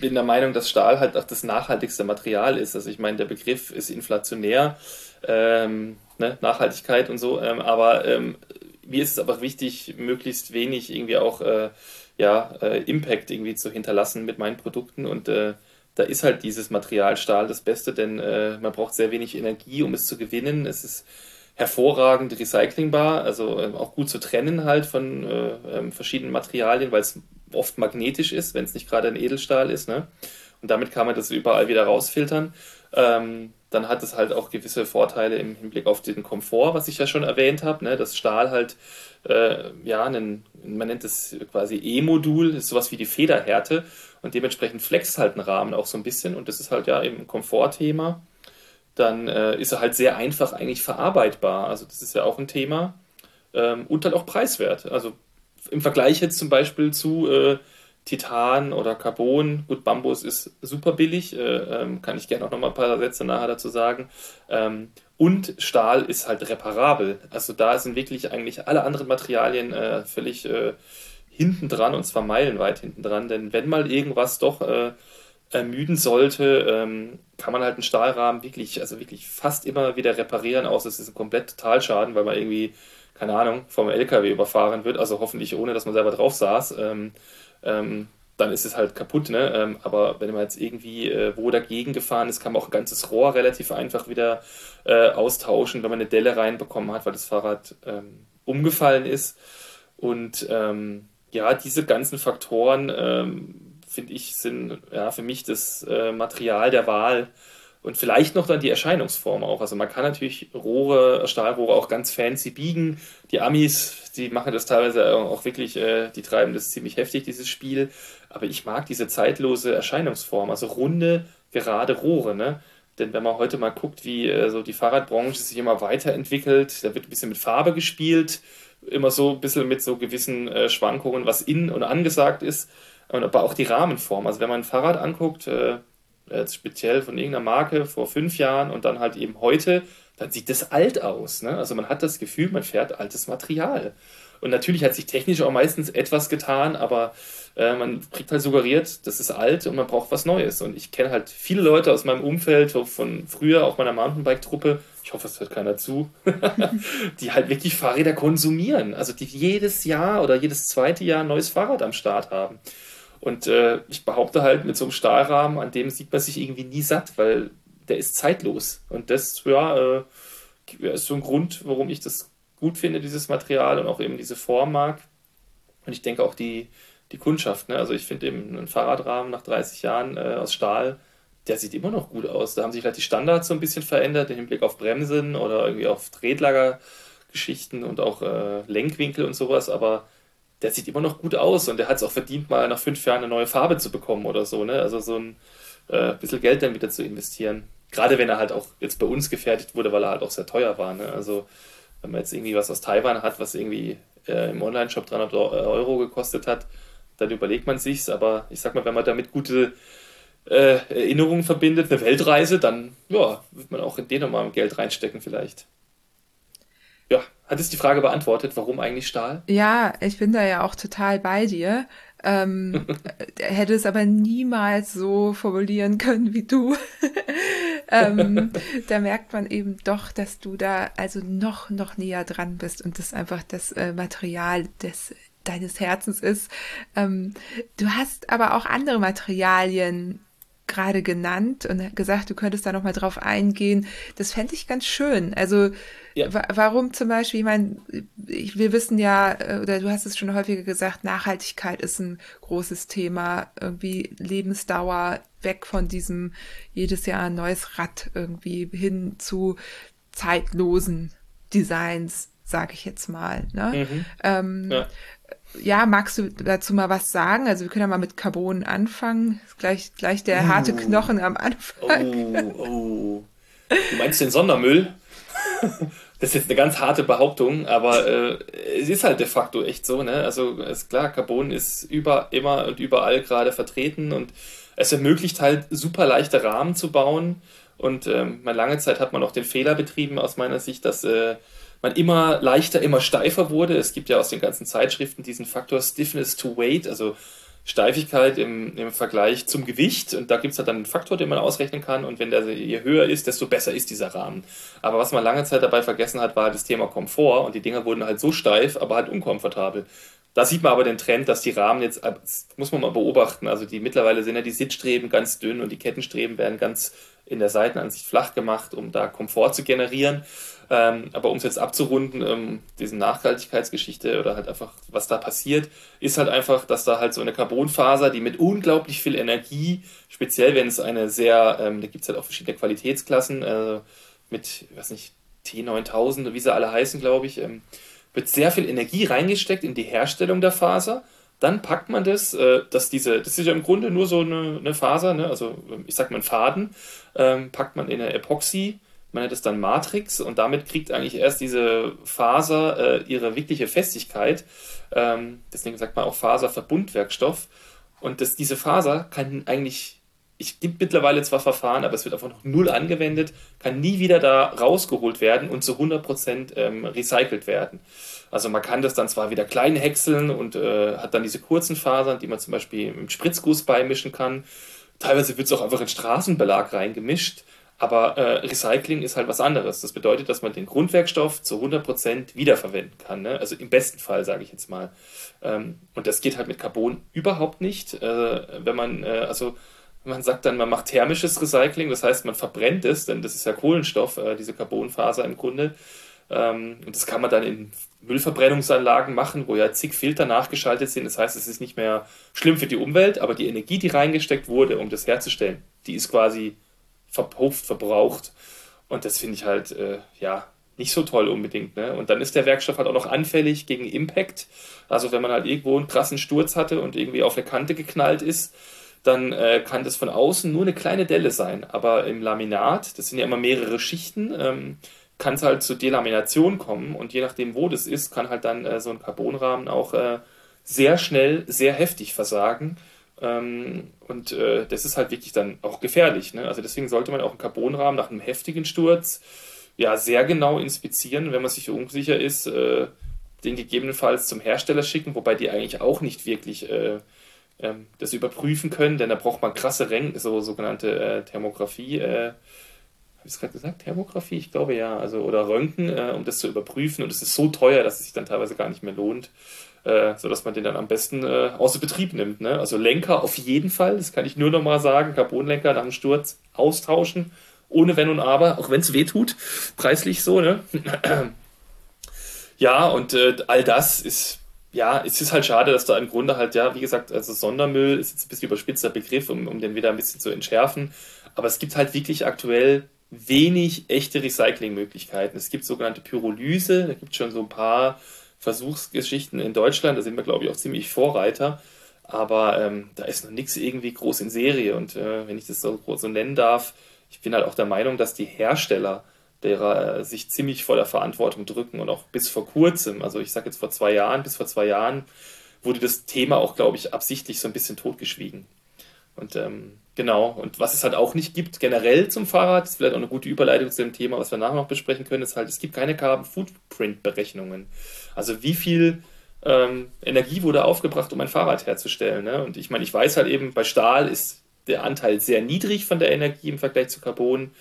bin der Meinung, dass Stahl halt auch das nachhaltigste Material ist. Also ich meine, der Begriff ist inflationär, ähm, ne? Nachhaltigkeit und so. Ähm, aber ähm, mir ist es einfach wichtig, möglichst wenig irgendwie auch äh, ja, äh, Impact irgendwie zu hinterlassen mit meinen Produkten und äh, da ist halt dieses Material Stahl das Beste, denn äh, man braucht sehr wenig Energie, um es zu gewinnen. Es ist hervorragend recyclingbar, also äh, auch gut zu trennen halt von äh, ähm, verschiedenen Materialien, weil es oft magnetisch ist, wenn es nicht gerade ein Edelstahl ist. Ne? Und damit kann man das überall wieder rausfiltern. Ähm, dann hat es halt auch gewisse Vorteile im Hinblick auf den Komfort, was ich ja schon erwähnt habe, ne? dass Stahl halt, äh, ja, einen, man nennt es quasi E-Modul, ist sowas wie die Federhärte und dementsprechend flext halt ein Rahmen auch so ein bisschen und das ist halt ja eben ein Komfortthema dann äh, ist er halt sehr einfach eigentlich verarbeitbar. Also das ist ja auch ein Thema. Ähm, und halt auch preiswert. Also im Vergleich jetzt zum Beispiel zu äh, Titan oder Carbon, gut, Bambus ist super billig, äh, ähm, kann ich gerne auch noch mal ein paar Sätze nachher dazu sagen. Ähm, und Stahl ist halt reparabel. Also da sind wirklich eigentlich alle anderen Materialien äh, völlig äh, hinten dran und zwar meilenweit hinten dran. Denn wenn mal irgendwas doch äh, ermüden sollte, ähm, kann man halt einen Stahlrahmen wirklich, also wirklich fast immer wieder reparieren, außer es ist ein komplett Totalschaden, weil man irgendwie, keine Ahnung, vom LKW überfahren wird, also hoffentlich ohne, dass man selber drauf saß. Ähm, ähm, dann ist es halt kaputt, ne? Ähm, aber wenn man jetzt irgendwie äh, wo dagegen gefahren ist, kann man auch ein ganzes Rohr relativ einfach wieder äh, austauschen, wenn man eine Delle reinbekommen hat, weil das Fahrrad ähm, umgefallen ist. Und ähm, ja, diese ganzen Faktoren ähm, finde ich, sind ja, für mich das äh, Material der Wahl und vielleicht noch dann die Erscheinungsform auch. Also man kann natürlich Rohre, Stahlrohre auch ganz fancy biegen. Die Amis, die machen das teilweise auch wirklich, äh, die treiben das ziemlich heftig, dieses Spiel. Aber ich mag diese zeitlose Erscheinungsform, also runde, gerade Rohre, ne? Denn wenn man heute mal guckt, wie äh, so die Fahrradbranche sich immer weiterentwickelt, da wird ein bisschen mit Farbe gespielt, immer so ein bisschen mit so gewissen äh, Schwankungen, was in und angesagt ist aber auch die Rahmenform. Also wenn man ein Fahrrad anguckt, äh, jetzt speziell von irgendeiner Marke vor fünf Jahren und dann halt eben heute, dann sieht das alt aus. Ne? Also man hat das Gefühl, man fährt altes Material. Und natürlich hat sich technisch auch meistens etwas getan, aber äh, man kriegt halt suggeriert, das ist alt und man braucht was Neues. Und ich kenne halt viele Leute aus meinem Umfeld, von früher, auch meiner Mountainbike-Truppe, ich hoffe, es hört keiner zu, die halt wirklich Fahrräder konsumieren. Also die jedes Jahr oder jedes zweite Jahr ein neues Fahrrad am Start haben. Und äh, ich behaupte halt, mit so einem Stahlrahmen, an dem sieht man sich irgendwie nie satt, weil der ist zeitlos. Und das, ja, äh, ist so ein Grund, warum ich das gut finde, dieses Material und auch eben diese Form mag. Und ich denke auch die, die Kundschaft. Ne? Also ich finde eben einen Fahrradrahmen nach 30 Jahren äh, aus Stahl, der sieht immer noch gut aus. Da haben sich vielleicht die Standards so ein bisschen verändert im Hinblick auf Bremsen oder irgendwie auf Tretlagergeschichten und auch äh, Lenkwinkel und sowas, aber der sieht immer noch gut aus und der hat es auch verdient, mal nach fünf Jahren eine neue Farbe zu bekommen oder so. Ne? Also so ein äh, bisschen Geld dann wieder zu investieren. Gerade wenn er halt auch jetzt bei uns gefertigt wurde, weil er halt auch sehr teuer war. Ne? Also wenn man jetzt irgendwie was aus Taiwan hat, was irgendwie äh, im Online-Shop 300 Euro gekostet hat, dann überlegt man sich's. Aber ich sag mal, wenn man damit gute äh, Erinnerungen verbindet, eine Weltreise, dann ja, wird man auch in den nochmal Geld reinstecken vielleicht. Ja, hat es die Frage beantwortet, warum eigentlich Stahl? Ja, ich bin da ja auch total bei dir. Ähm, hätte es aber niemals so formulieren können wie du. ähm, da merkt man eben doch, dass du da also noch, noch näher dran bist und das einfach das äh, Material des deines Herzens ist. Ähm, du hast aber auch andere Materialien gerade genannt und gesagt, du könntest da noch mal drauf eingehen. Das fände ich ganz schön. Also ja. warum zum Beispiel, ich meine, wir wissen ja, äh, oder du hast es schon häufiger gesagt, Nachhaltigkeit ist ein großes Thema. Irgendwie Lebensdauer weg von diesem jedes Jahr ein neues Rad irgendwie hin zu zeitlosen Designs, sage ich jetzt mal. Ne? Mhm. Ähm, ja ja, magst du dazu mal was sagen? Also wir können ja mal mit Carbon anfangen. Gleich, gleich der uh. harte Knochen am Anfang. Oh, oh. Du meinst den Sondermüll? Das ist jetzt eine ganz harte Behauptung, aber äh, es ist halt de facto echt so, ne? Also ist klar, Carbon ist über, immer und überall gerade vertreten und es ermöglicht halt super leichte Rahmen zu bauen. Und ähm, mal lange Zeit hat man auch den Fehler betrieben aus meiner Sicht, dass äh, man immer leichter, immer steifer wurde. Es gibt ja aus den ganzen Zeitschriften diesen Faktor Stiffness to Weight, also Steifigkeit im, im Vergleich zum Gewicht. Und da gibt es halt dann einen Faktor, den man ausrechnen kann. Und wenn der je höher ist, desto besser ist dieser Rahmen. Aber was man lange Zeit dabei vergessen hat, war das Thema Komfort. Und die Dinger wurden halt so steif, aber halt unkomfortabel. Da sieht man aber den Trend, dass die Rahmen jetzt, muss man mal beobachten, also die mittlerweile sind ja die Sitzstreben ganz dünn und die Kettenstreben werden ganz in der Seitenansicht flach gemacht, um da Komfort zu generieren. Ähm, aber um es jetzt abzurunden, ähm, diese Nachhaltigkeitsgeschichte oder halt einfach, was da passiert, ist halt einfach, dass da halt so eine Carbonfaser, die mit unglaublich viel Energie, speziell wenn es eine sehr, ähm, da gibt es halt auch verschiedene Qualitätsklassen, äh, mit, ich weiß nicht, T9000, wie sie alle heißen, glaube ich, ähm, wird sehr viel Energie reingesteckt in die Herstellung der Faser. Dann packt man das, äh, dass diese, das ist ja im Grunde nur so eine, eine Faser, ne? also ich sag mal einen Faden, ähm, packt man in eine Epoxy man nennt es dann Matrix und damit kriegt eigentlich erst diese Faser äh, ihre wirkliche Festigkeit. Ähm, deswegen sagt man auch Faserverbundwerkstoff. Und das, diese Faser kann eigentlich, ich gibt mittlerweile zwar Verfahren, aber es wird einfach noch null angewendet, kann nie wieder da rausgeholt werden und zu 100% ähm, recycelt werden. Also man kann das dann zwar wieder klein häckseln und äh, hat dann diese kurzen Fasern, die man zum Beispiel im Spritzguss beimischen kann. Teilweise wird es auch einfach in Straßenbelag reingemischt. Aber äh, Recycling ist halt was anderes. Das bedeutet, dass man den Grundwerkstoff zu 100% wiederverwenden kann. Ne? Also im besten Fall, sage ich jetzt mal. Ähm, und das geht halt mit Carbon überhaupt nicht. Äh, wenn man, äh, also man sagt dann, man macht thermisches Recycling, das heißt, man verbrennt es, denn das ist ja Kohlenstoff, äh, diese Carbonfaser im Grunde. Ähm, und das kann man dann in Müllverbrennungsanlagen machen, wo ja zig Filter nachgeschaltet sind. Das heißt, es ist nicht mehr schlimm für die Umwelt, aber die Energie, die reingesteckt wurde, um das herzustellen, die ist quasi verpufft, verbraucht. Und das finde ich halt, äh, ja, nicht so toll unbedingt. Ne? Und dann ist der Werkstoff halt auch noch anfällig gegen Impact. Also wenn man halt irgendwo einen krassen Sturz hatte und irgendwie auf eine Kante geknallt ist, dann äh, kann das von außen nur eine kleine Delle sein. Aber im Laminat, das sind ja immer mehrere Schichten, ähm, kann es halt zur Delamination kommen. Und je nachdem, wo das ist, kann halt dann äh, so ein Carbonrahmen auch äh, sehr schnell, sehr heftig versagen. Ähm, und äh, das ist halt wirklich dann auch gefährlich. Ne? Also deswegen sollte man auch einen Carbonrahmen nach einem heftigen Sturz ja sehr genau inspizieren, wenn man sich unsicher ist, äh, den gegebenenfalls zum Hersteller schicken, wobei die eigentlich auch nicht wirklich äh, ähm, das überprüfen können, denn da braucht man krasse Ränge, so sogenannte äh, Thermografie. Habe ich es gerade gesagt, Thermografie? Ich glaube ja, also oder Röntgen, äh, um das zu überprüfen. Und es ist so teuer, dass es sich dann teilweise gar nicht mehr lohnt, äh, sodass man den dann am besten äh, außer Betrieb nimmt. Ne? Also Lenker auf jeden Fall, das kann ich nur noch mal sagen, Carbonlenker nach dem Sturz austauschen, ohne Wenn und Aber, auch wenn es weh tut, preislich so. Ne? ja, und äh, all das ist ja, es ist halt schade, dass da im Grunde halt, ja, wie gesagt, also Sondermüll ist jetzt ein bisschen überspitzter Begriff, um, um den wieder ein bisschen zu entschärfen. Aber es gibt halt wirklich aktuell wenig echte Recyclingmöglichkeiten. Es gibt sogenannte Pyrolyse, da gibt es schon so ein paar Versuchsgeschichten in Deutschland, da sind wir, glaube ich, auch ziemlich Vorreiter. Aber ähm, da ist noch nichts irgendwie groß in Serie. Und äh, wenn ich das so, so nennen darf, ich bin halt auch der Meinung, dass die Hersteller derer äh, sich ziemlich vor der Verantwortung drücken und auch bis vor kurzem, also ich sage jetzt vor zwei Jahren, bis vor zwei Jahren wurde das Thema auch, glaube ich, absichtlich so ein bisschen totgeschwiegen. Und ähm, genau, und was es halt auch nicht gibt, generell zum Fahrrad, ist vielleicht auch eine gute Überleitung zu dem Thema, was wir nachher noch besprechen können, ist halt, es gibt keine Carbon Footprint Berechnungen. Also wie viel ähm, Energie wurde aufgebracht, um ein Fahrrad herzustellen. Ne? Und ich meine, ich weiß halt eben, bei Stahl ist der Anteil sehr niedrig von der Energie im Vergleich zu Carbon.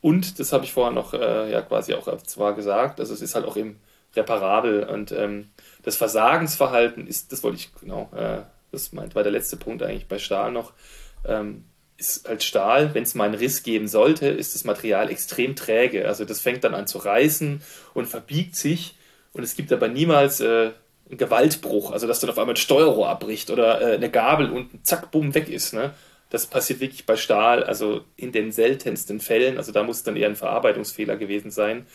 Und, das habe ich vorher noch äh, ja quasi auch zwar gesagt, also es ist halt auch eben reparabel und ähm, das Versagensverhalten ist, das wollte ich genau, äh, das meint, war der letzte Punkt eigentlich bei Stahl noch, ähm, ist halt Stahl, wenn es mal einen Riss geben sollte, ist das Material extrem träge. Also das fängt dann an zu reißen und verbiegt sich und es gibt aber niemals äh, einen Gewaltbruch, also dass dann auf einmal ein Steuerrohr abbricht oder äh, eine Gabel und zack, bumm, weg ist. Ne? Das passiert wirklich bei Stahl, also in den seltensten Fällen. Also da muss dann eher ein Verarbeitungsfehler gewesen sein,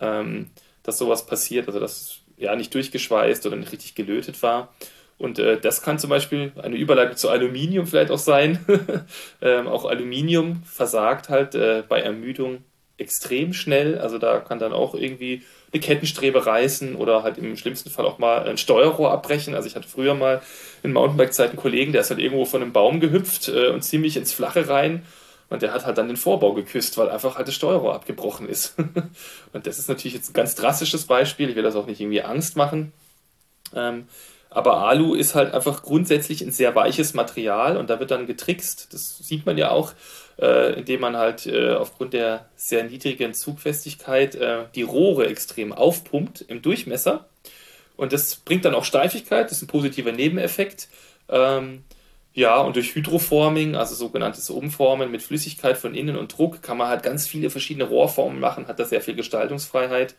ähm, dass sowas passiert, also dass ja nicht durchgeschweißt oder nicht richtig gelötet war. Und äh, das kann zum Beispiel eine Überleitung zu Aluminium vielleicht auch sein. ähm, auch Aluminium versagt halt äh, bei Ermüdung extrem schnell. Also da kann dann auch irgendwie eine Kettenstrebe reißen oder halt im schlimmsten Fall auch mal ein Steuerrohr abbrechen. Also ich hatte früher mal in Mountainbike-Zeit einen Kollegen, der ist halt irgendwo von einem Baum gehüpft äh, und ziemlich ins Flache rein. Und der hat halt dann den Vorbau geküsst, weil einfach halt das Steuerrohr abgebrochen ist. und das ist natürlich jetzt ein ganz drastisches Beispiel. Ich will das auch nicht irgendwie Angst machen. Ähm, aber Alu ist halt einfach grundsätzlich ein sehr weiches Material und da wird dann getrickst. Das sieht man ja auch äh, indem man halt äh, aufgrund der sehr niedrigen Zugfestigkeit äh, die Rohre extrem aufpumpt im Durchmesser. Und das bringt dann auch Steifigkeit, das ist ein positiver Nebeneffekt. Ähm, ja, und durch Hydroforming, also sogenanntes Umformen mit Flüssigkeit von innen und Druck, kann man halt ganz viele verschiedene Rohrformen machen, hat da sehr viel Gestaltungsfreiheit.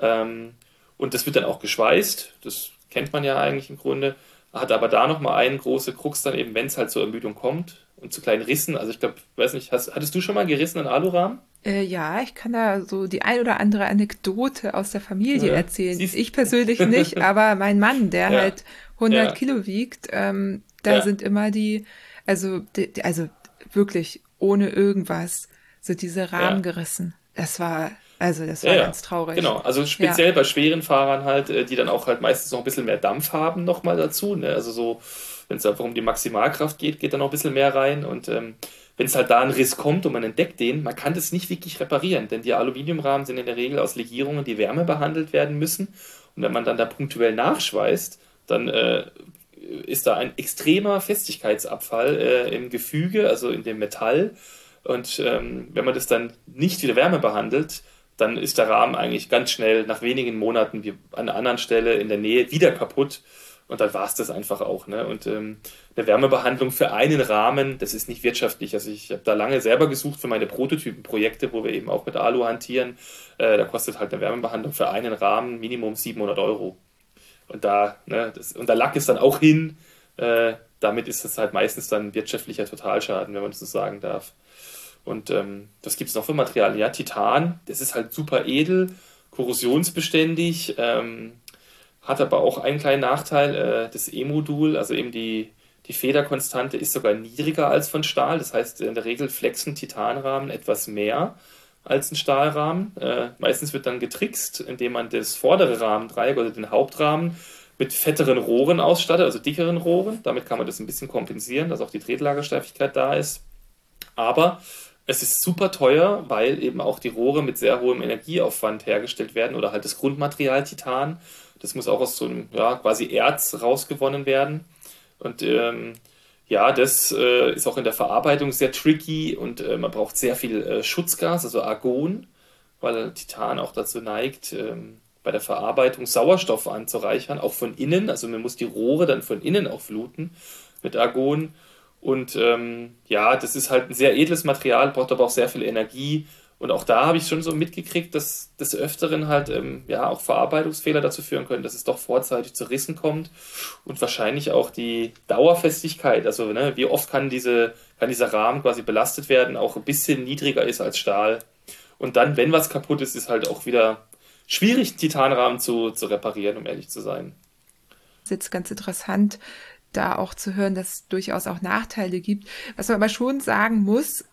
Ähm, und das wird dann auch geschweißt, das kennt man ja eigentlich im Grunde, hat aber da nochmal einen große Krux dann eben, wenn es halt zur Ermüdung kommt, und zu kleinen Rissen. Also ich glaube, weiß nicht, hast, hattest du schon mal gerissenen Alurahmen? Äh, ja, ich kann da so die ein oder andere Anekdote aus der Familie ja, erzählen. Siehst. Ich persönlich nicht, aber mein Mann, der ja. halt 100 ja. Kilo wiegt, ähm, da sind immer die, also, die, also wirklich ohne irgendwas, so diese Rahmen gerissen. Das war, also das war ganz traurig. Genau, also speziell bei schweren Fahrern halt, äh, die dann auch halt meistens noch ein bisschen mehr Dampf haben nochmal dazu. Ne? Also so wenn es einfach um die Maximalkraft geht, geht da noch ein bisschen mehr rein. Und ähm, wenn es halt da ein Riss kommt und man entdeckt den, man kann das nicht wirklich reparieren, denn die Aluminiumrahmen sind in der Regel aus Legierungen, die Wärme behandelt werden müssen. Und wenn man dann da punktuell nachschweißt, dann äh, ist da ein extremer Festigkeitsabfall äh, im Gefüge, also in dem Metall. Und ähm, wenn man das dann nicht wieder Wärme behandelt, dann ist der Rahmen eigentlich ganz schnell nach wenigen Monaten wie an einer anderen Stelle in der Nähe wieder kaputt. Und dann war es das einfach auch. Ne? Und ähm, eine Wärmebehandlung für einen Rahmen, das ist nicht wirtschaftlich. Also ich habe da lange selber gesucht für meine Prototypenprojekte, wo wir eben auch mit Alu hantieren. Äh, da kostet halt eine Wärmebehandlung für einen Rahmen Minimum 700 Euro. Und da, ne, das, und da lag es dann auch hin. Äh, damit ist es halt meistens dann wirtschaftlicher Totalschaden, wenn man das so sagen darf. Und ähm, was gibt es noch für Materialien? Ja, Titan, das ist halt super edel, korrosionsbeständig. Ähm, hat aber auch einen kleinen Nachteil, äh, das E-Modul, also eben die, die Federkonstante ist sogar niedriger als von Stahl. Das heißt, in der Regel flexen Titanrahmen etwas mehr als ein Stahlrahmen. Äh, meistens wird dann getrickst, indem man das vordere Rahmendreieck oder den Hauptrahmen mit fetteren Rohren ausstattet, also dickeren Rohren. Damit kann man das ein bisschen kompensieren, dass auch die Tretlagersteifigkeit da ist. Aber es ist super teuer, weil eben auch die Rohre mit sehr hohem Energieaufwand hergestellt werden oder halt das Grundmaterial Titan. Das muss auch aus so einem ja, quasi Erz rausgewonnen werden. Und ähm, ja, das äh, ist auch in der Verarbeitung sehr tricky und äh, man braucht sehr viel äh, Schutzgas, also Argon, weil Titan auch dazu neigt, ähm, bei der Verarbeitung Sauerstoff anzureichern, auch von innen. Also man muss die Rohre dann von innen auch fluten mit Argon. Und ähm, ja, das ist halt ein sehr edles Material, braucht aber auch sehr viel Energie. Und auch da habe ich schon so mitgekriegt, dass des Öfteren halt ähm, ja auch Verarbeitungsfehler dazu führen können, dass es doch vorzeitig zu Rissen kommt und wahrscheinlich auch die Dauerfestigkeit, also ne, wie oft kann, diese, kann dieser Rahmen quasi belastet werden, auch ein bisschen niedriger ist als Stahl. Und dann, wenn was kaputt ist, ist halt auch wieder schwierig, Titanrahmen zu, zu reparieren, um ehrlich zu sein. Das ist jetzt ganz interessant, da auch zu hören, dass es durchaus auch Nachteile gibt. Was man aber schon sagen muss,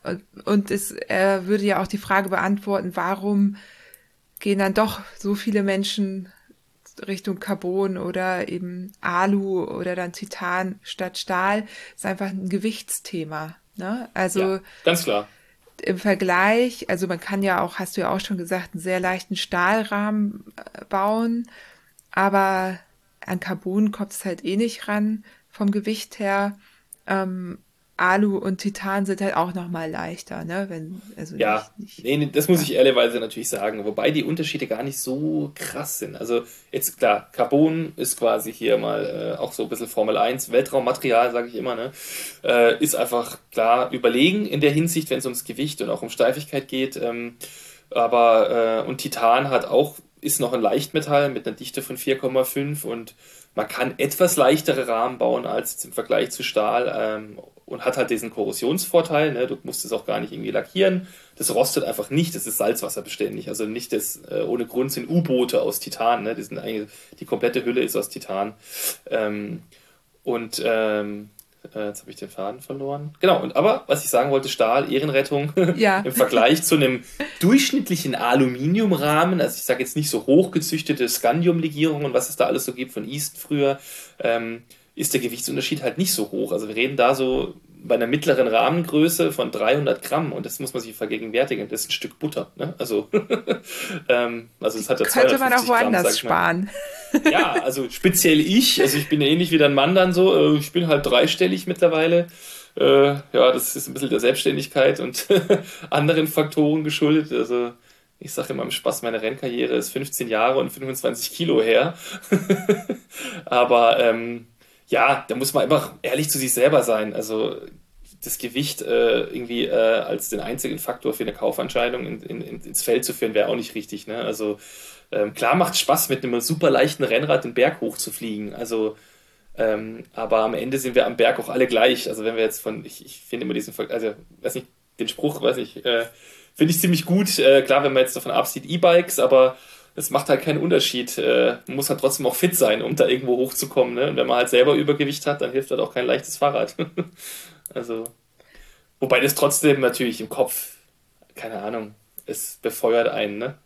und es äh, würde ja auch die Frage beantworten, warum gehen dann doch so viele Menschen Richtung Carbon oder eben Alu oder dann Titan statt Stahl, ist einfach ein Gewichtsthema. Ne? Also ja, ganz klar. Im Vergleich, also man kann ja auch, hast du ja auch schon gesagt, einen sehr leichten Stahlrahmen äh, bauen, aber an Carbon kommt es halt eh nicht ran vom Gewicht her. Ähm, Alu und Titan sind halt auch noch mal leichter, ne? Wenn, also ja, nicht, nicht, nee, das muss ich ehrlicherweise natürlich sagen, wobei die Unterschiede gar nicht so krass sind. Also jetzt klar, Carbon ist quasi hier mal äh, auch so ein bisschen Formel 1, Weltraummaterial, sage ich immer, ne? Äh, ist einfach klar überlegen in der Hinsicht, wenn es ums Gewicht und auch um Steifigkeit geht. Ähm, aber äh, und Titan hat auch, ist noch ein Leichtmetall mit einer Dichte von 4,5 und man kann etwas leichtere Rahmen bauen als im Vergleich zu Stahl ähm, und hat halt diesen Korrosionsvorteil. Ne? Du musst es auch gar nicht irgendwie lackieren. Das rostet einfach nicht. Das ist salzwasserbeständig. Also nicht das, äh, ohne Grund sind U-Boote aus Titan. Ne? Die, sind eigentlich, die komplette Hülle ist aus Titan. Ähm, und ähm, äh, jetzt habe ich den Faden verloren. Genau, und aber was ich sagen wollte, Stahl, Ehrenrettung ja. im Vergleich zu einem durchschnittlichen Aluminiumrahmen, also ich sage jetzt nicht so hochgezüchtete Scandium-Legierungen, was es da alles so gibt von East früher, ähm, ist der Gewichtsunterschied halt nicht so hoch. Also wir reden da so bei einer mittleren Rahmengröße von 300 Gramm und das muss man sich vergegenwärtigen. Das ist ein Stück Butter. Ne? Also, ähm, also es hat ja Könnte man auch woanders Gramm, sparen. Ja, also speziell ich, also ich bin ja ähnlich wie dein Mann dann so, äh, ich bin halt dreistellig mittlerweile. Äh, ja, das ist ein bisschen der Selbstständigkeit und anderen Faktoren geschuldet. Also ich sage immer im Spaß, meine Rennkarriere ist 15 Jahre und 25 Kilo her. Aber ähm, ja, da muss man einfach ehrlich zu sich selber sein. Also das Gewicht äh, irgendwie äh, als den einzigen Faktor für eine Kaufentscheidung in, in, ins Feld zu führen, wäre auch nicht richtig. Ne? Also ähm, klar macht Spaß, mit einem super leichten Rennrad den Berg hoch zu fliegen. Also ähm, aber am Ende sind wir am Berg auch alle gleich. Also wenn wir jetzt von, ich, ich finde immer diesen, also weiß nicht, den Spruch, weiß ich, äh, finde ich ziemlich gut. Äh, klar, wenn man jetzt davon absieht, E-Bikes, aber es macht halt keinen Unterschied. Äh, man muss halt trotzdem auch fit sein, um da irgendwo hochzukommen. Ne? Und wenn man halt selber Übergewicht hat, dann hilft halt auch kein leichtes Fahrrad. also, wobei das trotzdem natürlich im Kopf, keine Ahnung, es befeuert einen, ne?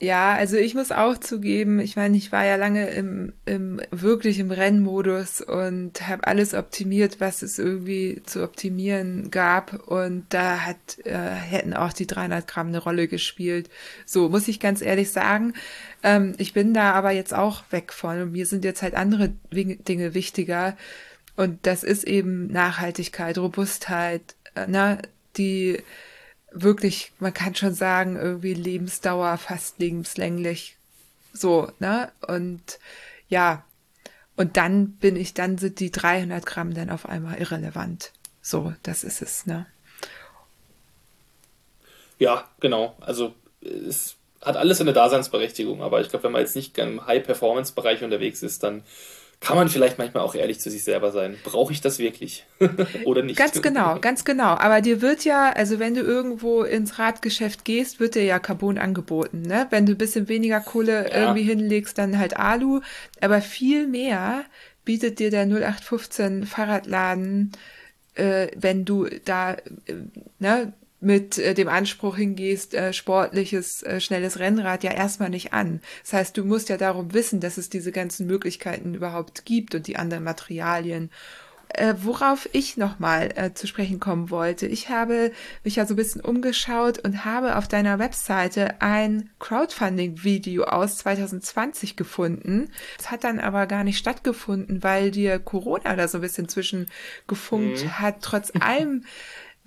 Ja, also ich muss auch zugeben, ich meine, ich war ja lange im, im wirklich im Rennmodus und habe alles optimiert, was es irgendwie zu optimieren gab. Und da hat, äh, hätten auch die 300 Gramm eine Rolle gespielt. So, muss ich ganz ehrlich sagen. Ähm, ich bin da aber jetzt auch weg von und mir sind jetzt halt andere Dinge wichtiger. Und das ist eben Nachhaltigkeit, Robustheit, äh, ne, die wirklich, man kann schon sagen, irgendwie Lebensdauer fast lebenslänglich. So, ne? Und ja, und dann bin ich, dann sind die 300 Gramm dann auf einmal irrelevant. So, das ist es, ne? Ja, genau. Also es hat alles eine Daseinsberechtigung, aber ich glaube, wenn man jetzt nicht im High-Performance-Bereich unterwegs ist, dann kann man vielleicht manchmal auch ehrlich zu sich selber sein. Brauche ich das wirklich oder nicht? Ganz genau, ganz genau. Aber dir wird ja, also wenn du irgendwo ins Radgeschäft gehst, wird dir ja Carbon angeboten. Ne? Wenn du ein bisschen weniger Kohle ja. irgendwie hinlegst, dann halt Alu. Aber viel mehr bietet dir der 0815 Fahrradladen, äh, wenn du da äh, ne, mit äh, dem Anspruch hingehst, äh, sportliches, äh, schnelles Rennrad ja erstmal nicht an. Das heißt, du musst ja darum wissen, dass es diese ganzen Möglichkeiten überhaupt gibt und die anderen Materialien. äh, worauf ich nochmal äh, zu sprechen kommen wollte. Ich habe mich ja so ein bisschen umgeschaut und habe auf deiner Webseite ein Crowdfunding-Video aus 2020 gefunden. Es hat dann aber gar nicht stattgefunden, weil dir Corona da so ein bisschen zwischengefunkt mhm. hat. Trotz allem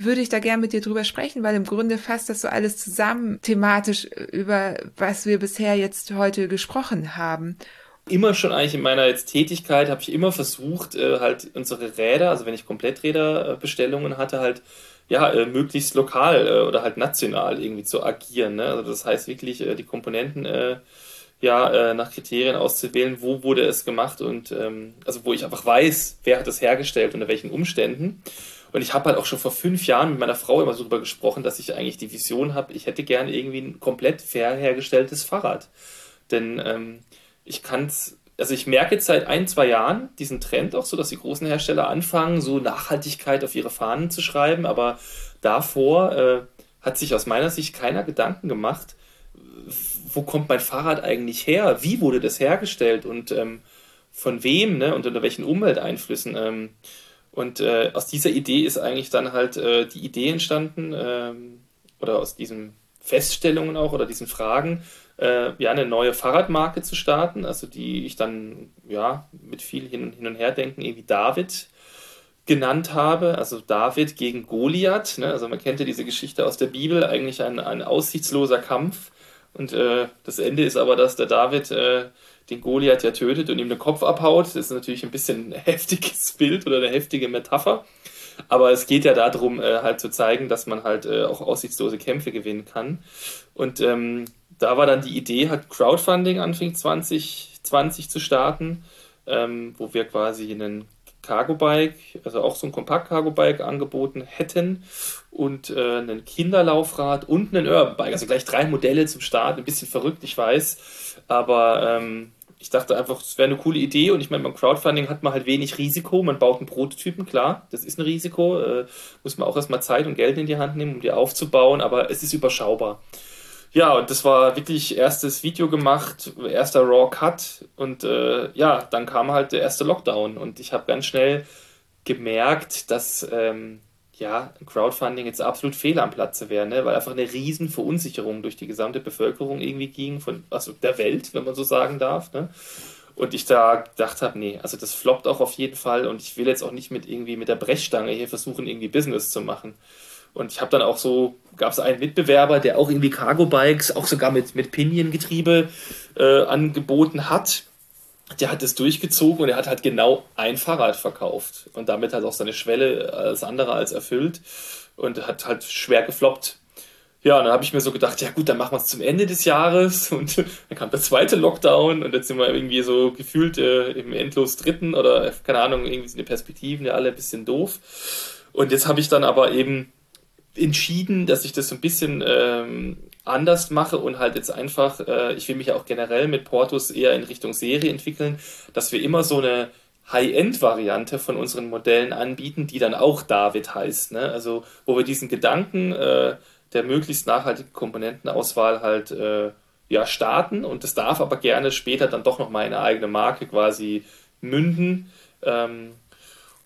würde ich da gern mit dir drüber sprechen, weil im Grunde fasst das so alles zusammen thematisch über was wir bisher jetzt heute gesprochen haben immer schon eigentlich in meiner jetzt Tätigkeit habe ich immer versucht, äh, halt unsere Räder, also wenn ich Kompletträderbestellungen hatte, halt ja, äh, möglichst lokal äh, oder halt national irgendwie zu agieren. Ne? Also das heißt wirklich, äh, die Komponenten äh, ja, äh, nach Kriterien auszuwählen, wo wurde es gemacht und ähm, also wo ich einfach weiß, wer hat es hergestellt, unter welchen Umständen. Und ich habe halt auch schon vor fünf Jahren mit meiner Frau immer so darüber gesprochen, dass ich eigentlich die Vision habe, ich hätte gerne irgendwie ein komplett fair hergestelltes Fahrrad. Denn ähm, ich kann es, also ich merke jetzt seit ein, zwei Jahren diesen Trend auch so, dass die großen Hersteller anfangen, so Nachhaltigkeit auf ihre Fahnen zu schreiben, aber davor äh, hat sich aus meiner Sicht keiner Gedanken gemacht, wo kommt mein Fahrrad eigentlich her? Wie wurde das hergestellt und ähm, von wem ne? und unter welchen Umwelteinflüssen? Ähm, und äh, aus dieser Idee ist eigentlich dann halt äh, die Idee entstanden, ähm, oder aus diesen Feststellungen auch oder diesen Fragen, äh, ja, eine neue Fahrradmarke zu starten, also die ich dann ja mit viel hin, hin und her denken irgendwie David genannt habe, also David gegen Goliath. Ne? Also man kennt ja diese Geschichte aus der Bibel, eigentlich ein, ein aussichtsloser Kampf. Und äh, das Ende ist aber, dass der David äh, den Goliath ja tötet und ihm den Kopf abhaut. Das ist natürlich ein bisschen ein heftiges Bild oder eine heftige Metapher. Aber es geht ja darum, äh, halt zu zeigen, dass man halt äh, auch aussichtslose Kämpfe gewinnen kann. Und ähm, da war dann die Idee, halt Crowdfunding Anfang 2020 zu starten, ähm, wo wir quasi einen Cargo-Bike, also auch so ein Kompakt-Cargo-Bike angeboten hätten und äh, einen Kinderlaufrad und einen Urban-Bike. Also gleich drei Modelle zum Start. Ein bisschen verrückt, ich weiß. Aber ähm, ich dachte einfach, es wäre eine coole Idee. Und ich meine, beim Crowdfunding hat man halt wenig Risiko. Man baut einen Prototypen, klar, das ist ein Risiko. Äh, muss man auch erstmal Zeit und Geld in die Hand nehmen, um die aufzubauen. Aber es ist überschaubar. Ja, und das war wirklich erstes Video gemacht, erster Raw Cut und äh, ja, dann kam halt der erste Lockdown und ich habe ganz schnell gemerkt, dass ähm, ja, Crowdfunding jetzt absolut fehl am Platze wäre, ne? weil einfach eine riesen Verunsicherung durch die gesamte Bevölkerung irgendwie ging, von also der Welt, wenn man so sagen darf. Ne? Und ich da gedacht habe, nee, also das floppt auch auf jeden Fall und ich will jetzt auch nicht mit irgendwie mit der Brechstange hier versuchen, irgendwie Business zu machen. Und ich habe dann auch so, gab es einen Mitbewerber, der auch irgendwie Cargo-Bikes, auch sogar mit, mit Piniengetriebe äh, angeboten hat. Der hat es durchgezogen und er hat halt genau ein Fahrrad verkauft. Und damit hat auch seine Schwelle als andere als erfüllt und hat halt schwer gefloppt. Ja, und dann habe ich mir so gedacht, ja gut, dann machen wir es zum Ende des Jahres und dann kam der zweite Lockdown und jetzt sind wir irgendwie so gefühlt äh, im endlos dritten oder keine Ahnung, irgendwie sind die Perspektiven ja alle ein bisschen doof. Und jetzt habe ich dann aber eben entschieden, dass ich das so ein bisschen ähm, anders mache und halt jetzt einfach, äh, ich will mich ja auch generell mit Portus eher in Richtung Serie entwickeln, dass wir immer so eine High-End-Variante von unseren Modellen anbieten, die dann auch David heißt. Ne? Also wo wir diesen Gedanken äh, der möglichst nachhaltigen Komponentenauswahl halt äh, ja, starten und das darf aber gerne später dann doch nochmal in eine eigene Marke quasi münden. Ähm,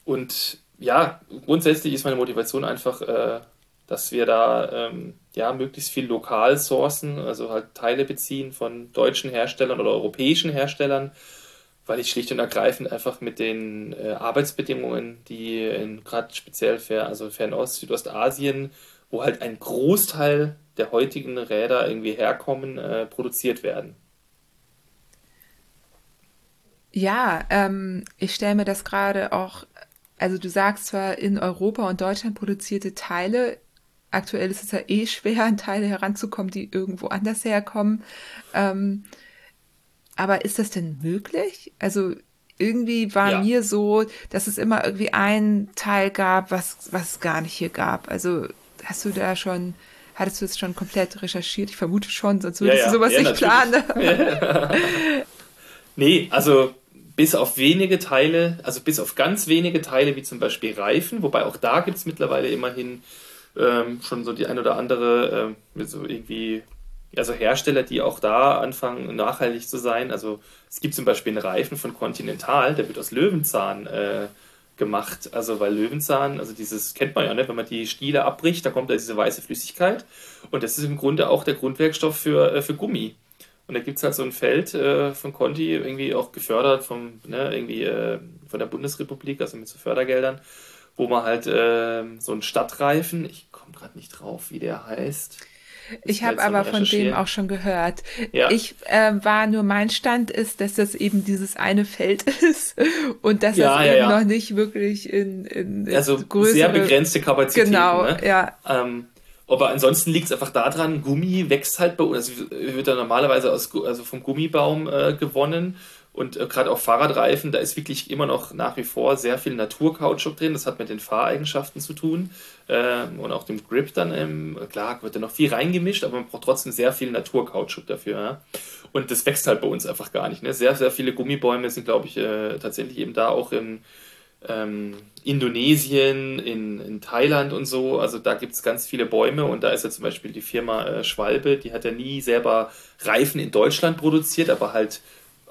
und ja, grundsätzlich ist meine Motivation einfach, äh, dass wir da ähm, ja möglichst viel lokal sourcen, also halt Teile beziehen von deutschen Herstellern oder europäischen Herstellern, weil ich schlicht und ergreifend einfach mit den äh, Arbeitsbedingungen, die gerade speziell für also Fernost, Südostasien, wo halt ein Großteil der heutigen Räder irgendwie herkommen, äh, produziert werden. Ja, ähm, ich stelle mir das gerade auch, also du sagst zwar in Europa und Deutschland produzierte Teile, aktuell ist es ja eh schwer, an Teile heranzukommen, die irgendwo anders herkommen. Ähm, aber ist das denn möglich? Also irgendwie war ja. mir so, dass es immer irgendwie ein Teil gab, was, was es gar nicht hier gab. Also hast du da schon, hattest du es schon komplett recherchiert? Ich vermute schon, sonst würdest ja, ja. du sowas nicht planen. nee, also bis auf wenige Teile, also bis auf ganz wenige Teile, wie zum Beispiel Reifen, wobei auch da gibt es mittlerweile immerhin ähm, schon so die ein oder andere, äh, so irgendwie, also Hersteller, die auch da anfangen, nachhaltig zu sein. Also es gibt zum Beispiel einen Reifen von Continental, der wird aus Löwenzahn äh, gemacht. Also weil Löwenzahn, also dieses kennt man ja, ne? wenn man die Stiele abbricht, dann kommt da diese weiße Flüssigkeit. Und das ist im Grunde auch der Grundwerkstoff für, äh, für Gummi. Und da gibt es halt so ein Feld äh, von Conti, irgendwie auch gefördert vom, ne, irgendwie, äh, von der Bundesrepublik, also mit so Fördergeldern, wo man halt äh, so einen Stadtreifen, ich komme gerade nicht drauf, wie der heißt. Ich habe aber von dem auch schon gehört. Ja. Ich äh, war nur mein Stand ist, dass das eben dieses eine Feld ist und dass ja, das ja, eben noch nicht wirklich in, in, in also größere, sehr begrenzte Kapazitäten. Genau, ne? ja. Ähm, aber ansonsten liegt es einfach daran, Gummi wächst halt bei uns, also wird ja normalerweise aus, also vom Gummibaum äh, gewonnen und äh, gerade auf Fahrradreifen, da ist wirklich immer noch nach wie vor sehr viel Naturkautschuk drin. Das hat mit den Fahreigenschaften zu tun ähm, und auch dem Grip dann. Ähm, klar, wird da noch viel reingemischt, aber man braucht trotzdem sehr viel Naturkautschuk dafür. Ja? Und das wächst halt bei uns einfach gar nicht. Ne? Sehr, sehr viele Gummibäume sind, glaube ich, äh, tatsächlich eben da auch in ähm, Indonesien, in, in Thailand und so. Also da gibt es ganz viele Bäume und da ist ja zum Beispiel die Firma äh, Schwalbe, die hat ja nie selber Reifen in Deutschland produziert, aber halt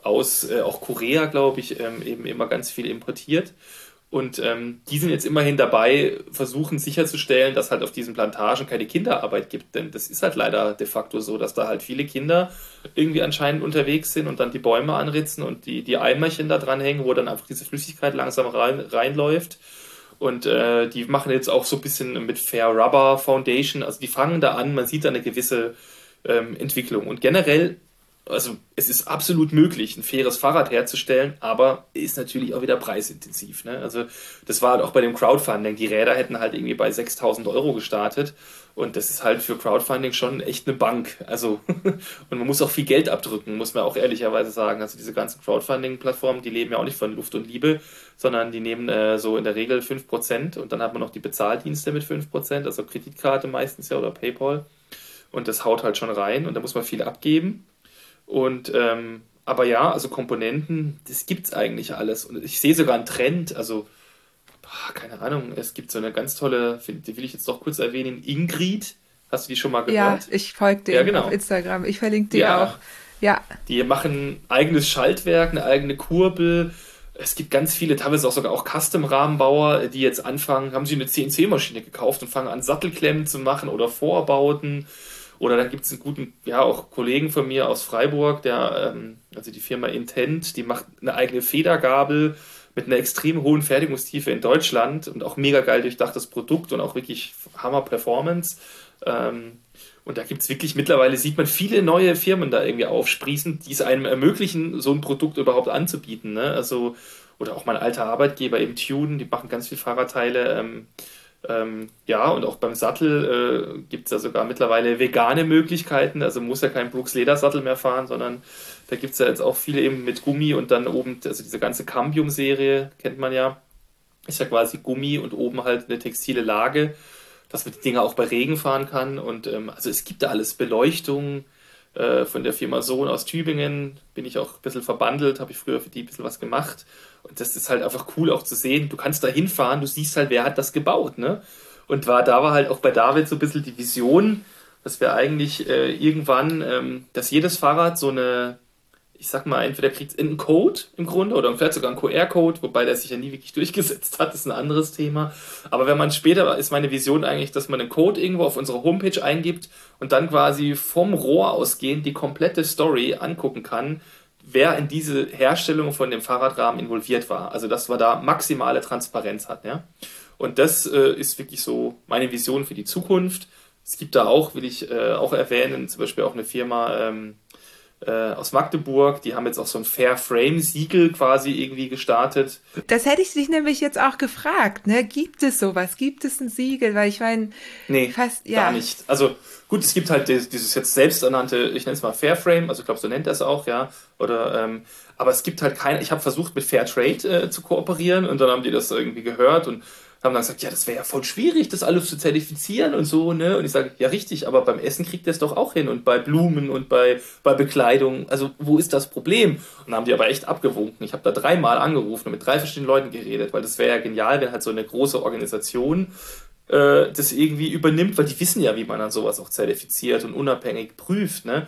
aus äh, auch Korea, glaube ich, ähm, eben immer ganz viel importiert. Und ähm, die sind jetzt immerhin dabei, versuchen sicherzustellen, dass halt auf diesen Plantagen keine Kinderarbeit gibt. Denn das ist halt leider de facto so, dass da halt viele Kinder irgendwie anscheinend unterwegs sind und dann die Bäume anritzen und die, die Eimerchen da dranhängen, wo dann einfach diese Flüssigkeit langsam rein, reinläuft. Und äh, die machen jetzt auch so ein bisschen mit Fair Rubber Foundation. Also die fangen da an, man sieht da eine gewisse ähm, Entwicklung. Und generell also es ist absolut möglich, ein faires Fahrrad herzustellen, aber ist natürlich auch wieder preisintensiv. Ne? Also das war halt auch bei dem Crowdfunding. Die Räder hätten halt irgendwie bei 6000 Euro gestartet und das ist halt für Crowdfunding schon echt eine Bank. Also und man muss auch viel Geld abdrücken, muss man auch ehrlicherweise sagen. Also diese ganzen Crowdfunding-Plattformen, die leben ja auch nicht von Luft und Liebe, sondern die nehmen äh, so in der Regel 5% und dann hat man noch die Bezahldienste mit 5%, also Kreditkarte meistens ja oder PayPal. Und das haut halt schon rein und da muss man viel abgeben. Und ähm, aber ja, also Komponenten, das gibt es eigentlich alles. Und ich sehe sogar einen Trend, also keine Ahnung, es gibt so eine ganz tolle, die will ich jetzt doch kurz erwähnen, Ingrid. Hast du die schon mal gehört? Ja, ich folge dir ja, genau. auf Instagram. Ich verlinke die ja. auch. Ja. Die machen eigenes Schaltwerk, eine eigene Kurbel. Es gibt ganz viele, teilweise auch sogar auch Custom-Rahmenbauer, die jetzt anfangen, haben sie eine CNC-Maschine gekauft und fangen an, Sattelklemmen zu machen oder Vorbauten. Oder dann gibt es einen guten, ja, auch Kollegen von mir aus Freiburg, der, ähm, also die Firma Intent, die macht eine eigene Federgabel mit einer extrem hohen Fertigungstiefe in Deutschland und auch mega geil durchdachtes Produkt und auch wirklich Hammer Performance. Ähm, und da gibt es wirklich, mittlerweile sieht man viele neue Firmen da irgendwie aufsprießen, die es einem ermöglichen, so ein Produkt überhaupt anzubieten. Ne? Also, oder auch mein alter Arbeitgeber eben Tune, die machen ganz viel Fahrradteile. Ähm, ähm, ja, und auch beim Sattel äh, gibt es ja sogar mittlerweile vegane Möglichkeiten. Also muss ja kein Brooks Ledersattel mehr fahren, sondern da gibt es ja jetzt auch viele eben mit Gummi und dann oben, also diese ganze Cambium-Serie kennt man ja. Ist ja quasi Gummi und oben halt eine textile Lage, dass man die Dinger auch bei Regen fahren kann. Und ähm, also es gibt da alles Beleuchtung, äh, von der Firma Sohn aus Tübingen. Bin ich auch ein bisschen verbandelt, habe ich früher für die ein bisschen was gemacht. Und das ist halt einfach cool auch zu sehen. Du kannst da hinfahren, du siehst halt, wer hat das gebaut, ne? Und war, da war halt auch bei David so ein bisschen die Vision, dass wir eigentlich äh, irgendwann, ähm, dass jedes Fahrrad so eine ich sag mal, entweder kriegt es einen Code im Grunde oder vielleicht sogar einen QR-Code, wobei der sich ja nie wirklich durchgesetzt hat, ist ein anderes Thema. Aber wenn man später, ist meine Vision eigentlich, dass man einen Code irgendwo auf unserer Homepage eingibt und dann quasi vom Rohr ausgehend die komplette Story angucken kann, wer in diese Herstellung von dem Fahrradrahmen involviert war. Also, dass man da maximale Transparenz hat, ja. Und das äh, ist wirklich so meine Vision für die Zukunft. Es gibt da auch, will ich äh, auch erwähnen, zum Beispiel auch eine Firma, ähm, äh, aus Magdeburg. Die haben jetzt auch so ein Fair Frame Siegel quasi irgendwie gestartet. Das hätte ich dich nämlich jetzt auch gefragt. Ne? Gibt es sowas? Gibt es ein Siegel? Weil ich meine, nee, fast ja. Gar nicht. Also gut, es gibt halt dieses jetzt selbsternannte, ich nenne es mal Fair Frame. Also ich glaube, so nennt er es auch, ja. Oder ähm, aber es gibt halt keine. Ich habe versucht mit Fair Trade äh, zu kooperieren und dann haben die das irgendwie gehört und haben dann gesagt, ja, das wäre ja voll schwierig, das alles zu zertifizieren und so, ne? Und ich sage, ja, richtig, aber beim Essen kriegt ihr es doch auch hin und bei Blumen und bei, bei Bekleidung. Also, wo ist das Problem? Und dann haben die aber echt abgewunken. Ich habe da dreimal angerufen und mit drei verschiedenen Leuten geredet, weil das wäre ja genial, wenn halt so eine große Organisation äh, das irgendwie übernimmt, weil die wissen ja, wie man dann sowas auch zertifiziert und unabhängig prüft, ne?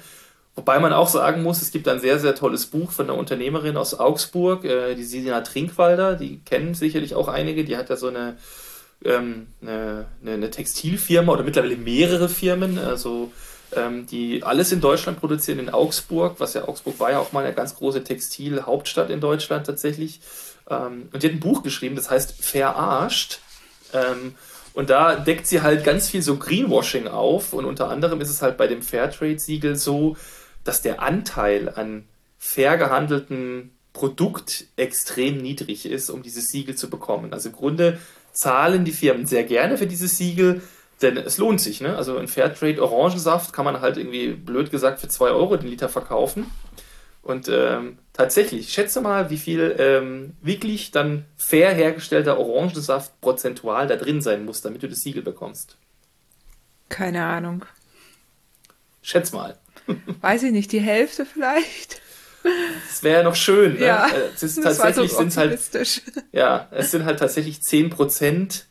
Wobei man auch sagen muss, es gibt ein sehr, sehr tolles Buch von einer Unternehmerin aus Augsburg, äh, die Sina Trinkwalder, die kennen sicherlich auch einige, die hat ja so eine, ähm, eine, eine, Textilfirma oder mittlerweile mehrere Firmen, also ähm, die alles in Deutschland produzieren, in Augsburg, was ja Augsburg war ja auch mal eine ganz große Textilhauptstadt in Deutschland tatsächlich. Ähm, und die hat ein Buch geschrieben, das heißt Verarscht. Und da deckt sie halt ganz viel so Greenwashing auf. Und unter anderem ist es halt bei dem Fairtrade-Siegel so, dass der Anteil an fair gehandelten Produkt extrem niedrig ist, um dieses Siegel zu bekommen. Also im Grunde zahlen die Firmen sehr gerne für dieses Siegel, denn es lohnt sich. Ne? Also ein Fairtrade Orangensaft kann man halt irgendwie, blöd gesagt, für 2 Euro den Liter verkaufen. Und ähm, tatsächlich, schätze mal, wie viel ähm, wirklich dann fair hergestellter Orangensaft prozentual da drin sein muss, damit du das Siegel bekommst. Keine Ahnung. Schätz mal. Weiß ich nicht, die Hälfte vielleicht. Das wäre noch schön. Ne? Ja, es ist tatsächlich so sind halt, ja, es sind halt tatsächlich 10 Prozent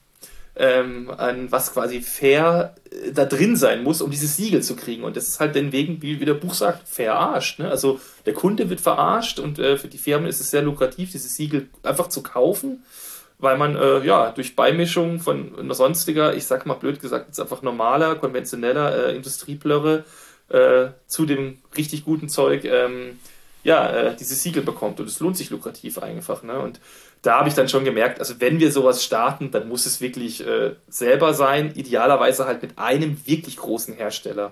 ähm, an was quasi fair äh, da drin sein muss, um dieses Siegel zu kriegen. Und das ist halt den Wegen, wie, wie der Buch sagt, verarscht. Ne? Also der Kunde wird verarscht und äh, für die Firmen ist es sehr lukrativ, dieses Siegel einfach zu kaufen, weil man äh, ja durch Beimischung von sonstiger, ich sag mal blöd gesagt, jetzt einfach normaler, konventioneller äh, Industrieplörre äh, zu dem richtig guten Zeug ähm, ja, äh, dieses Siegel bekommt. Und es lohnt sich lukrativ einfach. Ne? Und da habe ich dann schon gemerkt, also wenn wir sowas starten, dann muss es wirklich äh, selber sein, idealerweise halt mit einem wirklich großen Hersteller.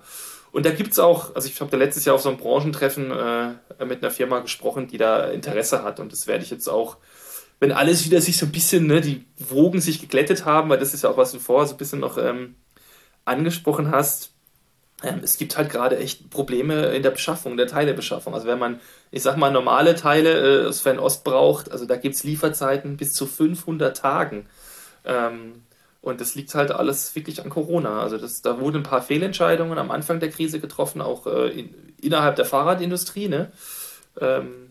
Und da gibt es auch, also ich habe da letztes Jahr auf so einem Branchentreffen äh, mit einer Firma gesprochen, die da Interesse hat. Und das werde ich jetzt auch, wenn alles wieder sich so ein bisschen, ne, die Wogen sich geglättet haben, weil das ist ja auch, was du vorher so ein bisschen noch ähm, angesprochen hast, es gibt halt gerade echt Probleme in der Beschaffung, der Teilebeschaffung. Also wenn man, ich sag mal, normale Teile äh, aus Fernost braucht, also da gibt es Lieferzeiten bis zu 500 Tagen. Ähm, und das liegt halt alles wirklich an Corona. Also das, da wurden ein paar Fehlentscheidungen am Anfang der Krise getroffen, auch äh, in, innerhalb der Fahrradindustrie. Ne? Ähm,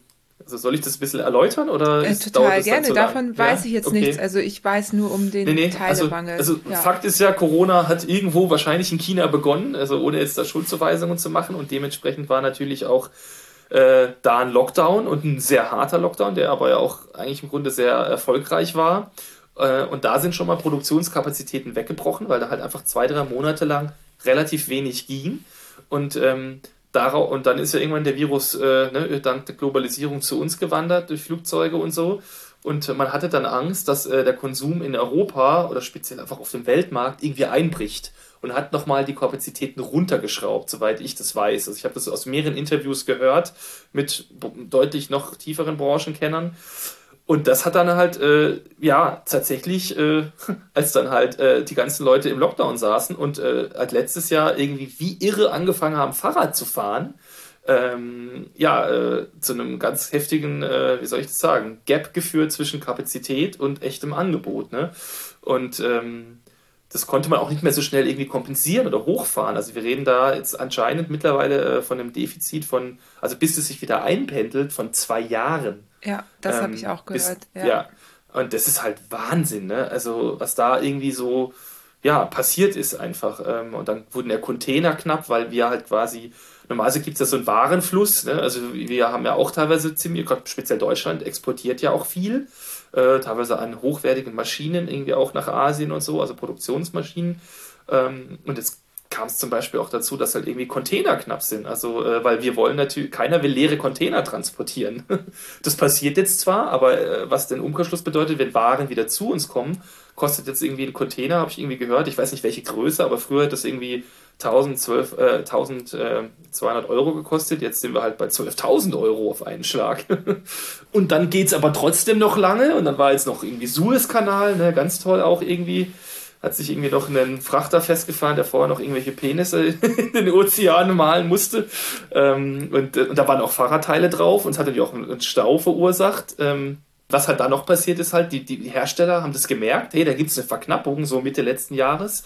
also soll ich das ein bisschen erläutern oder äh, total gerne. Davon weiß ich jetzt okay. nichts. Also ich weiß nur um den nee, nee. Also, Teilemangel. Also, also ja. Fakt ist ja, Corona hat irgendwo wahrscheinlich in China begonnen, also ohne jetzt da Schuldzuweisungen zu machen und dementsprechend war natürlich auch äh, da ein Lockdown und ein sehr harter Lockdown, der aber ja auch eigentlich im Grunde sehr erfolgreich war. Äh, und da sind schon mal Produktionskapazitäten weggebrochen, weil da halt einfach zwei, drei Monate lang relativ wenig ging. Und ähm, darauf, und dann ist ja irgendwann der Virus äh, ne, dank der Globalisierung zu uns gewandert durch Flugzeuge und so. Und man hatte dann Angst, dass äh, der Konsum in Europa oder speziell einfach auf dem Weltmarkt irgendwie einbricht und hat nochmal die Kapazitäten runtergeschraubt, soweit ich das weiß. Also ich habe das aus mehreren Interviews gehört mit deutlich noch tieferen Branchenkennern. Und das hat dann halt, äh, ja, tatsächlich, äh, als dann halt äh, die ganzen Leute im Lockdown saßen und äh, halt letztes Jahr irgendwie wie irre angefangen haben, Fahrrad zu fahren, ähm, ja, äh, zu einem ganz heftigen, äh, wie soll ich das sagen, Gap geführt zwischen Kapazität und echtem Angebot. Ne? Und ähm, das konnte man auch nicht mehr so schnell irgendwie kompensieren oder hochfahren. Also wir reden da jetzt anscheinend mittlerweile äh, von einem Defizit von, also bis es sich wieder einpendelt, von zwei Jahren. Ja, das ähm, habe ich auch gehört. Bis, ja. ja. und das ist halt Wahnsinn, ne? Also was da irgendwie so ja, passiert ist einfach. Ähm, und dann wurden ja Container knapp, weil wir halt quasi, normalerweise gibt es ja so einen Warenfluss, ne? also wir haben ja auch teilweise ziemlich, gerade speziell Deutschland exportiert ja auch viel äh, teilweise an hochwertigen Maschinen, irgendwie auch nach Asien und so, also Produktionsmaschinen. Ähm, und jetzt kam es zum Beispiel auch dazu, dass halt irgendwie Container knapp sind. Also, äh, weil wir wollen natürlich, keiner will leere Container transportieren. das passiert jetzt zwar, aber äh, was den Umkehrschluss bedeutet, wenn Waren wieder zu uns kommen, kostet jetzt irgendwie ein Container, habe ich irgendwie gehört. Ich weiß nicht welche Größe, aber früher hat das irgendwie 1012, äh, 1200 Euro gekostet. Jetzt sind wir halt bei 12.000 Euro auf einen Schlag. und dann geht es aber trotzdem noch lange. Und dann war jetzt noch irgendwie Suezkanal, ne, ganz toll auch irgendwie. Hat sich irgendwie noch einen Frachter festgefahren, der vorher noch irgendwelche Penisse in den Ozean malen musste. Ähm, und, und, da waren auch Fahrradteile drauf und es hat natürlich auch einen Stau verursacht. Ähm, was halt da noch passiert ist, halt, die, die Hersteller haben das gemerkt, hey, da gibt es eine Verknappung, so Mitte letzten Jahres.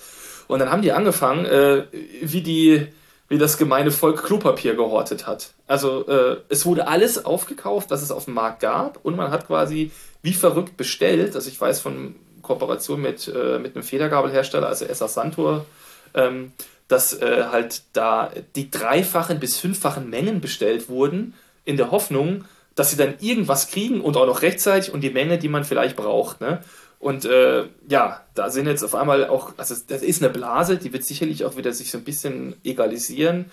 Und dann haben die angefangen, äh, wie die, wie das gemeine Volk Klopapier gehortet hat. Also äh, es wurde alles aufgekauft, was es auf dem Markt gab, und man hat quasi wie verrückt bestellt. Also ich weiß von Kooperation mit, äh, mit einem Federgabelhersteller, also Esser Santur, ähm, dass äh, halt da die dreifachen bis fünffachen Mengen bestellt wurden, in der Hoffnung, dass sie dann irgendwas kriegen und auch noch rechtzeitig und die Menge, die man vielleicht braucht. Ne? Und äh, ja, da sind jetzt auf einmal auch, also das ist eine Blase, die wird sicherlich auch wieder sich so ein bisschen egalisieren.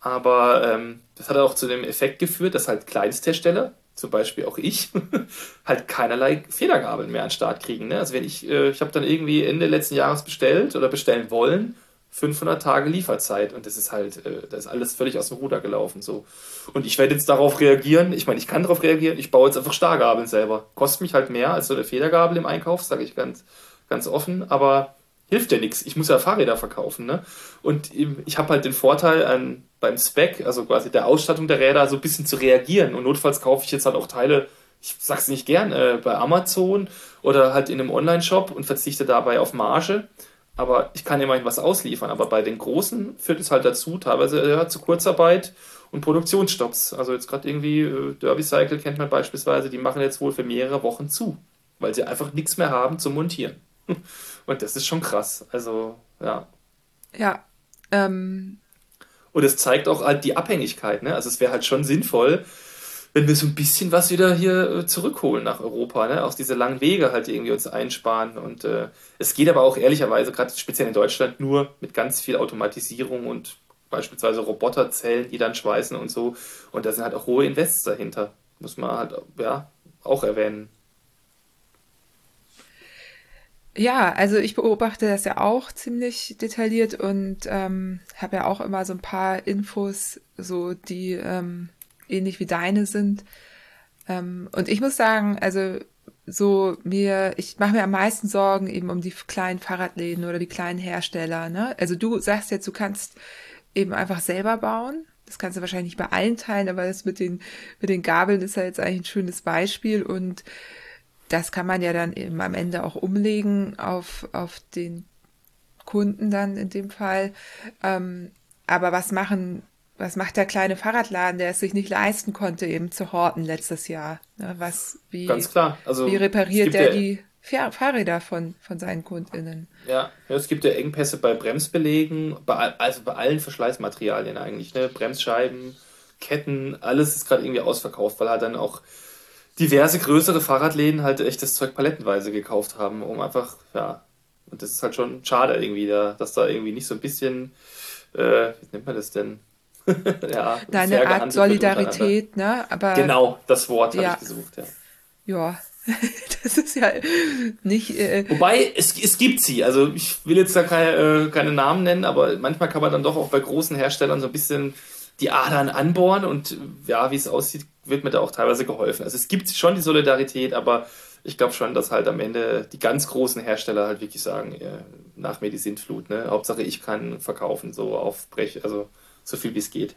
Aber ähm, das hat auch zu dem Effekt geführt, dass halt Kleinsthersteller, zum Beispiel auch ich, halt keinerlei Federgabeln mehr an den Start kriegen. Ne? Also wenn ich, äh, ich habe dann irgendwie Ende letzten Jahres bestellt oder bestellen wollen 500 Tage Lieferzeit und das ist halt, äh, das ist alles völlig aus dem Ruder gelaufen so. Und ich werde jetzt darauf reagieren, ich meine, ich kann darauf reagieren, ich baue jetzt einfach Stargabeln selber. Kostet mich halt mehr als so eine Federgabel im Einkauf, sage ich ganz, ganz offen, aber hilft ja nichts. Ich muss ja Fahrräder verkaufen, ne? Und ich habe halt den Vorteil an, beim Spec, also quasi der Ausstattung der Räder, so ein bisschen zu reagieren. Und notfalls kaufe ich jetzt halt auch Teile, ich sag's nicht gern, äh, bei Amazon oder halt in einem Online-Shop und verzichte dabei auf Marge aber ich kann immerhin was ausliefern. Aber bei den Großen führt es halt dazu, teilweise ja, zu Kurzarbeit und Produktionsstopps. Also jetzt gerade irgendwie äh, Derby Cycle kennt man beispielsweise, die machen jetzt wohl für mehrere Wochen zu, weil sie einfach nichts mehr haben zum Montieren. Und das ist schon krass. Also, ja. Ja. Ähm. Und es zeigt auch halt die Abhängigkeit. Ne? Also es wäre halt schon sinnvoll, wenn wir so ein bisschen was wieder hier äh, zurückholen nach Europa, ne? Auch diese langen Wege halt irgendwie uns einsparen. Und äh, es geht aber auch ehrlicherweise, gerade speziell in Deutschland, nur mit ganz viel Automatisierung und beispielsweise Roboterzellen, die dann schweißen und so. Und da sind halt auch hohe Invests dahinter. Muss man halt ja auch erwähnen. Ja, also ich beobachte das ja auch ziemlich detailliert und ähm, habe ja auch immer so ein paar Infos, so die ähm, ähnlich wie deine sind. Ähm, und ich muss sagen, also so mir, ich mache mir am meisten Sorgen eben um die kleinen Fahrradläden oder die kleinen Hersteller. Ne? Also du sagst jetzt, du kannst eben einfach selber bauen. Das kannst du wahrscheinlich nicht bei allen Teilen, aber das mit den, mit den Gabeln ist ja jetzt eigentlich ein schönes Beispiel und das kann man ja dann eben am Ende auch umlegen auf, auf den Kunden dann in dem Fall. Ähm, aber was machen was macht der kleine Fahrradladen, der es sich nicht leisten konnte, eben zu horten letztes Jahr? Ne, was, wie, Ganz klar. Also, wie repariert der ja, die Fahrräder von, von seinen KundInnen? Ja, ja, es gibt ja Engpässe bei Bremsbelegen, bei, also bei allen Verschleißmaterialien eigentlich, ne? Bremsscheiben, Ketten, alles ist gerade irgendwie ausverkauft, weil halt dann auch diverse größere Fahrradläden halt echt das Zeug palettenweise gekauft haben, um einfach, ja, und das ist halt schon schade irgendwie, da, dass da irgendwie nicht so ein bisschen, äh, wie nennt man das denn, ja, Deine Art Solidarität, ne? Aber genau, das Wort ja. habe ich gesucht, ja. Ja, das ist ja nicht. Äh Wobei, es, es gibt sie. Also ich will jetzt da keine, äh, keine Namen nennen, aber manchmal kann man dann doch auch bei großen Herstellern so ein bisschen die Adern anbohren und ja, wie es aussieht, wird mir da auch teilweise geholfen. Also es gibt schon die Solidarität, aber ich glaube schon, dass halt am Ende die ganz großen Hersteller halt wirklich sagen, ja, nach mir die Sintflut, ne? Hauptsache ich kann verkaufen, so auf Brech, also so viel wie es geht.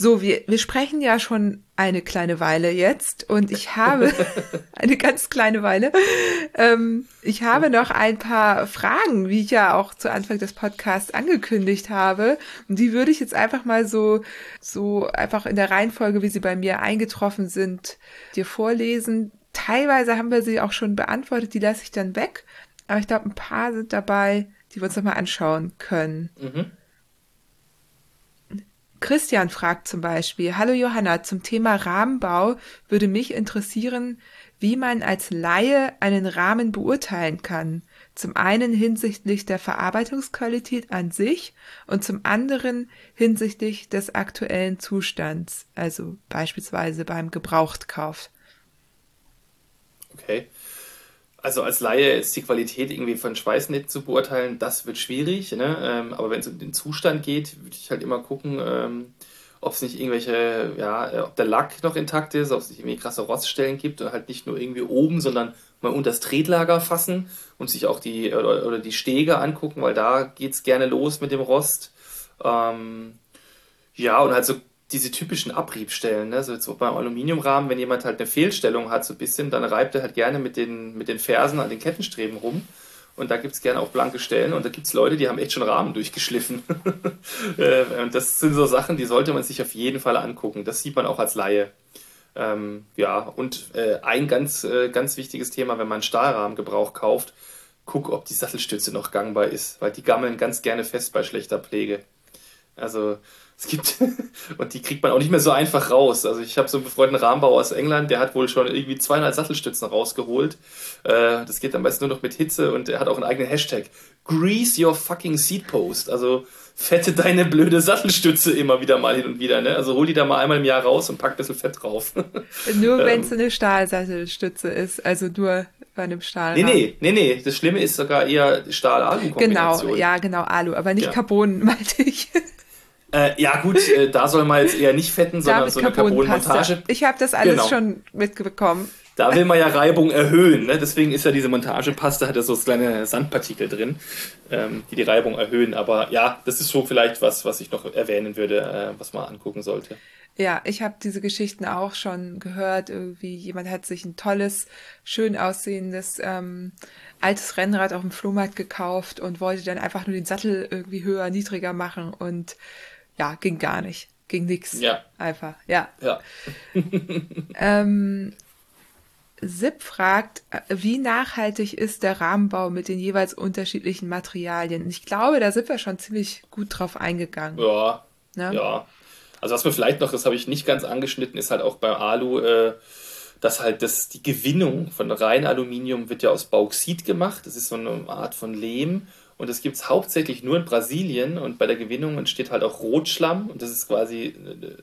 So, wir, wir sprechen ja schon eine kleine Weile jetzt und ich habe eine ganz kleine Weile. Ähm, ich habe noch ein paar Fragen, wie ich ja auch zu Anfang des Podcasts angekündigt habe. Und die würde ich jetzt einfach mal so, so einfach in der Reihenfolge, wie sie bei mir eingetroffen sind, dir vorlesen. Teilweise haben wir sie auch schon beantwortet, die lasse ich dann weg. Aber ich glaube, ein paar sind dabei, die wir uns nochmal anschauen können. Mhm. Christian fragt zum Beispiel, Hallo Johanna, zum Thema Rahmenbau würde mich interessieren, wie man als Laie einen Rahmen beurteilen kann. Zum einen hinsichtlich der Verarbeitungsqualität an sich und zum anderen hinsichtlich des aktuellen Zustands, also beispielsweise beim Gebrauchtkauf. Okay. Also als Laie ist die Qualität irgendwie von Schweißnetz zu beurteilen, das wird schwierig. Ne? Ähm, aber wenn es um den Zustand geht, würde ich halt immer gucken, ähm, ob es nicht irgendwelche, ja, äh, ob der Lack noch intakt ist, ob es nicht irgendwie krasse Roststellen gibt und halt nicht nur irgendwie oben, sondern mal unter das Tretlager fassen und sich auch die oder, oder die Stege angucken, weil da geht es gerne los mit dem Rost. Ähm, ja, und halt so diese typischen Abriebstellen, ne? so jetzt beim Aluminiumrahmen, wenn jemand halt eine Fehlstellung hat, so ein bisschen, dann reibt er halt gerne mit den, mit den Fersen an den Kettenstreben rum. Und da gibt es gerne auch blanke Stellen und da gibt es Leute, die haben echt schon Rahmen durchgeschliffen. Äh, und das sind so Sachen, die sollte man sich auf jeden Fall angucken. Das sieht man auch als Laie. Ähm, ja, und äh, ein ganz, äh, ganz wichtiges Thema, wenn man Stahlrahmengebrauch kauft, guck, ob die Sattelstütze noch gangbar ist, weil die gammeln ganz gerne fest bei schlechter Pflege. Also es gibt, und die kriegt man auch nicht mehr so einfach raus. Also ich habe so einen befreundeten Rahmenbauer aus England, der hat wohl schon irgendwie 200 Sattelstützen rausgeholt. Äh, das geht am besten nur noch mit Hitze und er hat auch einen eigenen Hashtag. Grease your fucking seat post. Also fette deine blöde Sattelstütze immer wieder mal hin und wieder. Ne? Also hol die da mal einmal im Jahr raus und pack ein bisschen Fett drauf. Nur wenn es ähm. eine Stahlsattelstütze ist, also nur bei einem Stahl. Nee, nee, nee, nee. Das Schlimme ist sogar eher Stahl-Alu-Kombination. Genau, ja, genau, Alu, aber nicht ja. Carbon, meinte ich. Äh, ja, gut, äh, da soll man jetzt eher nicht fetten, sondern so eine Carbon-Montage. Ich habe das alles genau. schon mitbekommen. Da will man ja Reibung erhöhen, ne? deswegen ist ja diese Montagepaste, hat ja so kleine Sandpartikel drin, ähm, die die Reibung erhöhen. Aber ja, das ist so vielleicht was, was ich noch erwähnen würde, äh, was man angucken sollte. Ja, ich habe diese Geschichten auch schon gehört. Irgendwie jemand hat sich ein tolles, schön aussehendes ähm, altes Rennrad auf dem Flohmarkt gekauft und wollte dann einfach nur den Sattel irgendwie höher, niedriger machen und ja, ging gar nicht. Ging nix. Ja. Einfach, ja. Ja. ähm, Sip fragt, wie nachhaltig ist der Rahmenbau mit den jeweils unterschiedlichen Materialien? Ich glaube, da sind wir schon ziemlich gut drauf eingegangen. Ja. Ne? Ja. Also was mir vielleicht noch, das habe ich nicht ganz angeschnitten, ist halt auch beim Alu, äh, dass halt das, die Gewinnung von rein Aluminium wird ja aus Bauxit gemacht. Das ist so eine Art von Lehm. Und das gibt es hauptsächlich nur in Brasilien und bei der Gewinnung entsteht halt auch Rotschlamm und das ist quasi,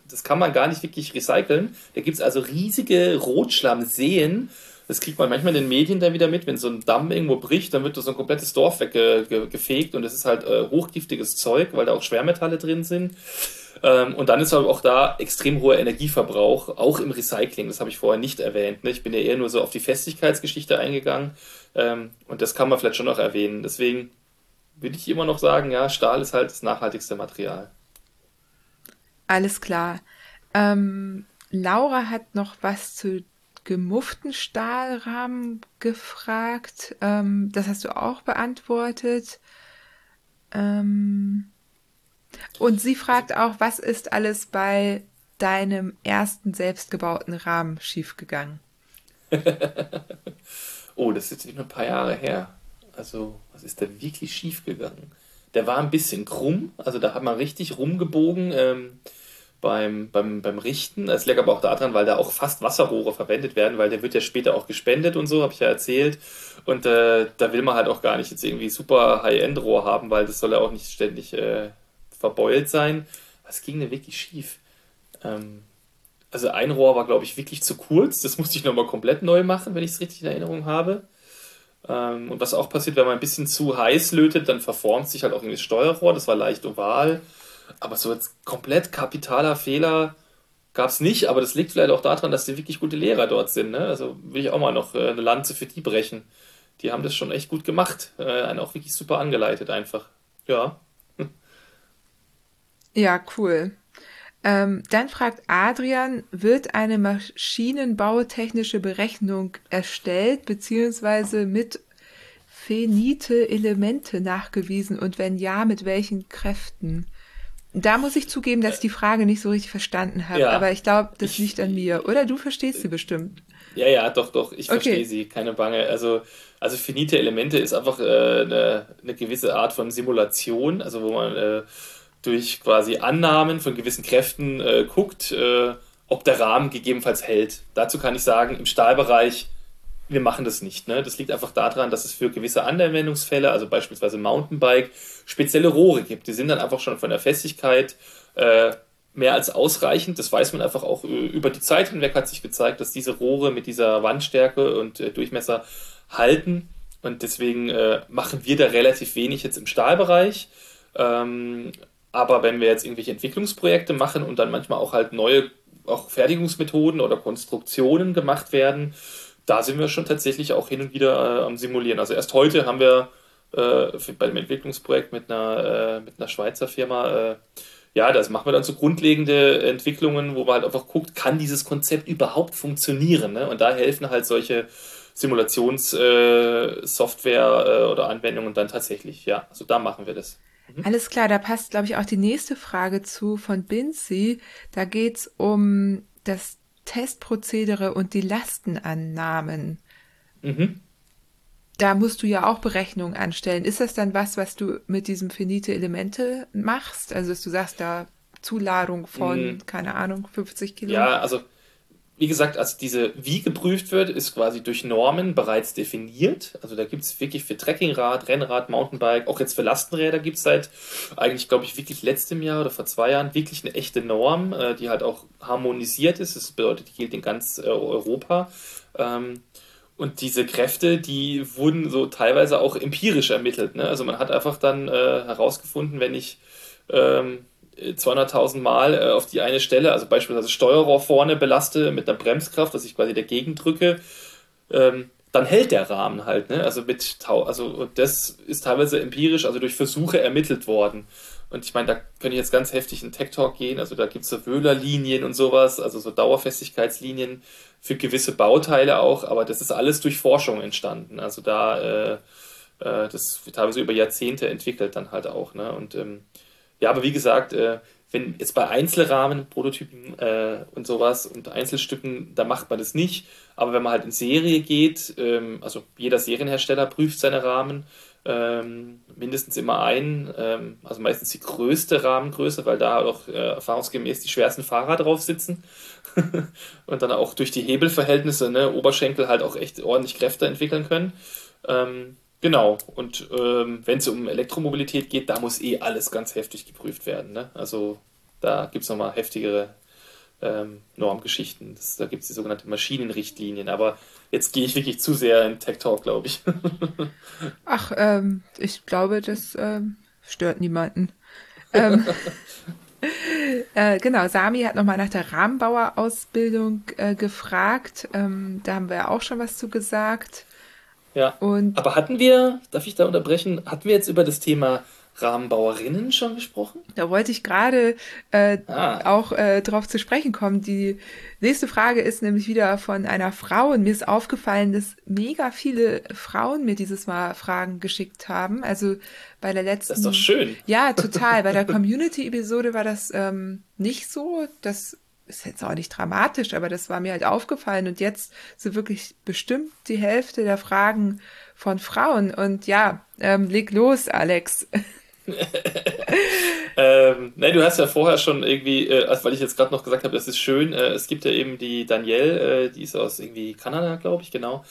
das kann man gar nicht wirklich recyceln. Da gibt es also riesige Rotschlammseen. Das kriegt man manchmal in den Medien dann wieder mit, wenn so ein Damm irgendwo bricht, dann wird da so ein komplettes Dorf weggefegt und das ist halt äh, hochgiftiges Zeug, weil da auch Schwermetalle drin sind. Ähm, und dann ist aber auch da extrem hoher Energieverbrauch, auch im Recycling. Das habe ich vorher nicht erwähnt. Ne? Ich bin ja eher nur so auf die Festigkeitsgeschichte eingegangen. Ähm, und das kann man vielleicht schon noch erwähnen. Deswegen würde ich immer noch sagen, ja, Stahl ist halt das nachhaltigste Material. Alles klar. Ähm, Laura hat noch was zu gemufften Stahlrahmen gefragt. Ähm, das hast du auch beantwortet. Ähm, und sie fragt auch, was ist alles bei deinem ersten selbstgebauten Rahmen schiefgegangen? oh, das ist jetzt noch ein paar Jahre her. Also, was ist da wirklich schief gegangen? Der war ein bisschen krumm, also da hat man richtig rumgebogen ähm, beim, beim, beim Richten. Es lag aber auch daran, weil da auch fast Wasserrohre verwendet werden, weil der wird ja später auch gespendet und so, habe ich ja erzählt. Und äh, da will man halt auch gar nicht jetzt irgendwie super High-End-Rohr haben, weil das soll ja auch nicht ständig äh, verbeult sein. Was ging denn wirklich schief? Ähm, also ein Rohr war, glaube ich, wirklich zu kurz. Das musste ich nochmal komplett neu machen, wenn ich es richtig in Erinnerung habe. Ähm, und was auch passiert, wenn man ein bisschen zu heiß lötet, dann verformt sich halt auch irgendwie das Steuerrohr. Das war leicht oval. Aber so jetzt komplett kapitaler Fehler gab es nicht. Aber das liegt vielleicht auch daran, dass die wirklich gute Lehrer dort sind. Ne? Also will ich auch mal noch äh, eine Lanze für die brechen. Die haben das schon echt gut gemacht. Äh, einen auch wirklich super angeleitet einfach. Ja. Ja, cool. Ähm, dann fragt Adrian, wird eine maschinenbautechnische Berechnung erstellt beziehungsweise mit finite Elemente nachgewiesen und wenn ja, mit welchen Kräften? Da muss ich zugeben, dass ich die Frage nicht so richtig verstanden habe, ja, aber ich glaube, das ich, liegt an mir. Oder du verstehst sie bestimmt. Ja, ja, doch, doch, ich okay. verstehe sie, keine Bange. Also, also finite Elemente ist einfach äh, eine, eine gewisse Art von Simulation, also wo man äh, durch quasi Annahmen von gewissen Kräften äh, guckt, äh, ob der Rahmen gegebenenfalls hält. Dazu kann ich sagen, im Stahlbereich, wir machen das nicht. Ne? Das liegt einfach daran, dass es für gewisse Anwendungsfälle, also beispielsweise Mountainbike, spezielle Rohre gibt. Die sind dann einfach schon von der Festigkeit äh, mehr als ausreichend. Das weiß man einfach auch äh, über die Zeit hinweg hat sich gezeigt, dass diese Rohre mit dieser Wandstärke und äh, Durchmesser halten. Und deswegen äh, machen wir da relativ wenig jetzt im Stahlbereich. Ähm, aber wenn wir jetzt irgendwelche Entwicklungsprojekte machen und dann manchmal auch halt neue auch Fertigungsmethoden oder Konstruktionen gemacht werden, da sind wir schon tatsächlich auch hin und wieder äh, am Simulieren. Also erst heute haben wir äh, bei dem Entwicklungsprojekt mit einer, äh, mit einer Schweizer Firma, äh, ja, das machen wir dann so grundlegende Entwicklungen, wo man halt einfach guckt, kann dieses Konzept überhaupt funktionieren? Ne? Und da helfen halt solche Simulationssoftware äh, äh, oder Anwendungen dann tatsächlich. Ja, also da machen wir das. Mhm. Alles klar, da passt, glaube ich, auch die nächste Frage zu von Binzi. Da geht's um das Testprozedere und die Lastenannahmen. Mhm. da musst du ja auch Berechnungen anstellen. Ist das dann was, was du mit diesem finite Elemente machst? Also, dass du sagst, da Zuladung von, mhm. keine Ahnung, 50 Kilo? Ja, also wie gesagt, also diese, wie geprüft wird, ist quasi durch Normen bereits definiert. Also da gibt es wirklich für Trekkingrad, Rennrad, Mountainbike, auch jetzt für Lastenräder gibt es seit eigentlich, glaube ich, wirklich letztem Jahr oder vor zwei Jahren wirklich eine echte Norm, äh, die halt auch harmonisiert ist. Das bedeutet, die gilt in ganz äh, Europa. Ähm, und diese Kräfte, die wurden so teilweise auch empirisch ermittelt. Ne? Also man hat einfach dann äh, herausgefunden, wenn ich ähm, 200.000 Mal äh, auf die eine Stelle, also beispielsweise Steuerrohr vorne belaste mit einer Bremskraft, dass ich quasi dagegen drücke, ähm, dann hält der Rahmen halt. Ne? Also mit also und das ist teilweise empirisch, also durch Versuche ermittelt worden. Und ich meine, da könnte ich jetzt ganz heftig in Tech Talk gehen. Also da gibt es so Wöhler-Linien und sowas, also so Dauerfestigkeitslinien für gewisse Bauteile auch, aber das ist alles durch Forschung entstanden. Also da äh, äh, das teilweise über Jahrzehnte entwickelt dann halt auch. Ne? Und ähm, ja, aber wie gesagt, äh, wenn jetzt bei Einzelrahmen, Prototypen äh, und sowas und Einzelstücken, da macht man das nicht. Aber wenn man halt in Serie geht, ähm, also jeder Serienhersteller prüft seine Rahmen, ähm, mindestens immer ein, ähm, also meistens die größte Rahmengröße, weil da auch äh, erfahrungsgemäß die schwersten Fahrer drauf sitzen und dann auch durch die Hebelverhältnisse, ne, Oberschenkel halt auch echt ordentlich Kräfte entwickeln können. Ähm, Genau, und ähm, wenn es um Elektromobilität geht, da muss eh alles ganz heftig geprüft werden. Ne? Also da gibt es nochmal heftigere ähm, Normgeschichten. Das, da gibt es die sogenannten Maschinenrichtlinien. Aber jetzt gehe ich wirklich zu sehr in Tech Talk, glaube ich. Ach, ähm, ich glaube, das ähm, stört niemanden. ähm, äh, genau, Sami hat nochmal nach der Rahmenbauerausbildung äh, gefragt. Ähm, da haben wir auch schon was zu gesagt. Ja. Und Aber hatten wir, darf ich da unterbrechen, hatten wir jetzt über das Thema Rahmenbauerinnen schon gesprochen? Da wollte ich gerade äh, ah. auch äh, drauf zu sprechen kommen. Die nächste Frage ist nämlich wieder von einer Frau und mir ist aufgefallen, dass mega viele Frauen mir dieses Mal Fragen geschickt haben. Also bei der letzten. Das ist doch schön. Ja, total. bei der Community-Episode war das ähm, nicht so. Das ist jetzt auch nicht dramatisch, aber das war mir halt aufgefallen und jetzt sind wirklich bestimmt die Hälfte der Fragen von Frauen und ja, ähm, leg los, Alex. ähm, nein, du hast ja vorher schon irgendwie, äh, also weil ich jetzt gerade noch gesagt habe, das ist schön, äh, es gibt ja eben die Danielle, äh, die ist aus irgendwie Kanada, glaube ich, genau.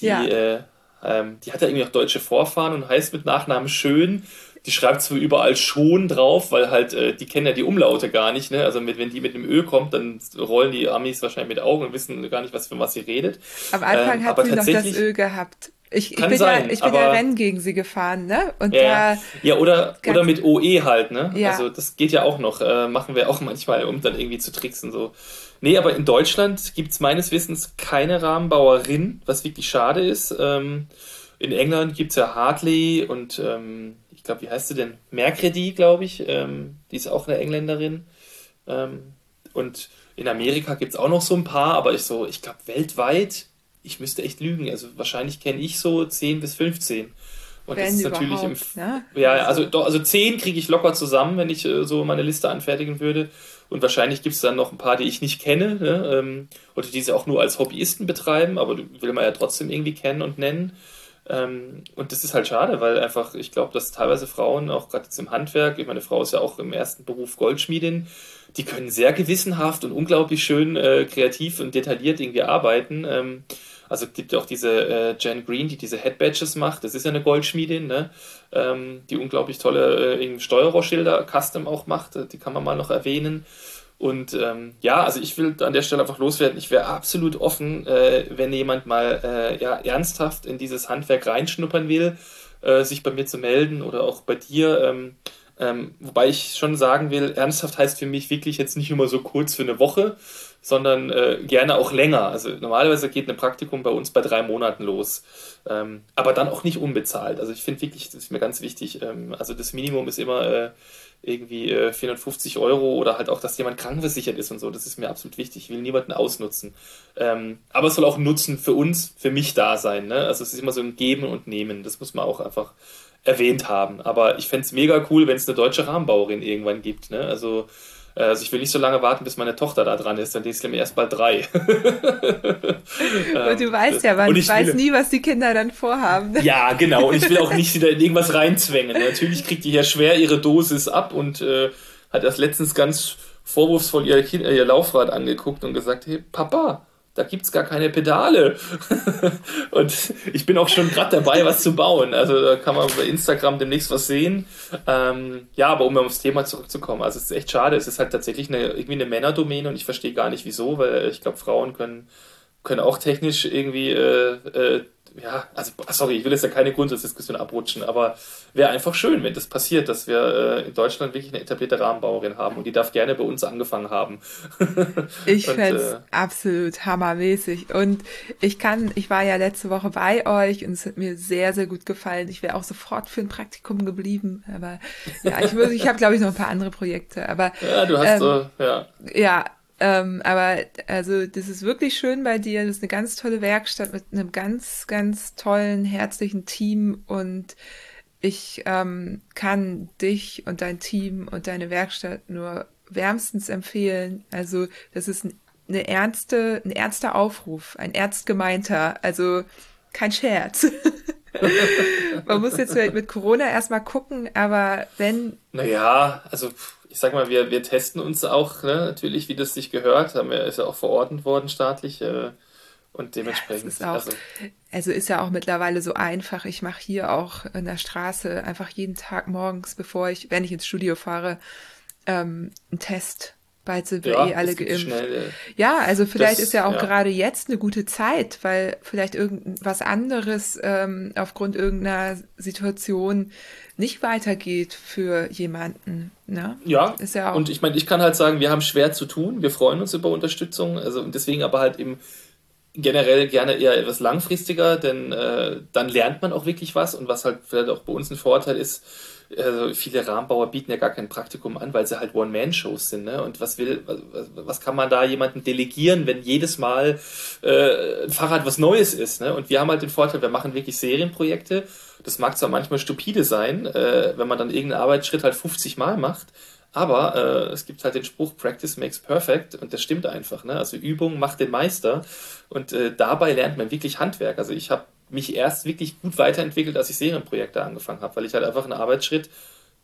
Die, ja. Äh, ähm, die hat ja irgendwie auch deutsche Vorfahren und heißt mit Nachnamen Schön die schreibt zwar überall schon drauf, weil halt, äh, die kennen ja die Umlaute gar nicht, ne? Also mit, wenn die mit dem Ö kommt, dann rollen die Amis wahrscheinlich mit Augen und wissen gar nicht, was für was sie redet. Am Anfang ähm, hat sie noch das Ö gehabt. Ich, ich bin, sein, ja, ich bin ja Rennen gegen sie gefahren, ne? Und ja, da ja oder, oder mit OE halt, ne? Ja. Also das geht ja auch noch, äh, machen wir auch manchmal, um dann irgendwie zu tricksen so. Nee, aber in Deutschland gibt es meines Wissens keine Rahmenbauerin, was wirklich schade ist. Ähm, in England gibt es ja Hartley und ähm, glaube, wie heißt sie denn? Mercredi, glaube ich. Ähm, die ist auch eine Engländerin. Ähm, und in Amerika gibt es auch noch so ein paar, aber ich so, ich glaube, weltweit, ich müsste echt lügen. Also wahrscheinlich kenne ich so 10 bis 15. Und wenn das ist natürlich im. Ne? Ja, also, doch, also 10 kriege ich locker zusammen, wenn ich äh, so meine Liste anfertigen würde. Und wahrscheinlich gibt es dann noch ein paar, die ich nicht kenne, ne? ähm, oder die sie auch nur als Hobbyisten betreiben, aber will man ja trotzdem irgendwie kennen und nennen. Ähm, und das ist halt schade, weil einfach, ich glaube, dass teilweise Frauen, auch gerade im Handwerk, meine Frau ist ja auch im ersten Beruf Goldschmiedin, die können sehr gewissenhaft und unglaublich schön äh, kreativ und detailliert irgendwie arbeiten. Ähm, also gibt ja auch diese äh, Jen Green, die diese Headbadges macht. Das ist ja eine Goldschmiedin, ne? ähm, die unglaublich tolle äh, Steuerrohrschilder Custom auch macht. Die kann man mal noch erwähnen. Und ähm, ja, also ich will an der Stelle einfach loswerden, ich wäre absolut offen, äh, wenn jemand mal äh, ja, ernsthaft in dieses Handwerk reinschnuppern will, äh, sich bei mir zu melden oder auch bei dir. Ähm, ähm, wobei ich schon sagen will, ernsthaft heißt für mich wirklich jetzt nicht immer so kurz für eine Woche, sondern äh, gerne auch länger. Also normalerweise geht ein Praktikum bei uns bei drei Monaten los, ähm, aber dann auch nicht unbezahlt. Also ich finde wirklich, das ist mir ganz wichtig. Ähm, also das Minimum ist immer äh, irgendwie äh, 450 Euro oder halt auch, dass jemand krankenversichert ist und so. Das ist mir absolut wichtig. Ich will niemanden ausnutzen. Ähm, aber es soll auch Nutzen für uns, für mich da sein. Ne? Also es ist immer so ein Geben und Nehmen. Das muss man auch einfach erwähnt haben. Aber ich fände es mega cool, wenn es eine deutsche Rahmenbauerin irgendwann gibt. Ne? Also Also ich will nicht so lange warten, bis meine Tochter da dran ist, dann ist sie erst bald drei. und du weißt ja, man weiß nie, was die Kinder dann vorhaben. Ja, genau. Und ich will auch nicht wieder in irgendwas reinzwängen. Natürlich kriegt die ja schwer ihre Dosis ab und äh, hat erst letztens ganz vorwurfsvoll ihr, kind, ihr Laufrad angeguckt und gesagt, hey Papa, da gibt es gar keine Pedale. und ich bin auch schon gerade dabei, was zu bauen. Also da kann man bei Instagram demnächst was sehen. Ähm, ja, aber um aufs Thema zurückzukommen, also es ist echt schade, es ist halt tatsächlich eine, irgendwie eine Männerdomäne und ich verstehe gar nicht wieso, weil ich glaube, Frauen können, können auch technisch irgendwie äh, äh, ja, also sorry, ich will jetzt ja keine Grundsatzdiskussion abrutschen, aber wäre einfach schön, wenn das passiert, dass wir äh, in Deutschland wirklich eine etablierte Rahmenbauerin haben und die darf gerne bei uns angefangen haben. ich fände es äh, absolut hammermäßig und ich kann, ich war ja letzte Woche bei euch und es hat mir sehr, sehr gut gefallen. Ich wäre auch sofort für ein Praktikum geblieben, aber ja, ich würde, ich habe glaube ich noch ein paar andere Projekte, aber ja, du hast ähm, so, ja. Ja, ähm, aber also das ist wirklich schön bei dir. Das ist eine ganz tolle Werkstatt mit einem ganz, ganz tollen, herzlichen Team und ich ähm, kann dich und dein Team und deine Werkstatt nur wärmstens empfehlen. Also das ist eine ernste, ein ernster Aufruf, ein ernst gemeinter, also kein Scherz. Man muss jetzt mit Corona erstmal gucken, aber wenn. Naja, also ich sag mal, wir, wir testen uns auch, ne, natürlich, wie das sich gehört, haben wir, ist ja auch verordnet worden staatlich. Äh, und dementsprechend. Ja, ist auch, also, also, ist ja auch mittlerweile so einfach. Ich mache hier auch in der Straße einfach jeden Tag morgens, bevor ich, wenn ich ins Studio fahre, ähm, einen Test. Bald sind wir ja, eh alle geimpft. Schnell, äh, ja, also vielleicht das, ist ja auch ja. gerade jetzt eine gute Zeit, weil vielleicht irgendwas anderes ähm, aufgrund irgendeiner Situation nicht weitergeht für jemanden. Ne? Ja, ist ja auch und ich meine, ich kann halt sagen, wir haben schwer zu tun, wir freuen uns über Unterstützung, also deswegen aber halt eben generell gerne eher etwas langfristiger, denn äh, dann lernt man auch wirklich was und was halt vielleicht auch bei uns ein Vorteil ist, also viele Rahmenbauer bieten ja gar kein Praktikum an, weil sie halt One-Man-Shows sind. Ne? Und was will, was, was kann man da jemandem delegieren, wenn jedes Mal äh, ein Fahrrad was Neues ist? Ne? Und wir haben halt den Vorteil, wir machen wirklich Serienprojekte das mag zwar manchmal stupide sein, äh, wenn man dann irgendeinen Arbeitsschritt halt 50 Mal macht, aber äh, es gibt halt den Spruch, Practice makes perfect und das stimmt einfach. Ne? Also Übung macht den Meister und äh, dabei lernt man wirklich Handwerk. Also ich habe mich erst wirklich gut weiterentwickelt, als ich Serienprojekte angefangen habe, weil ich halt einfach einen Arbeitsschritt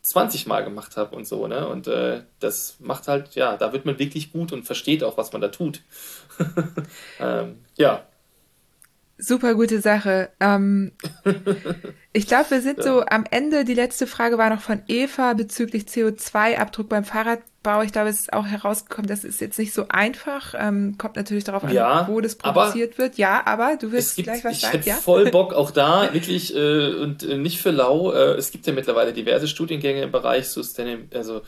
20 Mal gemacht habe und so, ne? Und äh, das macht halt, ja, da wird man wirklich gut und versteht auch, was man da tut. ähm, ja. Super gute Sache. Ähm, ich glaube, wir sind so am Ende. Die letzte Frage war noch von Eva bezüglich CO2-Abdruck beim Fahrradbau. Ich glaube, es ist auch herausgekommen, das ist jetzt nicht so einfach. Ähm, kommt natürlich darauf an, ja, wo das produziert wird. Ja, aber du wirst gibt, gleich was ich sagen. Ich hätte ja? voll Bock auch da, wirklich, äh, und äh, nicht für lau. Äh, es gibt ja mittlerweile diverse Studiengänge im Bereich Sustainability, also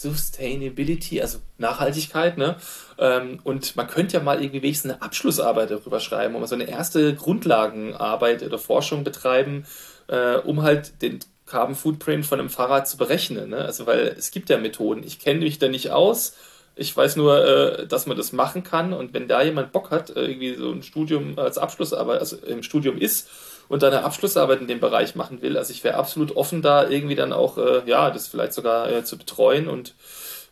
Sustainability, also Nachhaltigkeit, ne? Ähm, und man könnte ja mal irgendwie wenigstens eine Abschlussarbeit darüber schreiben, um so eine erste Grundlagenarbeit oder Forschung betreiben, äh, um halt den Carbon Footprint von einem Fahrrad zu berechnen. Ne? Also weil es gibt ja Methoden. Ich kenne mich da nicht aus. Ich weiß nur, äh, dass man das machen kann. Und wenn da jemand Bock hat, äh, irgendwie so ein Studium als Abschlussarbeit, also im Studium ist und dann eine Abschlussarbeit in dem Bereich machen will, also ich wäre absolut offen, da irgendwie dann auch, äh, ja, das vielleicht sogar äh, zu betreuen und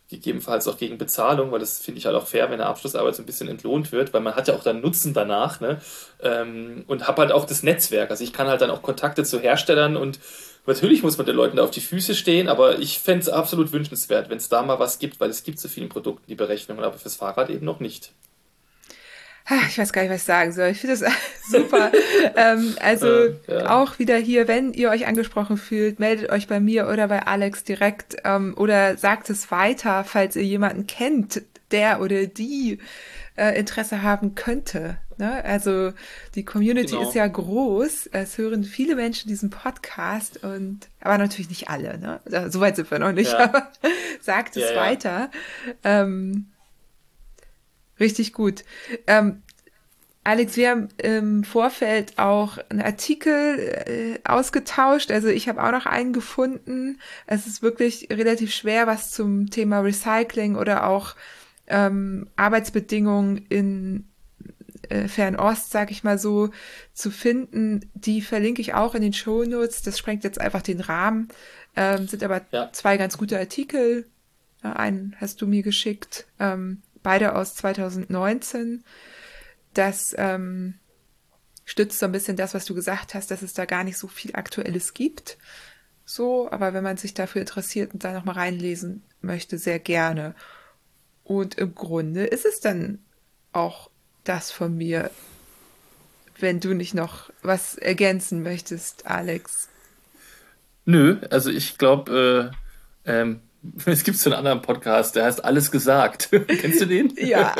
gegebenenfalls auch gegen Bezahlung, weil das finde ich halt auch fair, wenn eine Abschlussarbeit so ein bisschen entlohnt wird, weil man hat ja auch dann Nutzen danach, ne? Ähm, und habe halt auch das Netzwerk. Also ich kann halt dann auch Kontakte zu Herstellern und natürlich muss man den Leuten da auf die Füße stehen, aber ich fände es absolut wünschenswert, wenn es da mal was gibt, weil es gibt zu vielen Produkten die Berechnungen, aber fürs Fahrrad eben noch nicht. Ich weiß gar nicht, was ich sagen soll. Ich finde das super. ähm, also ja, ja. auch wieder hier, wenn ihr euch angesprochen fühlt, meldet euch bei mir oder bei Alex direkt ähm, oder sagt es weiter, falls ihr jemanden kennt, der oder die äh, Interesse haben könnte. Ne? Also die Community genau. ist ja groß. Es hören viele Menschen diesen Podcast und aber natürlich nicht alle. Ne? Also, Soweit sind wir noch nicht. Ja. Aber sagt es weiter. Ähm, Richtig gut. Ähm, Alex, wir haben im Vorfeld auch einen Artikel äh, ausgetauscht. Also ich habe auch noch einen gefunden. Es ist wirklich relativ schwer, was zum Thema Recycling oder auch ähm, Arbeitsbedingungen in äh, Fernost, sag ich mal so, zu finden. Die verlinke ich auch in den Shownotes. Das sprengt jetzt einfach den Rahmen. Ähm, sind aber ja. zwei ganz gute Artikel Einen hast du mir geschickt, ähm, beide aus 2019. Das ähm, stützt so ein bisschen das, was du gesagt hast, dass es da gar nicht so viel Aktuelles gibt. So, aber wenn man sich dafür interessiert und da nochmal reinlesen möchte, sehr gerne. Und im Grunde ist es dann auch das von mir, wenn du nicht noch was ergänzen möchtest, Alex. Nö, also ich glaube, äh, ähm, es gibt so einen anderen Podcast, der heißt Alles gesagt. Kennst du den? Ja.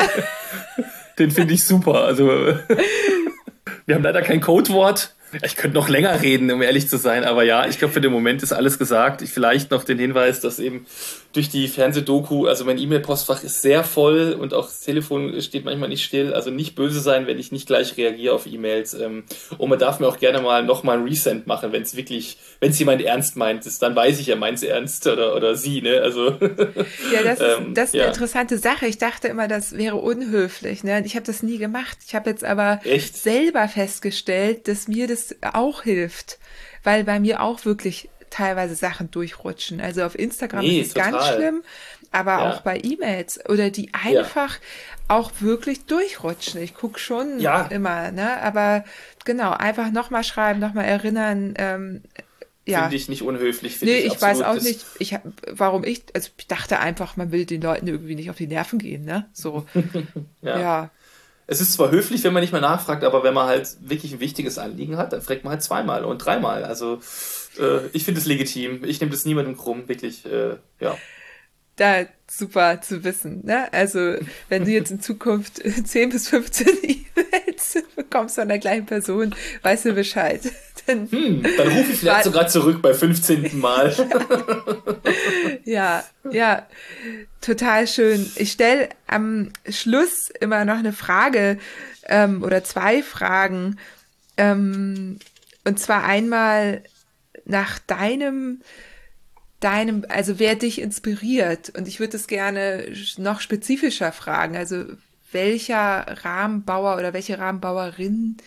den finde ich super. Also wir haben leider kein Codewort, ich könnte noch länger reden, um ehrlich zu sein, aber ja, ich glaube, für den Moment ist alles gesagt. Ich vielleicht noch den Hinweis, dass eben durch die Fernsehdoku, also mein E-Mail-Postfach ist sehr voll und auch das Telefon steht manchmal nicht still. Also nicht böse sein, wenn ich nicht gleich reagiere auf E-Mails. Ähm, und man darf mir auch gerne mal nochmal ein Resend machen, wenn es wirklich, wenn es jemand ernst meint, ist, dann weiß ich, er meint es ernst oder, oder sie, ne? Also. Ja, das ist, ähm, das ist eine ja. interessante Sache. Ich dachte immer, das wäre unhöflich, ne? Ich habe das nie gemacht. Ich habe jetzt aber Echt? selber festgestellt, dass mir das auch hilft, weil bei mir auch wirklich teilweise Sachen durchrutschen. Also auf Instagram nee, ist es total. ganz schlimm, aber ja. auch bei E-Mails oder die einfach ja. auch wirklich durchrutschen. Ich gucke schon ja. immer, ne? Aber genau, einfach nochmal schreiben, nochmal erinnern. Ähm, ja. Finde ich nicht unhöflich. Nee, ich, ich weiß auch nicht, ich, warum ich, also ich dachte einfach, man will den Leuten irgendwie nicht auf die Nerven gehen, ne? So. ja. Es ist zwar höflich, wenn man nicht mehr nachfragt, aber wenn man halt wirklich ein wichtiges Anliegen hat, dann fragt man halt zweimal und dreimal. Also äh, ich finde es legitim. Ich nehme das niemandem krumm, wirklich, äh, ja. Da super zu wissen. Ne? Also wenn du jetzt in Zukunft 10 bis 15 E-Mails bekommst von der gleichen Person, weißt du Bescheid. Dann, hm, dann rufe ich vielleicht sogar zurück bei 15. Mal. ja, ja, total schön. Ich stelle am Schluss immer noch eine Frage ähm, oder zwei Fragen. Ähm, und zwar einmal nach deinem deinem, also wer dich inspiriert. Und ich würde es gerne noch spezifischer fragen. Also welcher Rahmenbauer oder welche Rahmenbauerin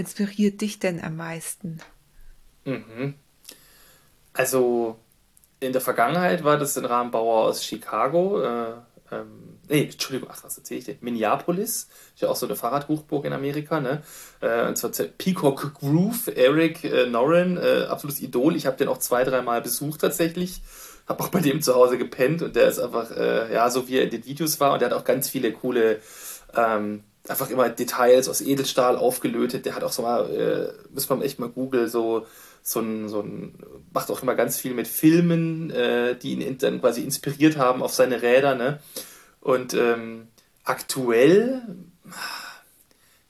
inspiriert dich denn am meisten? Mhm. Also in der Vergangenheit war das ein Rahmenbauer aus Chicago. Äh, ähm, nee, Entschuldigung, ach, was erzähle ich denn? Minneapolis, ist ja auch so eine Fahrradhochburg in Amerika, ne? Äh, und zwar Peacock Groove, Eric äh, Noren, äh, absolutes Idol. Ich habe den auch zwei, dreimal besucht tatsächlich. Habe auch bei dem zu Hause gepennt und der ist einfach, äh, ja, so wie er in den Videos war und der hat auch ganz viele coole, ähm, einfach immer Details aus Edelstahl aufgelötet. Der hat auch so mal, äh, müssen wir echt mal googeln, so so ein, so ein, macht auch immer ganz viel mit Filmen, äh, die ihn dann quasi inspiriert haben auf seine Räder. Ne? Und ähm, aktuell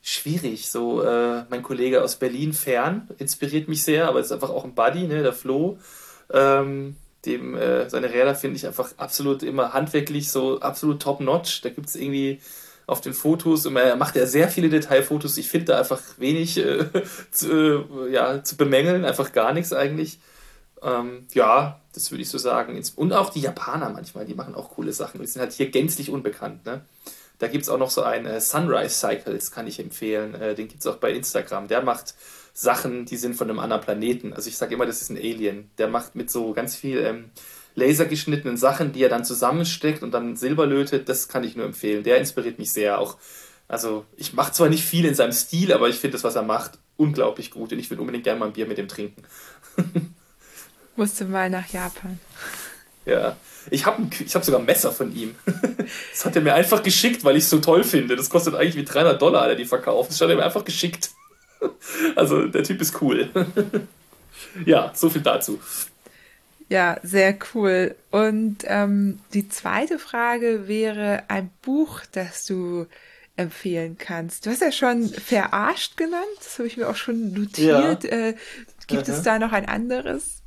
schwierig. So, äh, mein Kollege aus Berlin fern inspiriert mich sehr, aber ist einfach auch ein Buddy, ne, der Flo. Ähm, dem äh, seine Räder finde ich einfach absolut immer handwerklich so absolut top notch. Da gibt es irgendwie auf den Fotos. Und er macht ja sehr viele Detailfotos. Ich finde da einfach wenig äh, zu, äh, ja, zu bemängeln, einfach gar nichts eigentlich. Ähm, ja, das würde ich so sagen. Und auch die Japaner manchmal, die machen auch coole Sachen. Die sind halt hier gänzlich unbekannt. Ne? Da gibt es auch noch so einen äh, Sunrise Cycles, kann ich empfehlen. Äh, den gibt es auch bei Instagram. Der macht Sachen, die sind von einem anderen Planeten. Also ich sage immer, das ist ein Alien. Der macht mit so ganz viel ähm, lasergeschnittenen Sachen, die er dann zusammensteckt und dann Silber lötet, das kann ich nur empfehlen. Der inspiriert mich sehr. Auch, also ich mache zwar nicht viel in seinem Stil, aber ich finde das, was er macht, unglaublich gut und ich würde unbedingt gerne mal ein Bier mit ihm trinken. Musste mal nach Japan. Ja. Ich habe ich hab sogar ein Messer von ihm. Das hat er mir einfach geschickt, weil ich es so toll finde. Das kostet eigentlich wie 300 Dollar, der die verkauft. Das hat er mir einfach geschickt. Also der Typ ist cool. Ja, so viel dazu. Ja, sehr cool. Und ähm, die zweite Frage wäre ein Buch, das du empfehlen kannst. Du hast ja schon verarscht genannt, das habe ich mir auch schon notiert. Ja. Äh, gibt Aha. es da noch ein anderes?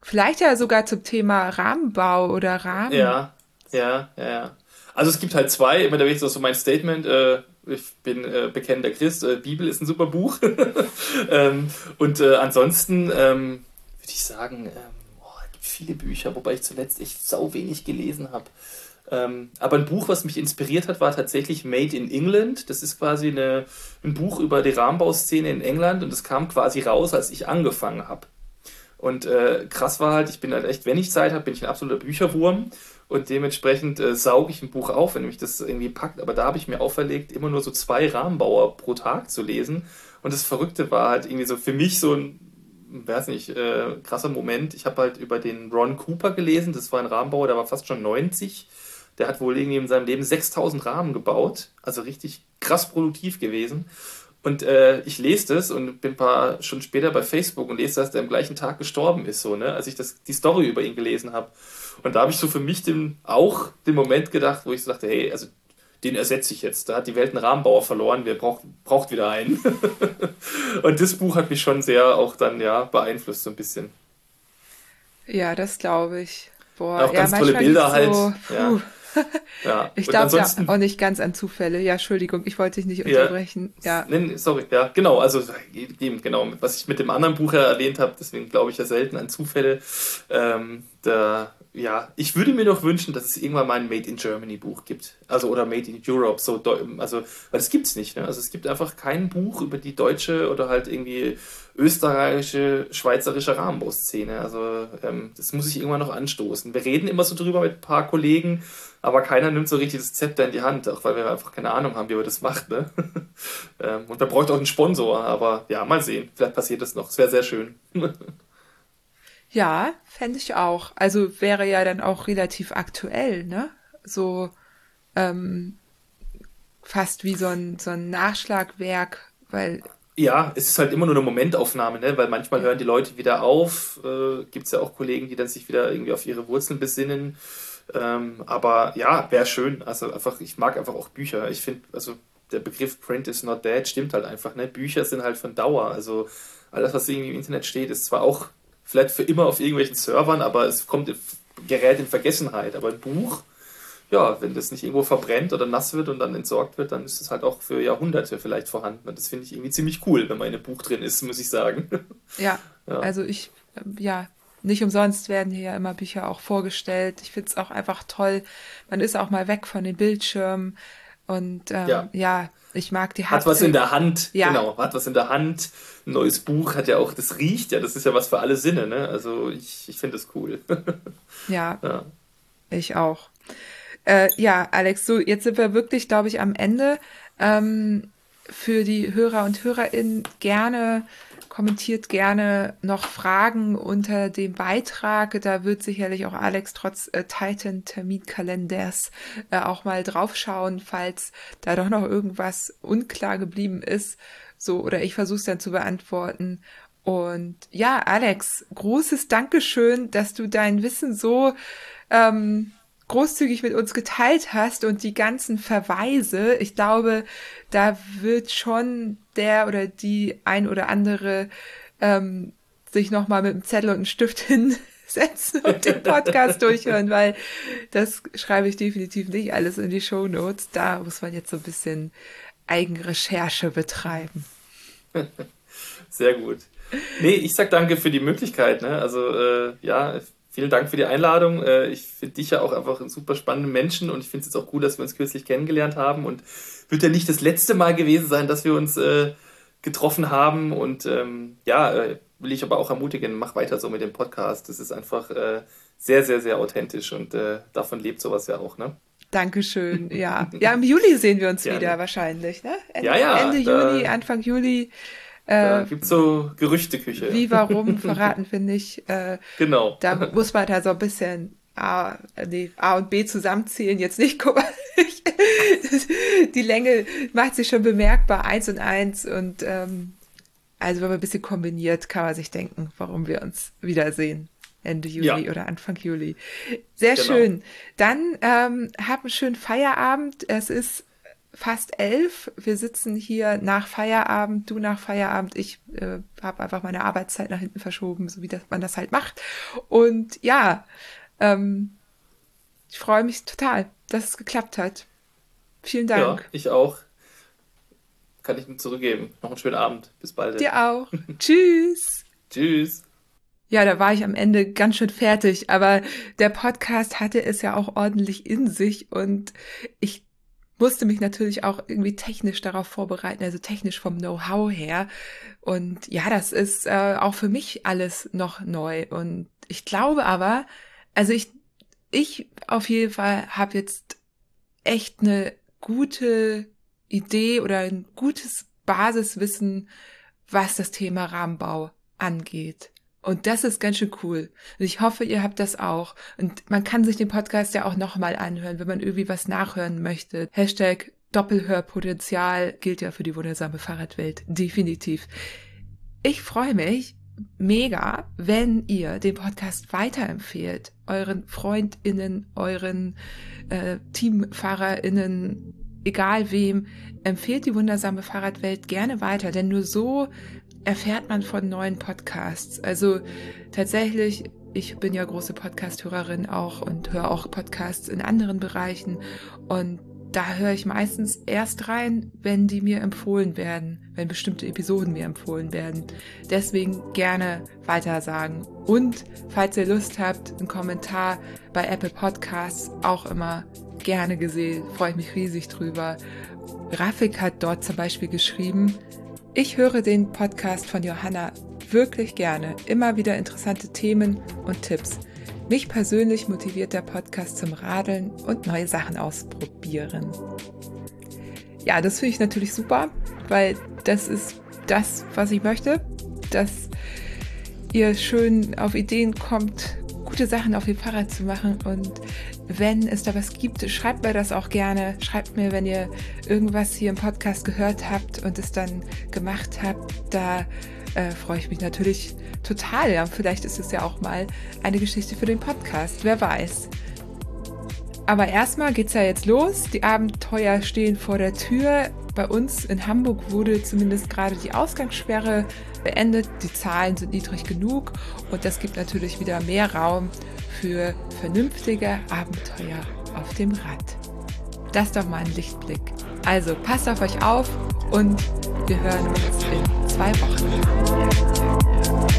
Vielleicht ja sogar zum Thema Rahmenbau oder Rahmen. Ja, ja, ja. Also es gibt halt zwei, immer da ist so mein Statement, äh, ich bin äh, bekennender Christ, äh, Bibel ist ein super Buch. ähm, und äh, ansonsten ähm, würde ich sagen, ähm, oh, es gibt viele Bücher, wobei ich zuletzt echt sau wenig gelesen habe. Ähm, aber ein Buch, was mich inspiriert hat, war tatsächlich Made in England. Das ist quasi eine, ein Buch über die Rahmenbauszene in England und das kam quasi raus, als ich angefangen habe. Und äh, krass war halt, ich bin halt echt, wenn ich Zeit habe, bin ich ein absoluter Bücherwurm und dementsprechend äh, sauge ich ein Buch auf, wenn mich das irgendwie packt. Aber da habe ich mir auferlegt, immer nur so zwei Rahmenbauer pro Tag zu lesen. Und das Verrückte war halt irgendwie so für mich so ein, weiß nicht, äh, krasser Moment. Ich habe halt über den Ron Cooper gelesen, das war ein Rahmenbauer, der war fast schon 90. Der hat wohl irgendwie in seinem Leben 6000 Rahmen gebaut, also richtig krass produktiv gewesen. Und äh, ich lese das und bin ein paar Stunden später bei Facebook und lese, dass der am gleichen Tag gestorben ist, so, ne, als ich das, die Story über ihn gelesen habe. Und da habe ich so für mich den, auch den Moment gedacht, wo ich so dachte, hey, also den ersetze ich jetzt. Da hat die Welt einen Rahmenbauer verloren, wir braucht, braucht wieder einen. und das Buch hat mich schon sehr auch dann ja beeinflusst, so ein bisschen. Ja, das glaube ich. Boah, auch ganz ja, tolle Bilder halt. So, ja. Ja. Ich glaube ja auch nicht ganz an Zufälle. Ja, Entschuldigung, ich wollte dich nicht unterbrechen. Ja. ja. Sorry, ja, genau. Also eben, genau, was ich mit dem anderen Buch ja erwähnt habe, deswegen glaube ich ja selten an Zufälle. Ähm, da ja, ich würde mir noch wünschen, dass es irgendwann mal ein Made in Germany Buch gibt. Also oder Made in Europe. So, also, weil das gibt es nicht. Ne? Also es gibt einfach kein Buch über die deutsche oder halt irgendwie österreichische, schweizerische Rahmenbauszene. Also ähm, das muss ich irgendwann noch anstoßen. Wir reden immer so drüber mit ein paar Kollegen, aber keiner nimmt so richtig das Zepter in die Hand, auch weil wir einfach keine Ahnung haben, wie man das macht. Ne? ähm, und da braucht auch einen Sponsor, aber ja, mal sehen. Vielleicht passiert das noch. Es wäre sehr schön. Ja, fände ich auch. Also wäre ja dann auch relativ aktuell, ne? So ähm, fast wie so ein, so ein Nachschlagwerk, weil. Ja, es ist halt immer nur eine Momentaufnahme, ne? weil manchmal hören die Leute wieder auf. Äh, Gibt es ja auch Kollegen, die dann sich wieder irgendwie auf ihre Wurzeln besinnen. Ähm, aber ja, wäre schön. Also einfach, ich mag einfach auch Bücher. Ich finde, also der Begriff Print is not dead stimmt halt einfach. Ne? Bücher sind halt von Dauer. Also alles, was irgendwie im Internet steht, ist zwar auch vielleicht für immer auf irgendwelchen Servern, aber es kommt, gerät in Vergessenheit. Aber ein Buch, ja, wenn das nicht irgendwo verbrennt oder nass wird und dann entsorgt wird, dann ist es halt auch für Jahrhunderte vielleicht vorhanden. Und das finde ich irgendwie ziemlich cool, wenn man in einem Buch drin ist, muss ich sagen. Ja, ja. also ich, ähm, ja, nicht umsonst werden hier ja immer Bücher auch vorgestellt. Ich finde es auch einfach toll. Man ist auch mal weg von den Bildschirmen und ähm, ja. ja. ich mag die Haptik. Hat was in der Hand, ja. genau, hat was in der Hand. Ein neues Buch hat ja auch, das riecht ja, das ist ja was für alle Sinne, ne? Also ich, ich finde das cool. ja, ja, ich auch. Äh, ja, Alex, so jetzt sind wir wirklich, glaube ich, am Ende. Ähm, für die Hörer und Hörerinnen gerne kommentiert gerne noch Fragen unter dem Beitrag. Da wird sicherlich auch Alex trotz äh, Titan-Terminkalenders äh, auch mal draufschauen, falls da doch noch irgendwas unklar geblieben ist. So, oder ich versuche es dann zu beantworten. Und ja, Alex, großes Dankeschön, dass du dein Wissen so ähm, großzügig mit uns geteilt hast und die ganzen Verweise. Ich glaube, da wird schon der oder die ein oder andere ähm, sich nochmal mit einem Zettel und einem Stift hinsetzen und den Podcast durchhören, weil das schreibe ich definitiv nicht alles in die Show Notes. Da muss man jetzt so ein bisschen Eigenrecherche betreiben. Sehr gut. Nee, ich sag danke für die Möglichkeit. Ne? Also äh, ja, vielen Dank für die Einladung. Äh, ich finde dich ja auch einfach einen super spannenden Menschen und ich finde es jetzt auch cool, dass wir uns kürzlich kennengelernt haben und wird ja nicht das letzte Mal gewesen sein, dass wir uns äh, getroffen haben und ähm, ja, äh, will ich aber auch ermutigen, mach weiter so mit dem Podcast. Das ist einfach äh, sehr, sehr, sehr authentisch und äh, davon lebt sowas ja auch, ne? Dankeschön, ja. Ja, im Juli sehen wir uns Gerne. wieder wahrscheinlich, ne? Ende, ja, ja, Ende Juni, Anfang Juli. Da äh, gibt so Gerüchteküche. Wie, warum verraten wir nicht. Äh, genau. Da muss man da so ein bisschen A, nee, A und B zusammenzählen. Jetzt nicht, guck mal. die Länge macht sich schon bemerkbar, eins und eins. Und ähm, also wenn man ein bisschen kombiniert, kann man sich denken, warum wir uns wiedersehen. Ende Juli ja. oder Anfang Juli. Sehr genau. schön. Dann ähm, hab einen schönen Feierabend. Es ist fast elf. Wir sitzen hier nach Feierabend, du nach Feierabend. Ich äh, habe einfach meine Arbeitszeit nach hinten verschoben, so wie das, man das halt macht. Und ja, ähm, ich freue mich total, dass es geklappt hat. Vielen Dank. Ja, ich auch. Kann ich nur zurückgeben. Noch einen schönen Abend. Bis bald. Dir auch. Tschüss. Tschüss. Ja, da war ich am Ende ganz schön fertig, aber der Podcast hatte es ja auch ordentlich in sich und ich musste mich natürlich auch irgendwie technisch darauf vorbereiten, also technisch vom Know-how her. Und ja, das ist äh, auch für mich alles noch neu. Und ich glaube aber, also ich, ich auf jeden Fall habe jetzt echt eine gute Idee oder ein gutes Basiswissen, was das Thema Rahmenbau angeht. Und das ist ganz schön cool. Und ich hoffe, ihr habt das auch. Und man kann sich den Podcast ja auch nochmal anhören, wenn man irgendwie was nachhören möchte. Hashtag Doppelhörpotenzial gilt ja für die wundersame Fahrradwelt. Definitiv. Ich freue mich mega, wenn ihr den Podcast weiterempfehlt. Euren FreundInnen, euren äh, TeamfahrerInnen, egal wem, empfehlt die wundersame Fahrradwelt gerne weiter, denn nur so erfährt man von neuen Podcasts. Also tatsächlich, ich bin ja große Podcast-Hörerin auch und höre auch Podcasts in anderen Bereichen und da höre ich meistens erst rein, wenn die mir empfohlen werden, wenn bestimmte Episoden mir empfohlen werden. Deswegen gerne weiter sagen. Und falls ihr Lust habt, einen Kommentar bei Apple Podcasts auch immer gerne gesehen, freue ich mich riesig drüber. Rafik hat dort zum Beispiel geschrieben, ich höre den Podcast von Johanna wirklich gerne. Immer wieder interessante Themen und Tipps. Mich persönlich motiviert der Podcast zum Radeln und neue Sachen ausprobieren. Ja, das finde ich natürlich super, weil das ist das, was ich möchte, dass ihr schön auf Ideen kommt, gute Sachen auf dem Fahrrad zu machen. Und wenn es da was gibt, schreibt mir das auch gerne. Schreibt mir, wenn ihr irgendwas hier im Podcast gehört habt und es dann gemacht habt. Da äh, freue ich mich natürlich total. Ja, vielleicht ist es ja auch mal eine Geschichte für den Podcast. Wer weiß. Aber erstmal geht's ja jetzt los. Die Abenteuer stehen vor der Tür. Bei uns in Hamburg wurde zumindest gerade die Ausgangssperre beendet. Die Zahlen sind niedrig genug und das gibt natürlich wieder mehr Raum für vernünftige Abenteuer auf dem Rad. Das ist doch mal ein Lichtblick. Also passt auf euch auf und wir hören uns in zwei Wochen.